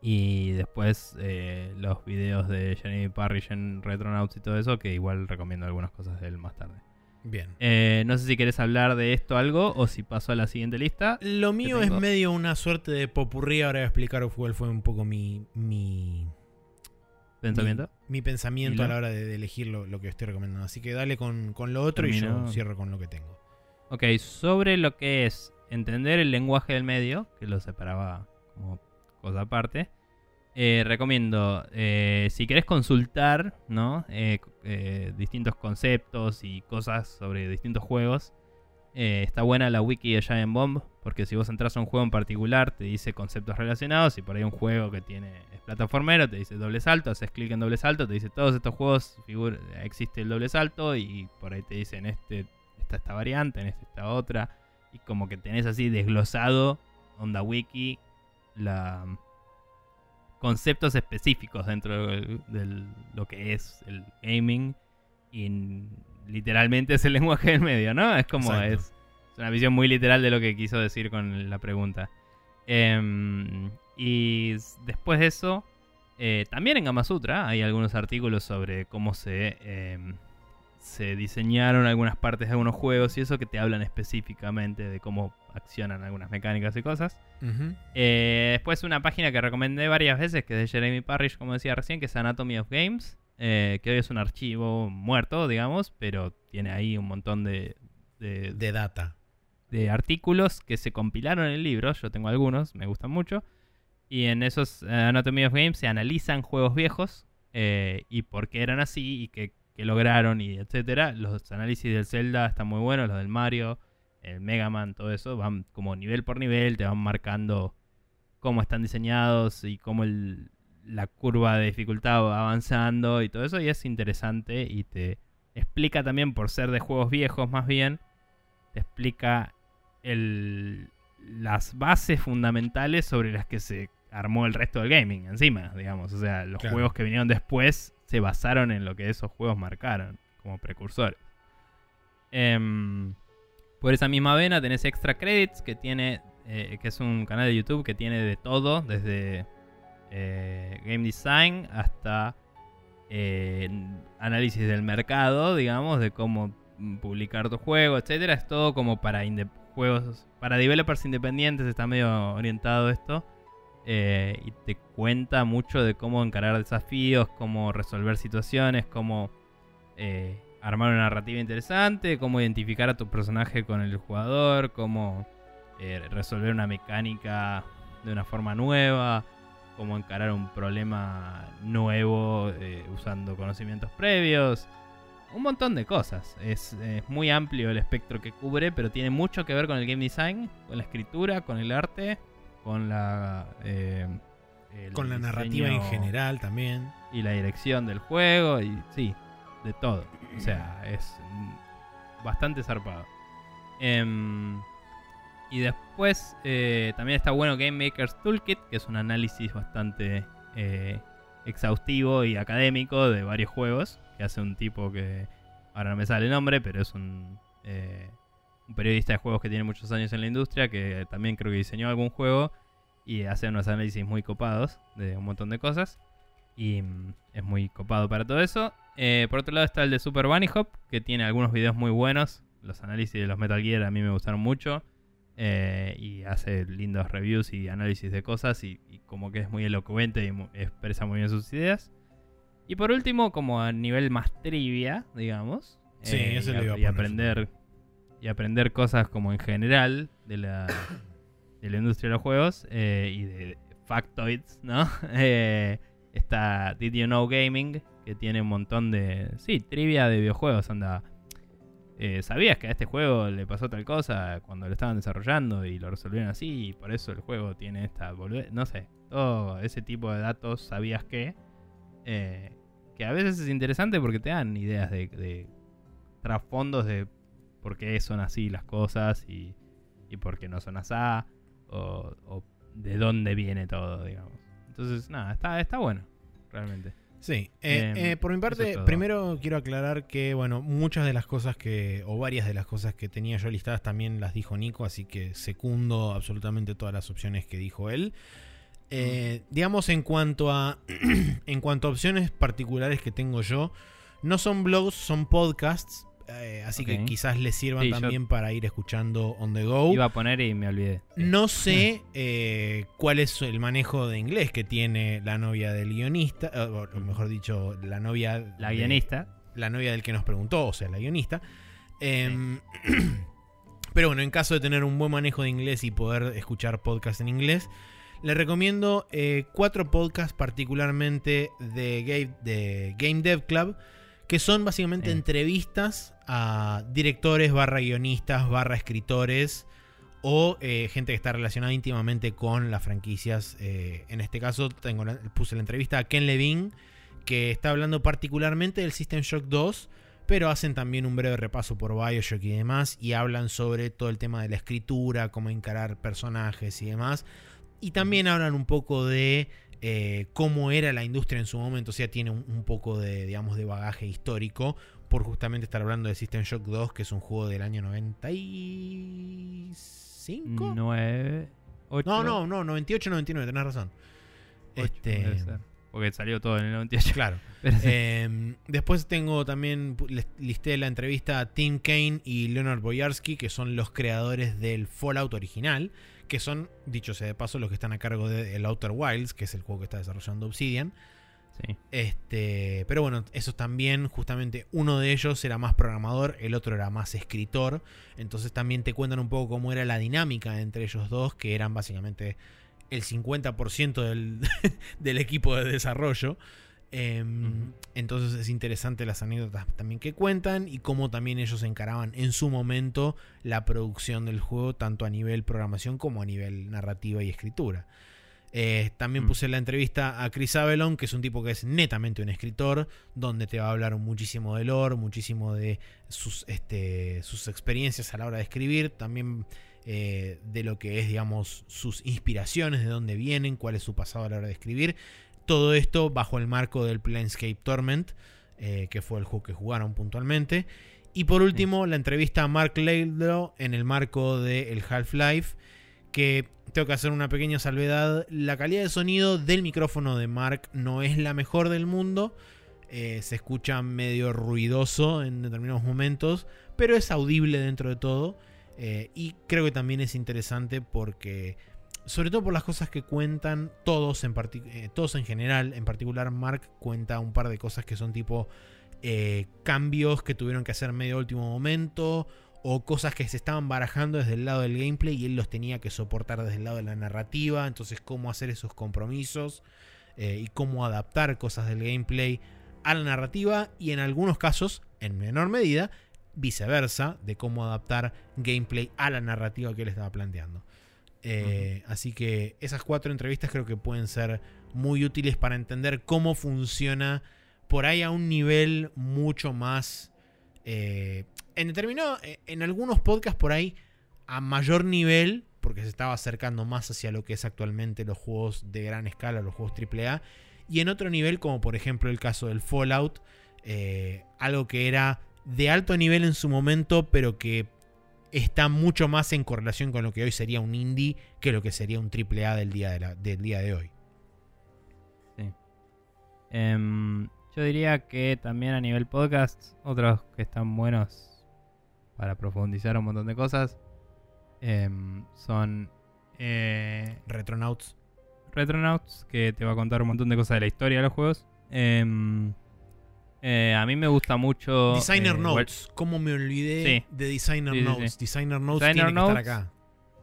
Y después eh, los videos de Jeremy Parrish en Retronauts y todo eso, que igual recomiendo algunas cosas de él más tarde. Bien. Eh, no sé si querés hablar de esto algo o si paso a la siguiente lista. Lo mío es medio una suerte de popurrí. Ahora voy a explicar cuál fue un poco mi, mi, Pensamiento. mi, mi pensamiento a la hora de, de elegir lo, lo que estoy recomendando. Así que dale con, con lo otro y yo cierro con lo que tengo. Ok, sobre lo que es entender el lenguaje del medio, que lo separaba como cosa aparte, eh, recomiendo, eh, si querés consultar ¿no? Eh, distintos conceptos y cosas sobre distintos juegos, está buena la wiki de Giant Bomb, porque si vos entras a un juego en particular, te dice conceptos relacionados, y por ahí un juego que tiene es plataformero, te dice doble salto, haces clic en doble salto, te dice todos estos juegos existe el doble salto, y por ahí te dice en este está esta variante, en esta esta otra, y como que tenés así desglosado, onda wiki, la conceptos específicos dentro de lo que es el gaming y literalmente es el lenguaje del medio, ¿no? Es como es, es una visión muy literal de lo que quiso decir con la pregunta. Em, y después de eso, eh, también en Gamasutra hay algunos artículos sobre cómo se, em, se diseñaron algunas partes de algunos juegos y eso que te hablan específicamente de cómo accionan algunas mecánicas y cosas. Eh, después una página que recomendé varias veces, que es de Jeremy Parrish, como decía recién, que es Anatomy of Games, eh, que hoy es un archivo muerto, digamos, pero tiene ahí un montón de, de, De data. de artículos que se compilaron en el libro, yo tengo algunos, me gustan mucho, y en esos eh, Anatomy of Games se analizan juegos viejos eh, y por qué eran así y qué, qué lograron y etcétera. Los análisis del Zelda están muy buenos, los del Mario, el Mega Man, todo eso, van como nivel por nivel, te van marcando cómo están diseñados y cómo el- la curva de dificultad va avanzando y todo eso, y es interesante y te explica también, por ser de juegos viejos más bien, te explica el- las bases fundamentales sobre las que se armó el resto del gaming encima, digamos. O sea, los Claro. juegos que vinieron después se basaron en lo que esos juegos marcaron como precursores. Em, por esa misma vena tenés Extra Credits, que tiene eh, que es un canal de YouTube que tiene de todo, desde eh, game design hasta eh, análisis del mercado, digamos, de cómo mm, publicar tu juego, etcétera. Es todo como para juegos, para developers independientes, está medio orientado esto. Eh, y te cuenta mucho de cómo encarar desafíos, cómo resolver situaciones, cómo eh, armar una narrativa interesante, cómo identificar a tu personaje con el jugador, cómo eh, resolver una mecánica de una forma nueva, cómo encarar un problema nuevo usando conocimientos previos. Un montón de cosas. Es muy amplio el espectro que cubre, pero tiene mucho que ver con el game design, con la escritura, con el arte, con la... eh, Con la narrativa en general también. y la dirección del juego y sí, de todo. O sea, es bastante zarpado. Em, y después eh, también está bueno Game Maker's Toolkit, que es un análisis bastante eh, exhaustivo y académico de varios juegos, que hace un tipo que ahora no me sale el nombre, pero es un, eh, un periodista de juegos que tiene muchos años en la industria, que también creo que diseñó algún juego y hace unos análisis muy copados de un montón de cosas. Y mm, es muy copado para todo eso. Eh, por otro lado está el de Super Bunny Hop, que tiene algunos videos muy buenos. Los análisis de los Metal Gear a mí me gustaron mucho. Eh, y hace lindos reviews y análisis de cosas. Y, y como que es muy elocuente y mu- expresa muy bien sus ideas. Y por último, como a nivel más trivia, digamos. Sí, eh, eso y, a y aprender y aprender cosas como en general de la, de la industria de los juegos eh, y de factoids, ¿no? Eh, está Did You Know Gaming, que tiene un montón de, sí, trivia de videojuegos, anda. eh, ¿Sabías que a este juego le pasó tal cosa cuando lo estaban desarrollando y lo resolvieron así y por eso el juego tiene esta? No sé, todo ese tipo de datos, ¿sabías que? Eh, que a veces es interesante porque te dan ideas de, de trasfondos de por qué son así las cosas y, y por qué no son así, o, o de dónde viene todo, digamos. Entonces, nada, está, está bueno, realmente. Sí, eh, Em, eh, por mi parte, es primero quiero aclarar que, bueno, muchas de las cosas que, o varias de las cosas que tenía yo listadas también las dijo Nico, así que secundo absolutamente todas las opciones que dijo él. Eh, digamos en cuanto a en cuanto a opciones particulares que tengo yo, no son blogs, son podcasts. Eh, así que quizás les sirvan Sí, yo- también para ir escuchando on the go. Iba a poner y me olvidé. No sé eh, cuál es el manejo de inglés que tiene la novia del guionista, eh, o mejor dicho, la novia. La de- guionista. la novia del que nos preguntó, o sea, la guionista. Em, pero bueno, en caso de tener un buen manejo de inglés y poder escuchar podcasts en inglés, le recomiendo eh, cuatro podcasts particularmente de Game, de Game Dev Club, que son básicamente Eh. entrevistas a directores, barra guionistas, barra escritores o eh, gente que está relacionada íntimamente con las franquicias. Eh, en este caso tengo la- puse la entrevista a Ken Levine, que está hablando particularmente del System Shock 2, pero hacen también un breve repaso por Bioshock y demás, y hablan sobre todo el tema de la escritura, cómo encarar personajes y demás. Y también hablan un poco de eh, cómo era la industria en su momento, o sea, tiene un, un poco de, digamos, de bagaje histórico, por justamente estar hablando de System Shock 2, que es un juego del año 95. 9, 8. No, no, no, 98, 99, tenés razón. Este, Porque salió todo en el 98. claro. Eh, después tengo también, listé la entrevista a Tim Kane y Leonard Boyarsky, que son los creadores del Fallout original, que son, dicho sea de paso, los que están a cargo de El Outer Wilds, que es el juego que está desarrollando Obsidian. Sí. Este, pero bueno, esos también, justamente uno de ellos era más programador, el otro era más escritor. Entonces también te cuentan un poco cómo era la dinámica entre ellos dos, que eran básicamente el 50% del, del equipo de desarrollo. Em. Entonces es interesante las anécdotas también que cuentan y cómo también ellos encaraban en su momento la producción del juego, tanto a nivel programación como a nivel narrativa y escritura. Eh, también Mm. puse la entrevista a Chris Avelon, que es un tipo que es netamente un escritor, donde te va a hablar muchísimo de lore, muchísimo de sus, este, sus experiencias a la hora de escribir, también eh, de lo que es, digamos, sus inspiraciones, de dónde vienen, cuál es su pasado a la hora de escribir. Todo esto bajo el marco del Planescape Torment, eh, que fue el juego que jugaron puntualmente. Y por último, la entrevista a Mark Laidlaw en el marco del Half-Life, que tengo que hacer una pequeña salvedad. La calidad de sonido del micrófono de Mark no es la mejor del mundo. Eh, se escucha medio ruidoso en determinados momentos, pero es audible dentro de todo. Eh, y creo que también es interesante porque, sobre todo por las cosas que cuentan, todos en, eh, todos en general, en particular Mark cuenta un par de cosas que son tipo cambios que tuvieron que hacer medio último momento o cosas que se estaban barajando desde el lado del gameplay y él los tenía que soportar desde el lado de la narrativa. Entonces, cómo hacer esos compromisos eh, y cómo adaptar cosas del gameplay a la narrativa y en algunos casos, en menor medida, viceversa, de cómo adaptar gameplay a la narrativa que él estaba planteando. Eh, Así que esas cuatro entrevistas creo que pueden ser muy útiles para entender cómo funciona por ahí a un nivel mucho más... eh, en determinado, eh, en algunos podcasts por ahí a mayor nivel, porque se estaba acercando más hacia lo que es actualmente los juegos de gran escala, los juegos AAA, y en otro nivel, como por ejemplo el caso del Fallout, eh, algo que era de alto nivel en su momento, pero que está mucho más en correlación con lo que hoy sería un indie que lo que sería un AAA del día de, del día de hoy. Em, yo diría que también a nivel podcast, otros que están buenos para profundizar un montón de cosas em, son eh, Retronauts. Retronauts, que te va a contar un montón de cosas de la historia de los juegos. Em, eh, a mí me gusta mucho. Designer eh, Notes. ¿Cómo me olvidé Sí. de Designer Sí, sí, Notes? Designer Notes Designer tiene que estar Notes. acá.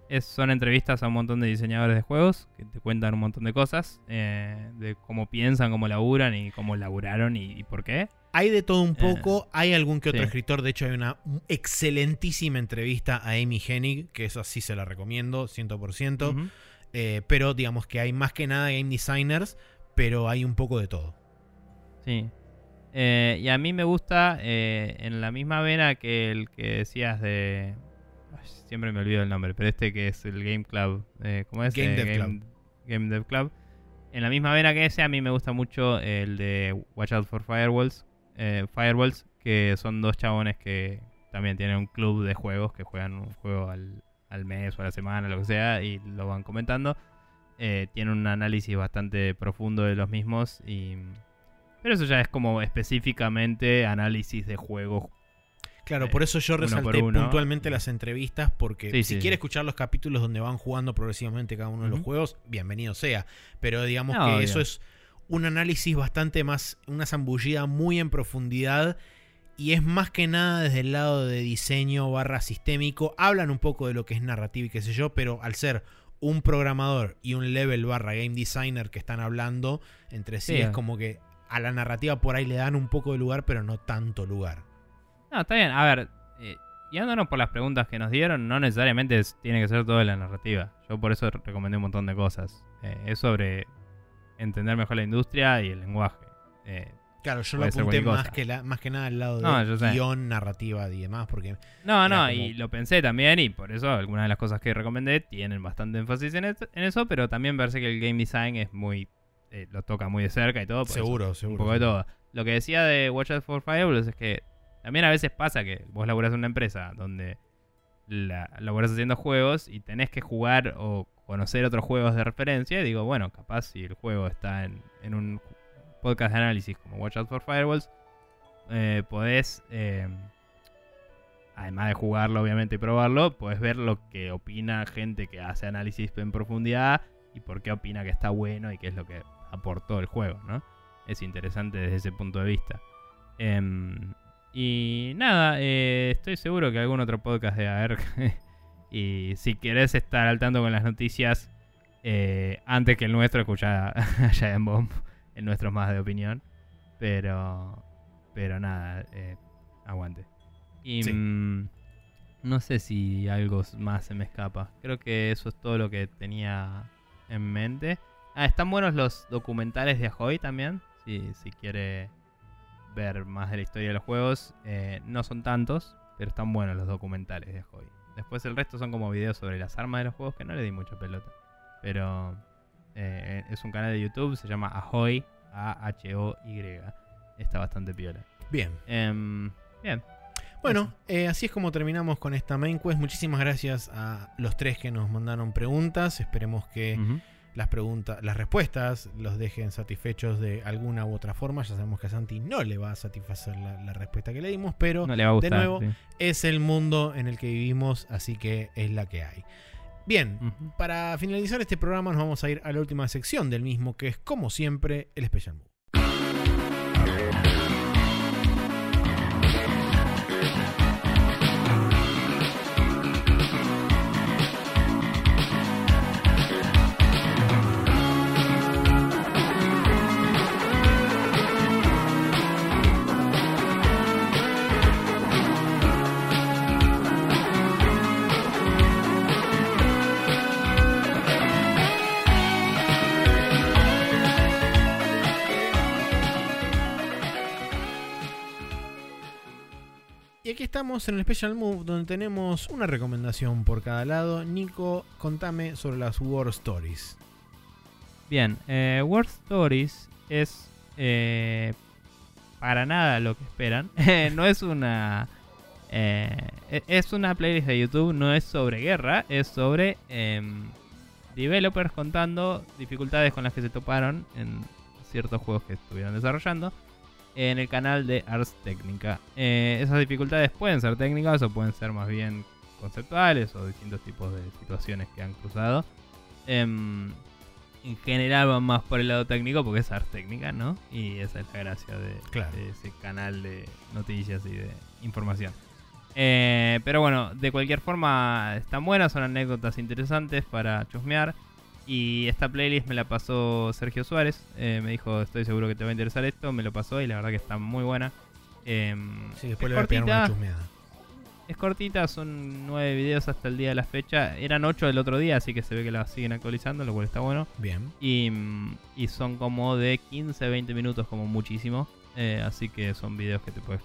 Es- son entrevistas a un montón de diseñadores de juegos que te cuentan un montón de cosas, eh, de cómo piensan, cómo laburan y cómo laburaron y, y por qué. Hay de todo un poco, hay algún que otro sí. escritor, de hecho hay una excelentísima entrevista a Amy Hennig, que eso sí se la recomiendo, 100%, Ujú. eh, pero digamos que hay más que nada game designers, pero hay un poco de todo. Sí. Eh, y a mí me gusta eh, en la misma vena que el que decías de... Ay, siempre me olvido el nombre, pero este que es el Game Club. eh, ¿Cómo es? Game Eh, Dev Game, Game Dev Club. En la misma vena que ese, a mí me gusta mucho el de Watch Out for Firewalls. Eh, Firewalls, que son dos chabones que también tienen un club de juegos que juegan un juego al, al mes o a la semana, lo que sea, y lo van comentando. eh, tiene un análisis bastante profundo de los mismos. Y, pero eso ya es como específicamente análisis de juegos. Claro, eh, por eso yo resalté uno. puntualmente las entrevistas, porque Sí, si sí, quiere sí. escuchar los capítulos donde van jugando progresivamente cada uno de los juegos, bienvenido sea. Pero digamos No, que obvio. eso es un análisis bastante más, una zambullida muy en profundidad. Y es más que nada desde el lado de diseño barra sistémico. Hablan un poco de lo que es narrativa y qué sé yo, pero al ser un programador y un level barra game designer que están hablando entre sí, Sí. es como que a la narrativa por ahí le dan un poco de lugar, pero no tanto lugar. No, está bien. A ver, eh, guiándonos por las preguntas que nos dieron, no necesariamente es- tiene que ser todo de la narrativa. Yo por eso recomendé un montón de cosas. Eh, es sobre entender mejor la industria y el lenguaje. Eh, Claro, yo lo apunté más que, la, más que nada al lado No, de guion, narrativa y demás, porque No, no, como- y lo pensé también y por eso algunas de las cosas que recomendé tienen bastante énfasis en, eso, pero también parece que el game design es muy... eh, lo toca muy de cerca y todo. eso seguro, un seguro. poco de todo. Lo que decía de Watch Out for Fireballs es que también a veces pasa que vos laburás en una empresa donde la, laburás haciendo juegos y tenés que jugar o conocer otros juegos de referencia. Y digo, bueno, capaz si el juego está en, en un podcast de análisis como Watch Out for Firewalls, eh, podés, eh, además de jugarlo obviamente y probarlo, podés ver lo que opina gente que hace análisis en profundidad y por qué opina que está bueno y qué es lo que aportó el juego, ¿no? Es interesante desde ese punto de vista. Em, y nada, eh, estoy seguro que algún otro podcast de haber. Y si querés estar al tanto con las noticias eh, antes que el nuestro, escucha a Giant Bomb. El nuestro es más de opinión. Pero. Pero nada, eh, aguante. Y. Sí. mm, no sé si algo más se me escapa. Creo que eso es todo lo que tenía en mente. Ah, están buenos los documentales de Ahoy también. Si, si quiere ver más de la historia de los juegos. Eh, no son tantos, pero están buenos los documentales de Ahoy. Después el resto son como videos sobre las armas de los juegos que no le di mucha pelota. Pero eh, es un canal de YouTube, se llama Ahoy, A-H-O-Y. Está bastante piola. Bien. Em, bien. Bueno, eh, así es como terminamos con esta main quest. Muchísimas gracias a los tres que nos mandaron preguntas. Esperemos que. Las preguntas, las respuestas los dejen satisfechos de alguna u otra forma. Ya sabemos que a Santi no le va a satisfacer la, la respuesta que le dimos, pero No le va a gustar. nuevo, sí. es el mundo en el que vivimos, así que es la que hay. Bien, para finalizar este programa nos vamos a ir a la última sección del mismo, que es como siempre el Special Move. Estamos en el Special Move, donde tenemos una recomendación por cada lado. Nico, contame sobre las War Stories. Bien, eh, War Stories es eh, para nada lo que esperan. no es una. eh, e- es una playlist de YouTube, no es sobre guerra, es sobre em, developers contando dificultades con las que se toparon en ciertos juegos que estuvieron desarrollando en el canal de Ars Technica. Eh, esas dificultades pueden ser técnicas o pueden ser más bien conceptuales o distintos tipos de situaciones que han cruzado. Em, en general van más por el lado técnico porque es Ars Técnica, ¿no? Y esa es la gracia de, Claro. de ese canal de noticias y de información. Eh, pero bueno, de cualquier forma están buenas, son anécdotas interesantes para chusmear. Y esta playlist me la pasó Sergio Suárez. eh, me dijo, estoy seguro que te va a interesar esto. Me lo pasó y la verdad que está muy buena. Em, Sí, después es le voy a pegar una chusmeada. es cortita, son nueve videos hasta el día de la fecha. Eran ocho el otro día, así que se ve que la siguen actualizando, lo cual está bueno. Bien. Y, mm, y son como de 15-20 minutos como muchísimo. Eh, así que son videos que te puedes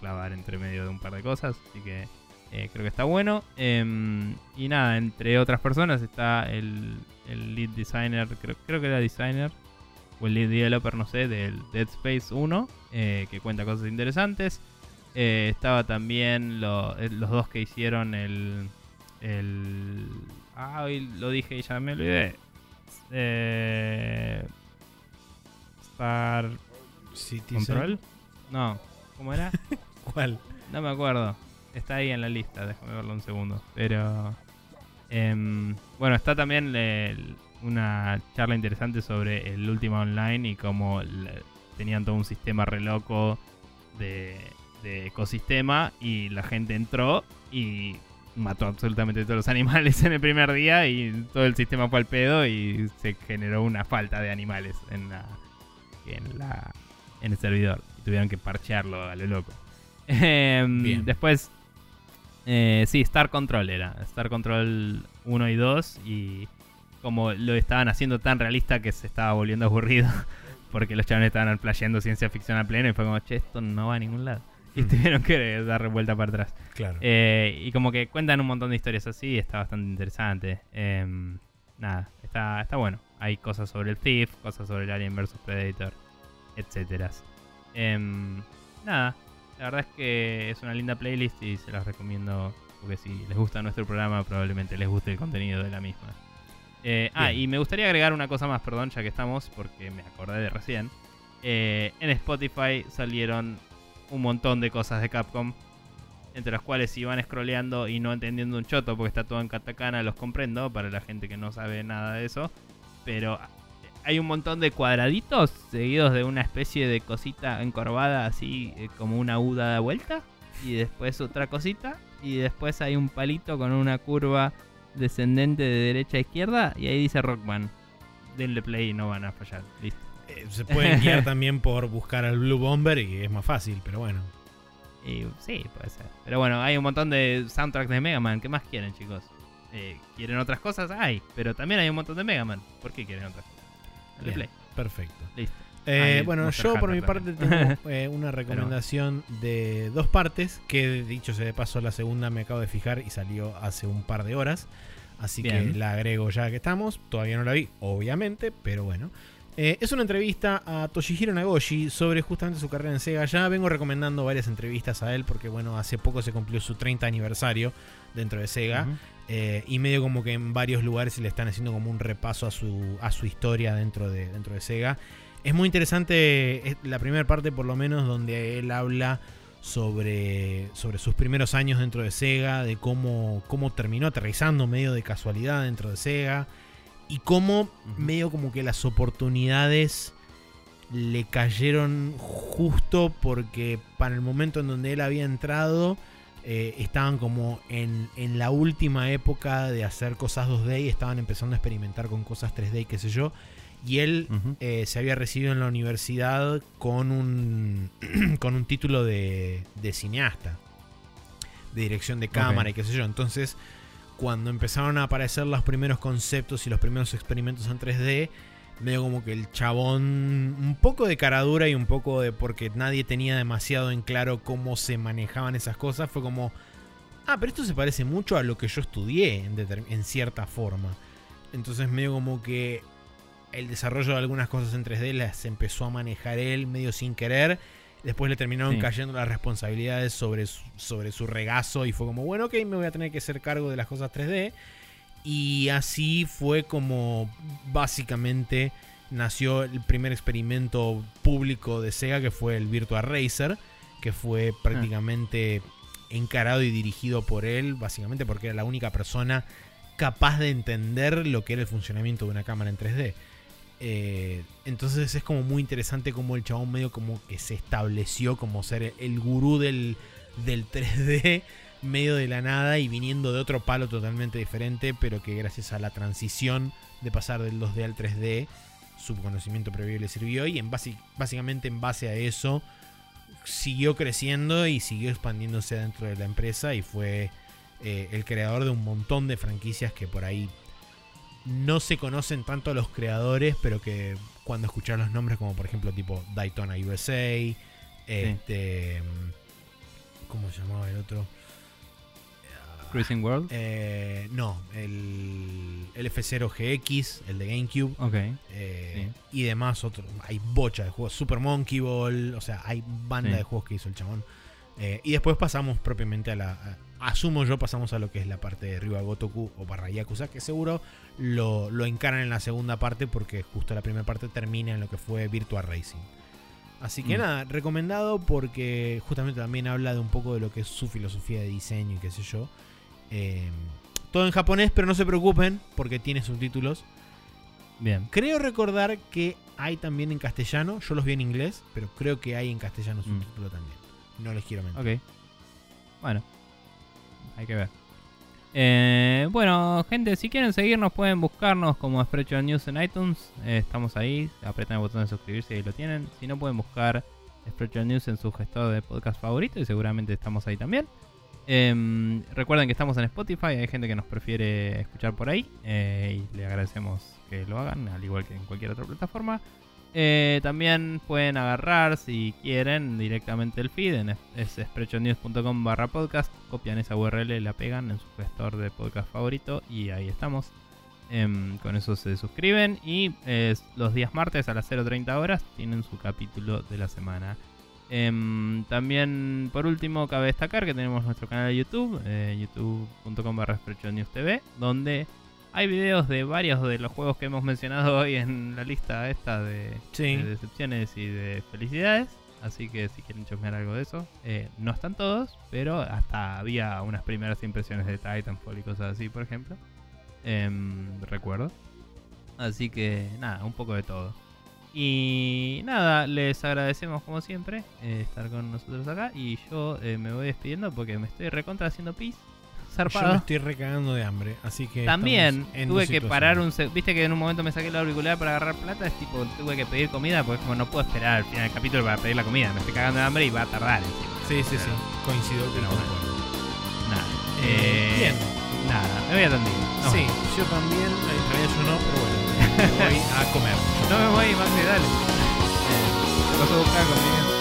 clavar entre medio de un par de cosas. Así que eh, creo que está bueno. Em, y nada, entre otras personas está el, el lead designer, creo, creo que era designer. O el lead developer, no sé, del Dead Space 1. eh, que cuenta cosas interesantes. Eh, estaba también lo- eh, los dos que hicieron el... el ah, hoy lo dije y ya me olvidé. Eh, Star Citizen. Control. No, ¿cómo era? ¿Cuál? No me acuerdo. Está ahí en la lista, déjame verlo un segundo. Pero. Em, bueno, está también el- una charla interesante sobre el Ultima Online y cómo le- tenían todo un sistema re loco de, de ecosistema y la gente entró y mató absolutamente todos los animales en el primer día y todo el sistema fue al pedo y se generó una falta de animales en la en la en el servidor y tuvieron que parchearlo a lo loco. Em, Bien. Después, eh, sí, Star Control era. Star Control 1 y 2. Y como lo estaban haciendo tan realista que se estaba volviendo aburrido. Porque los chavales estaban playando ciencia ficción a pleno. Y fue como, che, esto no va a ningún lado. Y Mm. tuvieron que dar vuelta para atrás. Claro. Eh, y como que cuentan un montón de historias así. Está bastante interesante. Em, nada, está, está bueno. Hay cosas sobre el Thief, cosas sobre el Alien vs Predator, etcétera. Em, nada, la verdad es que es una linda playlist y se las recomiendo porque si les gusta nuestro programa probablemente les guste el contenido de la misma. Eh, ah, y me gustaría agregar una cosa más, perdón, ya que estamos, porque me acordé de recién. Eh, en Spotify salieron un montón de cosas de Capcom, entre las cuales si van scrolleando y no entendiendo un choto, porque está todo en katakana, los comprendo, para la gente que no sabe nada de eso. Pero hay un montón de cuadraditos seguidos de una especie de cosita encorvada, así eh, como una U dada vuelta. Y después otra cosita. Y después hay un palito con una curva descendente de derecha a izquierda. Y ahí dice Rockman. Denle play y no van a fallar. Listo. Eh, se pueden guiar también por buscar al Blue Bomber y es más fácil, pero bueno. Y sí, puede ser. Pero bueno, hay un montón de soundtracks de Mega Man. ¿Qué más quieren, chicos? Eh, ¿Quieren otras cosas? Hay. Pero también hay un montón de Mega Man. ¿Por qué quieren otras cosas? Dale Bien, play. Perfecto. Listo. Eh, bueno, Monster yo por mi parte tengo eh, una recomendación de dos partes, que dicho sea de paso la segunda me acabo de fijar y salió hace un par de horas, así que la agrego ya que estamos, todavía no la vi, obviamente, pero bueno. Eh, es una entrevista a Toshihiro Nagoshi sobre justamente su carrera en Sega. Ya vengo recomendando varias entrevistas a él porque bueno, hace poco se cumplió su 30 aniversario dentro de Sega. Eh, y medio como que en varios lugares se le están haciendo como un repaso a su, a su historia dentro de, dentro de Sega. Es muy interesante es la primera parte por lo menos donde él habla sobre, sobre sus primeros años dentro de Sega, de cómo, cómo terminó aterrizando medio de casualidad dentro de Sega y cómo medio como que las oportunidades le cayeron justo porque para el momento en donde él había entrado eh, estaban como en, en la última época de hacer cosas 2D y estaban empezando a experimentar con cosas 3D y qué sé yo. Y él eh, se había recibido en la universidad con un, con un título de, de cineasta, de dirección de cámara y qué sé yo. Entonces, cuando empezaron a aparecer los primeros conceptos y los primeros experimentos en 3D, medio como que el chabón, un poco de caradura y un poco de porque nadie tenía demasiado en claro cómo se manejaban esas cosas, fue como, ah, pero esto se parece mucho a lo que yo estudié en, en cierta forma. Entonces medio como que el desarrollo de algunas cosas en 3D las empezó a manejar él medio sin querer. Después le terminaron Sí. cayendo las responsabilidades sobre su, sobre su regazo y fue como, bueno, ok, me voy a tener que hacer cargo de las cosas 3D. Y así fue como básicamente nació el primer experimento público de Sega, que fue el Virtua Racer, que fue prácticamente encarado y dirigido por él, básicamente porque era la única persona capaz de entender lo que era el funcionamiento de una cámara en 3D. Eh, entonces es como muy interesante como el chabón medio como que se estableció como ser el gurú del, del 3D medio de la nada y viniendo de otro palo totalmente diferente, pero que gracias a la transición de pasar del 2D al 3D, su conocimiento previo le sirvió y en básicamente en base a eso siguió creciendo y siguió expandiéndose dentro de la empresa y fue eh, el creador de un montón de franquicias que por ahí no se conocen tanto los creadores, pero que cuando escuchas los nombres como por ejemplo tipo Daytona USA, este... ¿Cómo se llamaba el otro? Cruising World. Eh, no, el, el F0GX, el de GameCube. Ok. eh, Y demás, otros. Hay bocha de juegos. Super Monkey Ball. O sea, hay banda Sí. de juegos que hizo el chabón. Eh, y después pasamos propiamente a la, asumo yo, pasamos a lo que es la parte de Ryuga Gotoku o barra Yakuza, que seguro lo, lo encaran en la segunda parte porque justo la primera parte termina en lo que fue Virtua Racing. Así que Mm. nada, recomendado porque justamente también habla de un poco de lo que es su filosofía de diseño y qué sé yo. Eh, todo en japonés, pero no se preocupen porque tiene subtítulos. Bien. Creo recordar que hay también en castellano. Yo los vi en inglés, pero creo que hay en castellano Mm. subtítulo también. No les quiero mentir. Ok. Bueno. Hay que ver. Eh, bueno, gente, si quieren seguirnos pueden buscarnos como Spreadshot News en iTunes. Eh, estamos ahí. Apretan el botón de suscribirse y ahí lo tienen. Si no, pueden buscar Spreadshot News en su gestor de podcast favorito y seguramente estamos ahí también. Em, recuerden que estamos en Spotify. Hay gente que nos prefiere escuchar por ahí. eh, y le agradecemos que lo hagan, al igual que en cualquier otra plataforma. Eh, también pueden agarrar, si quieren, directamente el feed. En, es sprechonews.com barra podcast. Copian esa URL, la pegan en su gestor de podcast favorito y ahí estamos. Em, con eso se suscriben y los días martes a las 0.30 horas tienen su capítulo de la semana. Em, también, por último, cabe destacar que tenemos nuestro canal de YouTube, eh, youtube.com barra TV, donde hay videos de varios de los juegos que hemos mencionado hoy en la lista esta de, Sí. de decepciones y de felicidades. Así que si quieren chusmear algo de eso, eh, no están todos, pero hasta había unas primeras impresiones de Titanfall y cosas así, por ejemplo. Em, recuerdo. Así que nada, un poco de todo. Y nada, les agradecemos como siempre eh, estar con nosotros acá. Y yo eh, me voy despidiendo porque me estoy recontra haciendo pis. Yo me Zarpado. estoy recagando de hambre, así que. También tuve que parar un Viste que en un momento me saqué el auricular para agarrar plata. Es tipo, tuve que pedir comida porque como no puedo esperar al final del capítulo para pedir la comida. Me estoy cagando de hambre y va a tardar encima. Sí, sí, sí. Coincido con bueno. Nada. Eh, Eh, bien. Nada, me voy a tender. No, Sí, yo también. En realidad yo no, pero bueno. Me voy a comer. No me voy, Maxi, dale. Eh, vas a buscar conmigo.